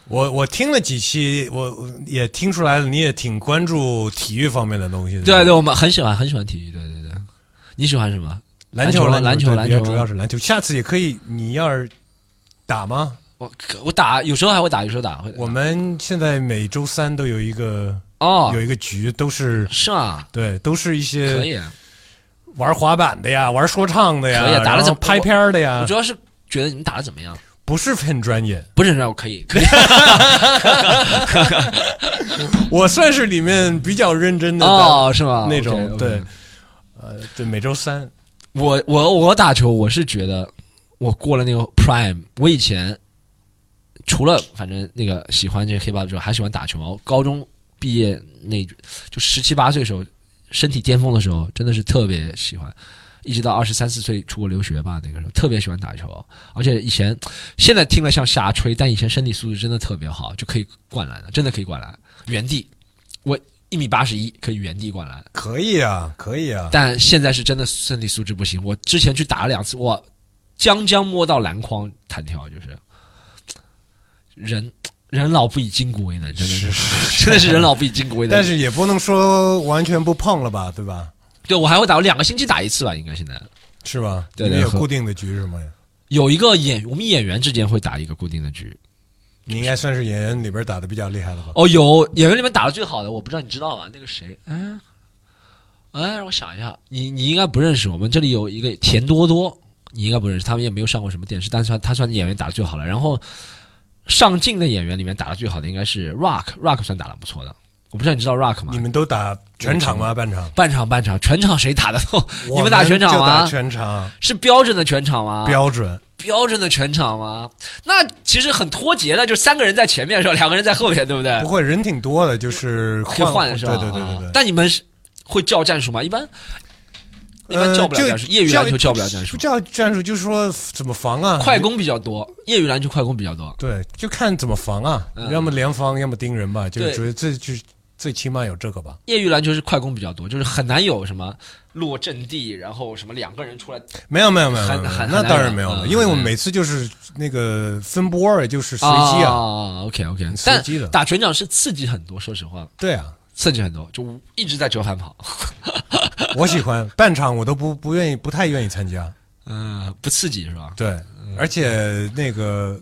我我听了几期，我我也听出来了，你也挺关注体育方面的东西的。对对，我们很喜欢很喜欢体育，对对对。你喜欢什么？篮球篮球篮球主要是篮球。下次也可以，你要是打吗？我我打有时候还会打，有时候打。我们现在每周三都有一个哦有一个局，都是是啊，对，都是一些可以。啊玩滑板的呀，玩说唱的呀，可以啊打得怎么拍片的呀我主，要是觉得你们打的怎么样？不是很专业。不是让我可以可以。我算是里面比较认真的哦，是吗？那种对，呃，对，每周三我我我打球，我是觉得我过了那个 prime。我以前除了反正那个喜欢这个 hiphop 之后，还喜欢打球。高中毕业那就十七八岁时候，身体巅峰的时候，真的是特别喜欢。一直到二十三四岁出国留学吧，那个时候特别喜欢打球，而且以前现在听了像瞎吹，但以前身体素质真的特别好，就可以灌篮了，真的可以灌篮，原地。我一米八十一，可以原地灌篮。可以啊，可以啊。但现在是真的身体素质不行。我之前去打了两次，我将将摸到篮筐弹跳，就是人人老不以筋骨为难，真的是 真的是人老不以筋骨为难。但是也不能说完全不碰了吧，对吧？对我还会打，我两个星期打一次吧，应该现在是吧？对对和你们有固定的局是吗？有一个演我们演员之间会打一个固定的局。你应该算是演员里边打的比较厉害的吧？哦，有演员里面打的最好的，我不知道你知道吧？那个谁，嗯，哎，让我想一下，你你应该不认识。我们这里有一个田多多，你应该不认识，他们也没有上过什么电视，但是他他算演员打的最好了。然后上镜的演员里面打的最好的应该是 Rock，Rock 算打的不错的。我不知道你知道 Rock 吗你？们都打全场吗？半场？半场半场，全场谁打的动？你们打全场就打吗？全场是标准的全场吗？标准。标准的全场吗？那其实很脱节的，就三个人在前面是吧？两个人在后面，对不对不？会人挺多的，就是可以换是吧？对对对对。但你们是会叫战术吗？一般一般叫不了战术，业余篮球叫不了战术不。叫战术，就是说怎么防啊？快攻比较多，业余篮球快攻比较多。对，就看怎么防啊，嗯要么联防，要么盯人吧，就是觉得这就最起码有这个吧。业余篮球是快攻比较多，就是很难有什么落阵地，然后什么两个人出来没有没有没有，那当然没有了，嗯因为我们嗯每次就是那个分波儿，就是随机啊，啊。OK OK，随机的打全场是刺激很多，说实话，对啊，刺激很多，就一直在折返跑。我喜欢半场我都不不愿意，不太愿意参加，嗯，不刺激是吧？对，而且那个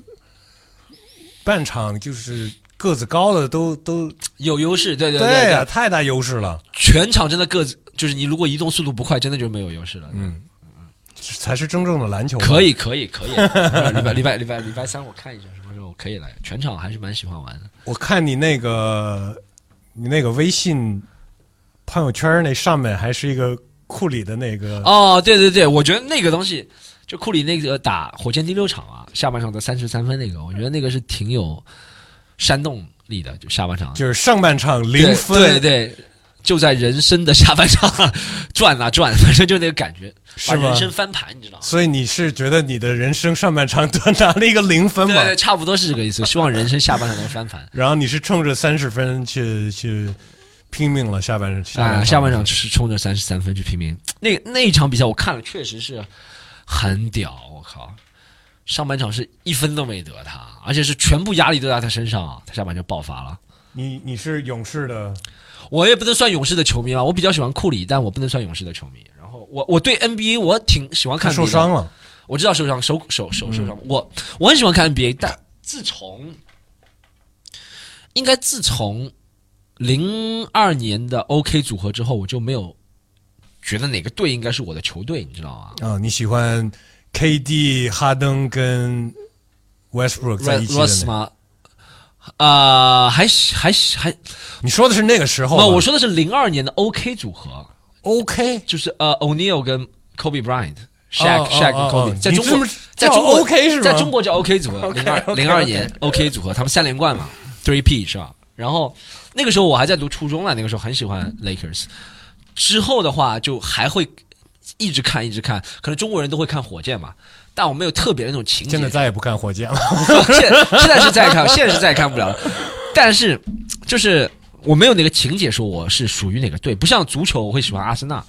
半场就是个子高的都都有优势，对对对太大优势了，全场真的个子，就是你如果移动速度不快，真的就没有优势了。嗯，才是真正的篮球。可以，可以，可以。礼拜礼拜礼拜礼拜三我看一下什么时候可以来，全场还是蛮喜欢玩的。我看你那个你那个微信朋友圈那上面还是一个库里的那个，哦，对对对，我觉得那个东西，就库里那个打火箭第六场啊，下半场的三十三分那个，我觉得那个是挺有煽动力的，就下半场。就是上半场零分，对对，就在人生的下半场转啊转，反正就那个感觉，把是人生翻盘，你知道吗？所以你是觉得你的人生上半场得拿了一个零分吗？对对，差不多是这个意思。希望人生下半场能翻盘。然后你是冲着三十分去去拼命了，下半下半啊，场下半场是冲着三十三分去拼命。那那一场比赛我看了，确实是很屌，我靠！上半场是一分都没得他，而且是全部压力都在他身上，他下半就爆发了。你你是勇士的，我也不能算勇士的球迷嘛，我比较喜欢库里，但我不能算勇士的球迷。然后我我对 NBA 我挺喜欢看受伤了，我知道受伤，手手手受伤。我我很喜欢看 NBA，但自从应该自从零二年的 OK 组合之后，我就没有觉得哪个队应该是我的球队，你知道吗啊，你喜欢 KD、哈登跟 Westbrook 在一起的？啊、还还还，你说的是那个时候吧？那我说的是零二年的 OK 组合，OK，就是呃 O'Neal 跟 Kobe Bryant。Shaq 哦 Shaq 跟哦 Kobe 哦在中国在中国 OK 是吗在中国叫 OK 组合零二零二年 OK 组合，他们三连冠嘛，Three P 是吧？然后那个时候我还在读初中呢，那个时候很喜欢 Lakers。之后的话就还会一直看一直看，可能中国人都会看火箭嘛，但我没有特别的那种情节。现在再也不看火箭了。现现在是再也看，现在是再也看不了了。但是就是我没有那个情节说我是属于哪个队，不像足球我会喜欢阿森纳，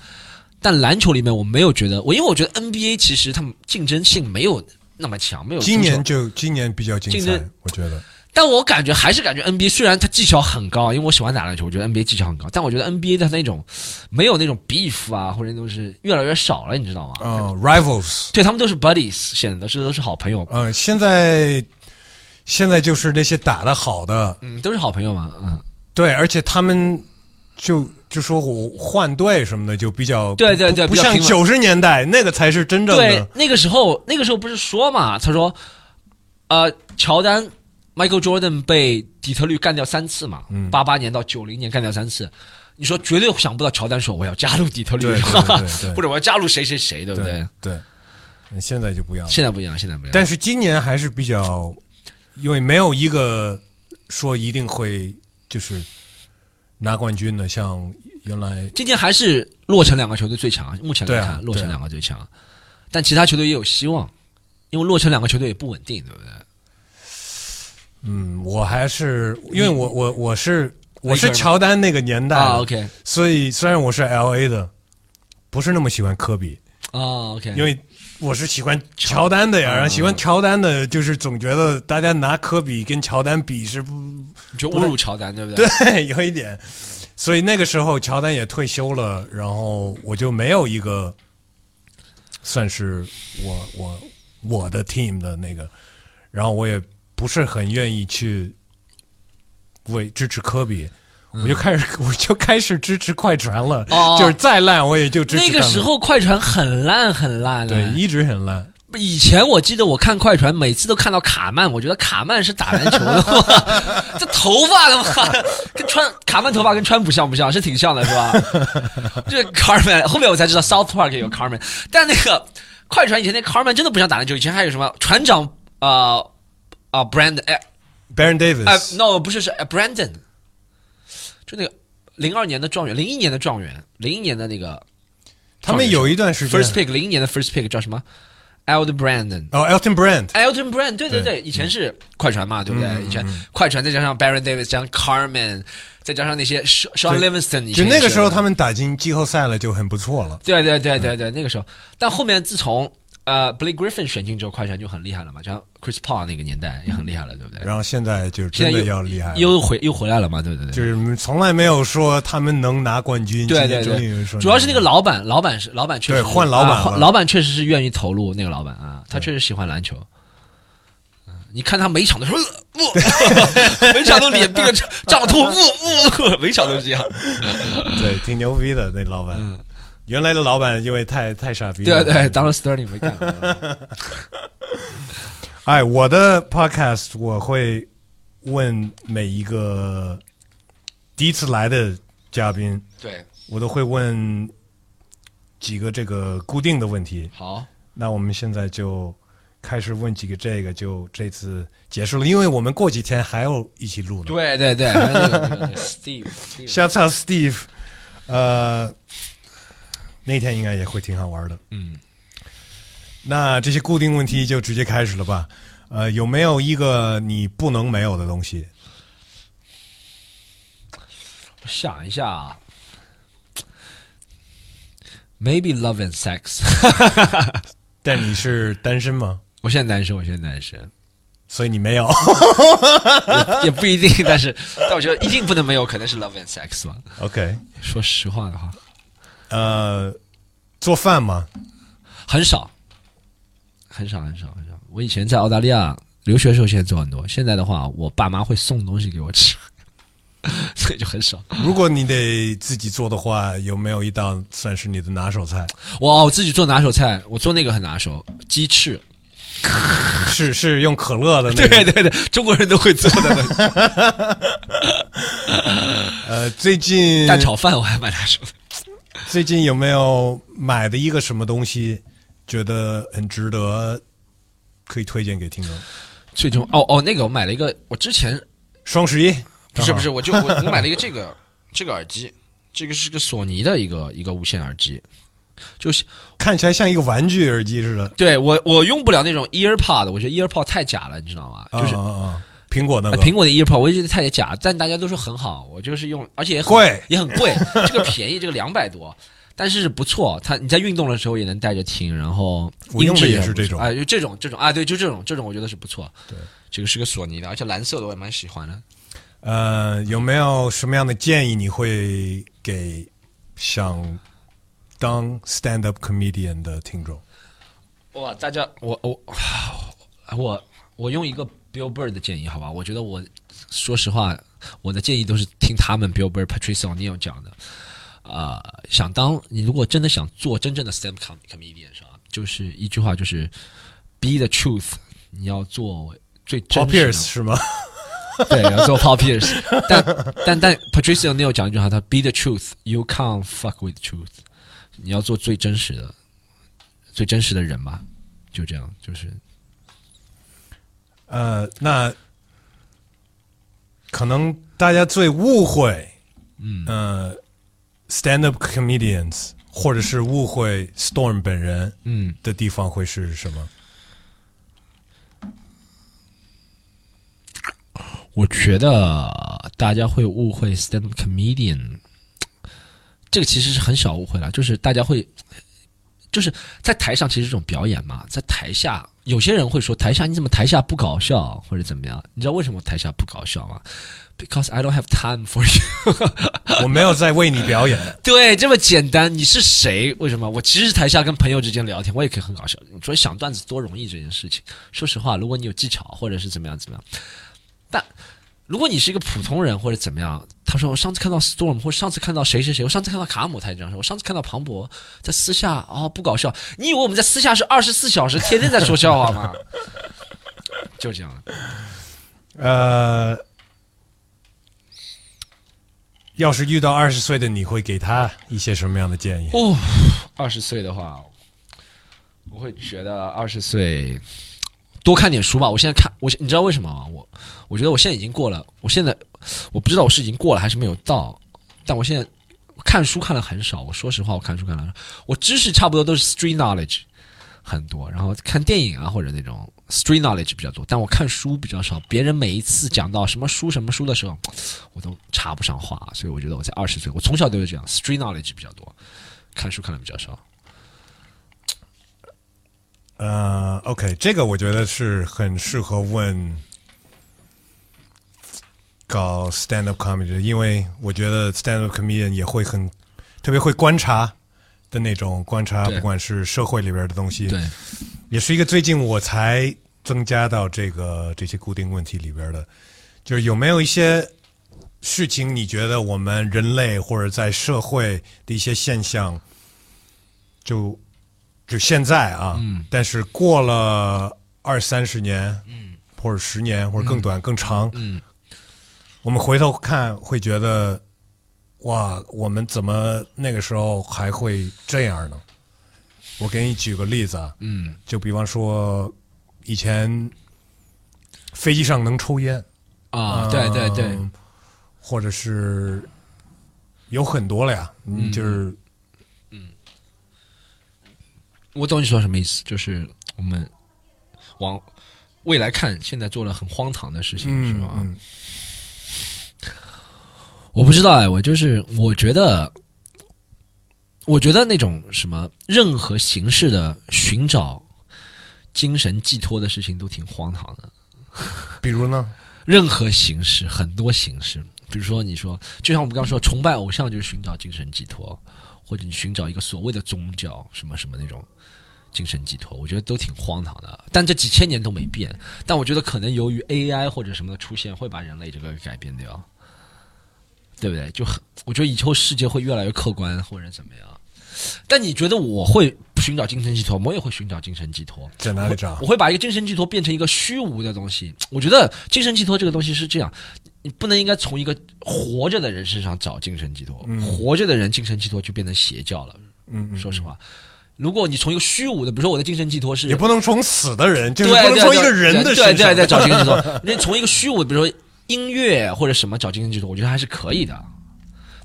但篮球里面我没有觉得我，因为我觉得 NBA 其实他们竞争性没有那么强，没有今年就今年比较精彩竞争，我觉得。但我感觉还是感觉 NBA 虽然他技巧很高，因为我喜欢打篮球，我觉得 NBA 技巧很高，但我觉得 NBA 的那种没有那种 beef 啊，或者那种是越来越少了，你知道吗？嗯，rivals，对他们都是 buddies，现在是都是好朋友，嗯，现在现在就是那些打的好的，嗯，都是好朋友嘛，嗯，对，而且他们就就说我换队什么的，就比较对对对不不像九十年代那个才是真正对的，那个时候那个时候不是说嘛，他说，呃，乔丹 Michael Jordan 被底特律干掉三次嘛，嗯八八年到九零年干掉三次。你说绝对想不到乔丹说我要加入底特律，或者我要加入谁谁谁，对不对？对对，现在就不一样了。现在不一样，现在不一样。但是今年还是比较，因为没有一个说一定会就是拿冠军的，像原来今年还是洛城两个球队最强，目前来看，洛城两个最强，但其他球队也有希望，因为洛城两个球队也不稳定，对不对？嗯，我还是因为我我我是我是乔丹那个年代啊，OK 所以虽然我是 L A 的，不是那么喜欢科比，啊，OK，因为我是喜欢乔丹的呀。然后喜欢乔丹的，就是总觉得大家拿科比跟乔丹比是不就侮辱乔丹，对不对？对，有一点。所以那个时候乔丹也退休了，然后我就没有一个算是我我我的 team 的那个，然后我也不是很愿意去为支持科比。我就开始，我就开始支持快船了。哦就是再烂，我也就支持那个时候快船很烂很烂对，一直很烂。以前我记得我看快船，每次都看到卡曼，我觉得卡曼是打篮球的 哇，这头发的话 跟川卡曼头发跟川普像不像？是挺像的，是吧？这 Carmen 后面我才知道 South Park 也有 Carmen，但那个快船以前那 Carmen 真的不像打篮球，以前还有什么船长呃啊 Brand 哎。Baron Davis，、哎 no 不是是呃 Brandon，就那个零二年的状元，零一年的状元，零一年的那个他们有一段时间。First pick，零一年的 first pick 叫什么？Eld Brandon。哦，Elton Brand，Elton Brand，对对对对，以前是快船嘛，对不对？嗯以前快船再加上 Baron Davis，加上 Carmen，再加上那些 Sean 对 Livingston，就那个时候他们打进季后赛了，就很不错了。对对对对对，那个时候，但后面自从呃 Blake Griffin 选进之后，快船就很厉害了嘛，像 Chris Paul 那个年代也很厉害了，对不对？然后现在就真的现在又要厉害了，又回又回来了嘛，对对对。就是从来没有说他们能拿冠军，对对对，主要是那个老板，老板是老板确实对换老板啊老板确实是愿意投入那个老板啊，他确实喜欢篮球。嗯你看他每场都说，呃 每场都脸憋着胀痛，呜呜，每场都这样。对挺牛逼的那老板。原来的老板因为太太傻逼了，对对，当了 Sterling 没干过。哎，我的 podcast 我会问每一个第一次来的嘉宾，对，我都会问几个这个固定的问题。好，那我们现在就开始问几个这个，就这次结束了，因为我们过几天还要一起录呢。对对对，还有那个那个那个 Steve，Steve Shout out Steve，呃，那天应该也会挺好玩的。嗯，那这些固定问题就直接开始了吧。呃，有没有一个你不能没有的东西？我想一下啊，Maybe love and sex。但你是单身吗？我现在单身，我现在单身。所以你没有。也不一定，但是但我觉得一定不能没有，可能是 love and sex 吧。OK，说实话的话，呃，做饭吗？很少，很少，很少，很少。我以前在澳大利亚留学的时候，现在做很多。现在的话，我爸妈会送东西给我吃，所以就很少。如果你得自己做的话，有没有一道算是你的拿手菜？我我自己做拿手菜，我做那个很拿手，鸡翅。是是用可乐的那个。对对对，中国人都会做的 呃，最近蛋炒饭，我还蛮拿手的。最近有没有买的一个什么东西，觉得很值得，可以推荐给听众？最终哦哦，那个我买了一个，我之前双十一？不是不是，我就我我买了一个 这个这个耳机，这个是个索尼的一个一个无线耳机，就是。看起来像一个玩具耳机似的，对我我用不了那种 EarPod，我觉得 EarPod 太假了，你知道吗？就是、啊啊啊苹果那个呃苹果的 EarPod，我就觉得太假，但大家都说很好，我就是用，而且也很贵也很贵，这个便宜，这个两百多。但是不错，它你在运动的时候也能带着听，然后我用的也是这种很不错啊，就这种这种啊，对，就这种这种我觉得是不错。对，这个是个索尼的，而且蓝色的我也蛮喜欢的。呃，有没有什么样的建议你会给想当 stand up comedian 的听众？哇，大家，我我我我用一个 Bill Burr 的建议，好吧？我觉得我说实话，我的建议都是听他们 Bill Burr、Patrice O'Neill 讲的。啊、想当你如果真的想做真正的 stand up comedian 是吧？就是一句话，就是 be the truth，你要做最真实 Pierce 的。是吗？对，要做 Paul Pierce。但但但 Patrice O'Neill 讲一句话，他 be the truth，you can't fuck with truth。你要做最真实的、最真实的人吧，就这样，就是呃，那可能大家最误会，嗯，呃，stand up comedians 或者是误会 Storm 本人，嗯，的地方会是什么？我觉得大家会误会 stand up comedian，这个其实是很少误会了，就是大家会。就是在台上，其实这种表演嘛，在台下，有些人会说台下你怎么台下不搞笑或者怎么样？你知道为什么台下不搞笑吗？Because I don't have time for you 我没有在为你表演。对，这么简单。你是谁？为什么？我其实台下跟朋友之间聊天，我也可以很搞笑。你说想段子多容易这件事情。说实话，如果你有技巧或者是怎么样怎么样，但。如果你是一个普通人或者怎么样，他说我上次看到 Storm 或者上次看到谁谁谁，我上次看到卡姆他也这样说，我上次看到庞博在私下哦不搞笑，你以为我们在私下是二十四小时天天在说笑话吗？就这样。呃，要是遇到二十岁的你会给他一些什么样的建议？哦，二十岁的话，我会觉得二十岁。多看点书吧。我现在看我，你知道为什么吗？我我觉得我现在已经过了。我现在我不知道我是已经过了还是没有到。但我现在看书看的很少。我说实话，我看书看的，我知识差不多都是 street knowledge 很多。然后看电影啊或者那种 street knowledge 比较多。但我看书比较少。别人每一次讲到什么书什么书的时候，我都插不上话。所以我觉得我在二十岁，我从小都是这样，street knowledge 比较多，看书看的比较少。呃，OK，这个我觉得是很适合问搞 stand up comedy 的，因为我觉得 stand up comedian 也会很特别会观察的那种观察，不管是社会里边的东西，对，也是一个最近我才增加到这个这些固定问题里边的，就是有没有一些事情你觉得我们人类或者在社会的一些现象就。就现在啊，但是过了二三十年，或者十年，或者更短、更长，我们回头看会觉得，哇，我们怎么那个时候还会这样呢？我给你举个例子啊，就比方说以前飞机上能抽烟啊，对对对，或者是有很多了呀，就是。我懂你说什么意思，就是我们往未来看，现在做了很荒唐的事情，是吧？我不知道哎，我就是我觉得，我觉得那种什么任何形式的寻找精神寄托的事情都挺荒唐的。比如呢？任何形式，很多形式，比如说你说，就像我们刚刚说，崇拜偶像就是寻找精神寄托。或者你寻找一个所谓的宗教，什么什么那种精神寄托，我觉得都挺荒唐的。但这几千年都没变。但我觉得可能由于 AI 或者什么的出现，会把人类这个改变掉，对不对？就很，我觉得以后世界会越来越客观，或者怎么样。但你觉得我会寻找精神寄托？我也会寻找精神寄托，在哪里找？我会把一个精神寄托变成一个虚无的东西。我觉得精神寄托这个东西是这样。你不能应该从一个活着的人身上找精神寄托，活着的人精神寄托就变成邪教了。嗯，说实话，如果你从一个虚无的，比如说我的精神寄托是，也不能从死的人，就是不能从一个人的对对对找精神寄托。你从一个虚无，比如说音乐或者什么找精神寄托，我觉得还是可以的。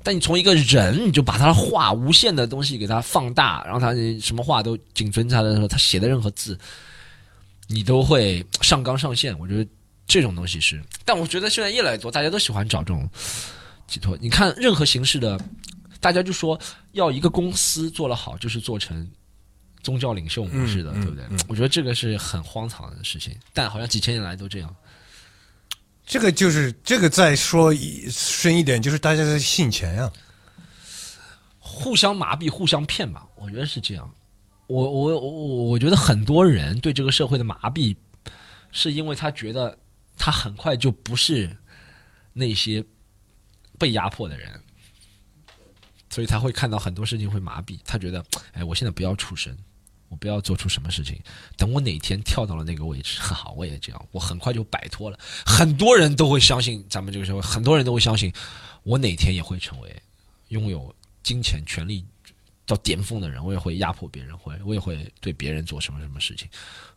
但你从一个人，你就把他的话无限的东西给他放大，然后他什么话都谨遵他的时候，他写的任何字，你都会上纲上线。我觉得。这种东西是，但我觉得现在越来越多，大家都喜欢找这种寄托。你看，任何形式的，大家就说要一个公司做了好，就是做成宗教领袖模式的，对不对？我觉得这个是很荒唐的事情，但好像几千年来都这样。这个就是这个，再说一深一点，就是大家在信钱呀，互相麻痹、互相骗吧。我觉得是这样。我我我我觉得很多人对这个社会的麻痹，是因为他觉得。他很快就不是那些被压迫的人，所以他会看到很多事情会麻痹。他觉得，哎，我现在不要出声，我不要做出什么事情。等我哪天跳到了那个位置，哈哈，我也这样，我很快就摆脱了。很多人都会相信咱们这个社会，很多人都会相信，我哪天也会成为拥有金钱、权力到巅峰的人，我也会压迫别人，会我也会对别人做什么什么事情。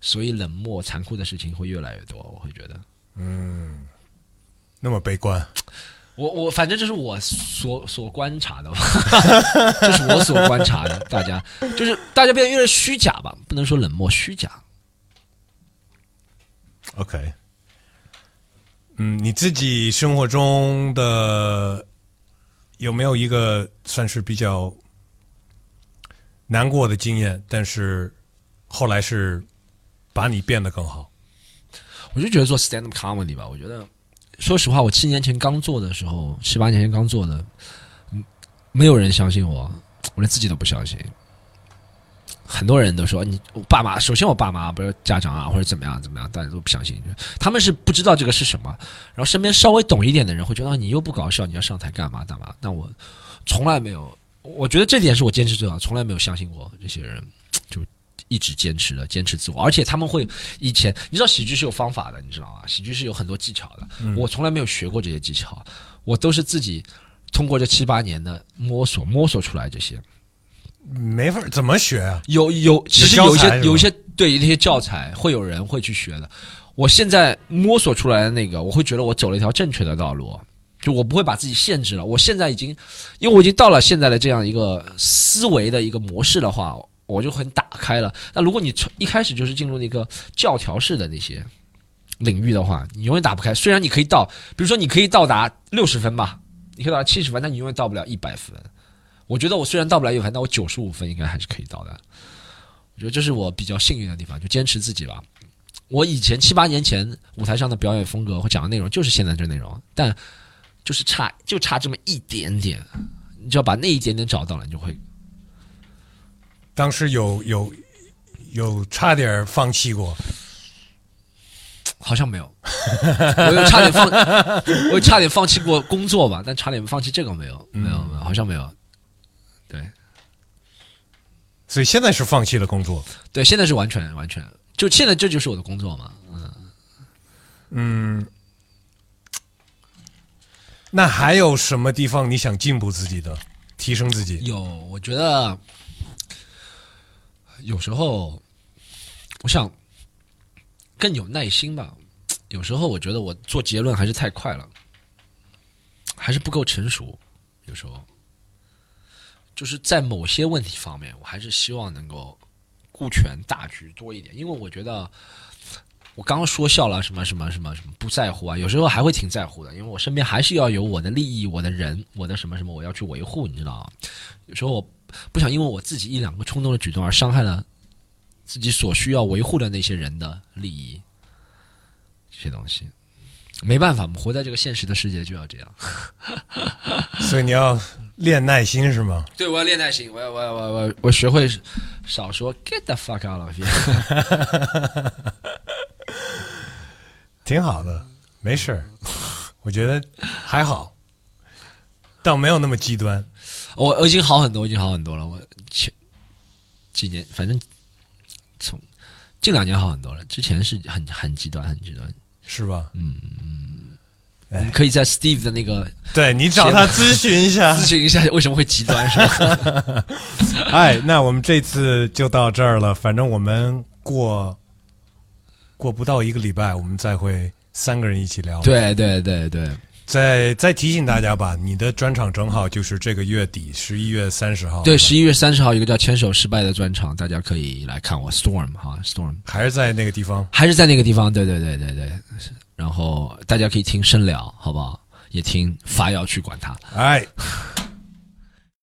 所以冷漠、残酷的事情会越来越多。我会觉得。嗯，那么悲观，我我反正这是我所所观察的，这是我所观察的。大家就是大家变得越来越虚假吧，不能说冷漠，虚假。OK，嗯，你自己生活中的有没有一个算是比较难过的经验？但是后来是把你变得更好。我就觉得做 stand up comedy 吧，我觉得，说实话，我七年前刚做的时候，七八年前刚做的，嗯，没有人相信我，我连自己都不相信。很多人都说你，我爸妈，首先我爸妈不是家长啊，或者怎么样怎么样，大家都不相信，他们是不知道这个是什么。然后身边稍微懂一点的人会觉得你又不搞笑，你要上台干嘛干嘛？但我从来没有，我觉得这点是我坚持最好，从来没有相信过这些人，一直坚持的，坚持自我。而且他们会以前，你知道喜剧是有方法的，你知道吗？喜剧是有很多技巧的，我从来没有学过这些技巧，我都是自己通过这七八年的摸索摸索出来这些。没法怎么学啊？有有，其实有一些有一些对那些教材会有人会去学的。我现在摸索出来的那个，我会觉得我走了一条正确的道路，就我不会把自己限制了。我现在已经，因为我已经到了现在的这样一个思维的一个模式的话，我就很打开了。那如果你从一开始就是进入那个教条式的那些领域的话，你永远打不开。虽然你可以到，比如说你可以到达六十分吧，你可以到达七十分，但你永远到不了一百分。我觉得我虽然到不了一百分，但我九十五分应该还是可以到的。我觉得这是我比较幸运的地方，就坚持自己吧。我以前七八年前舞台上的表演风格或讲的内容就是现在这内容，但就是差就差这么一点点，你只要把那一点点找到了，你就会当时有有有差点放弃过，好像没有，我有差点放，我有差点放弃过工作吧，但差点放弃这个没有，没有没有，好像没有。对所以现在是放弃了工作。对，现在是完全完全，就现在这就是我的工作嘛。嗯，那还有什么地方你想进步自己的，提升自己？有，我觉得有时候我想更有耐心吧。有时候我觉得我做结论还是太快了，还是不够成熟。有时候就是在某些问题方面，我还是希望能够顾全大局多一点，因为我觉得。我刚刚说笑了，什么什么什么什么不在乎啊？有时候还会挺在乎的，因为我身边还是要有我的利益、我的人、我的什么什么，我要去维护，你知道？有时候我不想因为我自己一两个冲动的举动而伤害了自己所需要维护的那些人的利益，这些东西没办法，我们活在这个现实的世界就要这样。所以你要练耐心是吗？对，我要练耐心，我要我要我要我要我学会少说 get the fuck out of here。挺好的，没事儿，我觉得还好，倒没有那么极端。我我已经好很多，我已经好很多了。我前几年，反正从近两年好很多了。之前是很很极端，很极端。是吧？我们可以在 Steve 的那个 对你找他咨询一下 咨。询一下为什么会极端，是吧？哎，那我们这次就到这儿了。反正我们过过不到一个礼拜，我们再会三个人一起聊。，对对对对，再再提醒大家吧，你的专场正好就是这个月底，十一月三十号。对，十一月三十号一个叫“牵手失败”的专场，大家可以来看我 Storm 哈，Storm 还是在那个地方。还是在那个地方，对对对对对。然后大家可以听深聊，好不好？也听发要去管他。哎，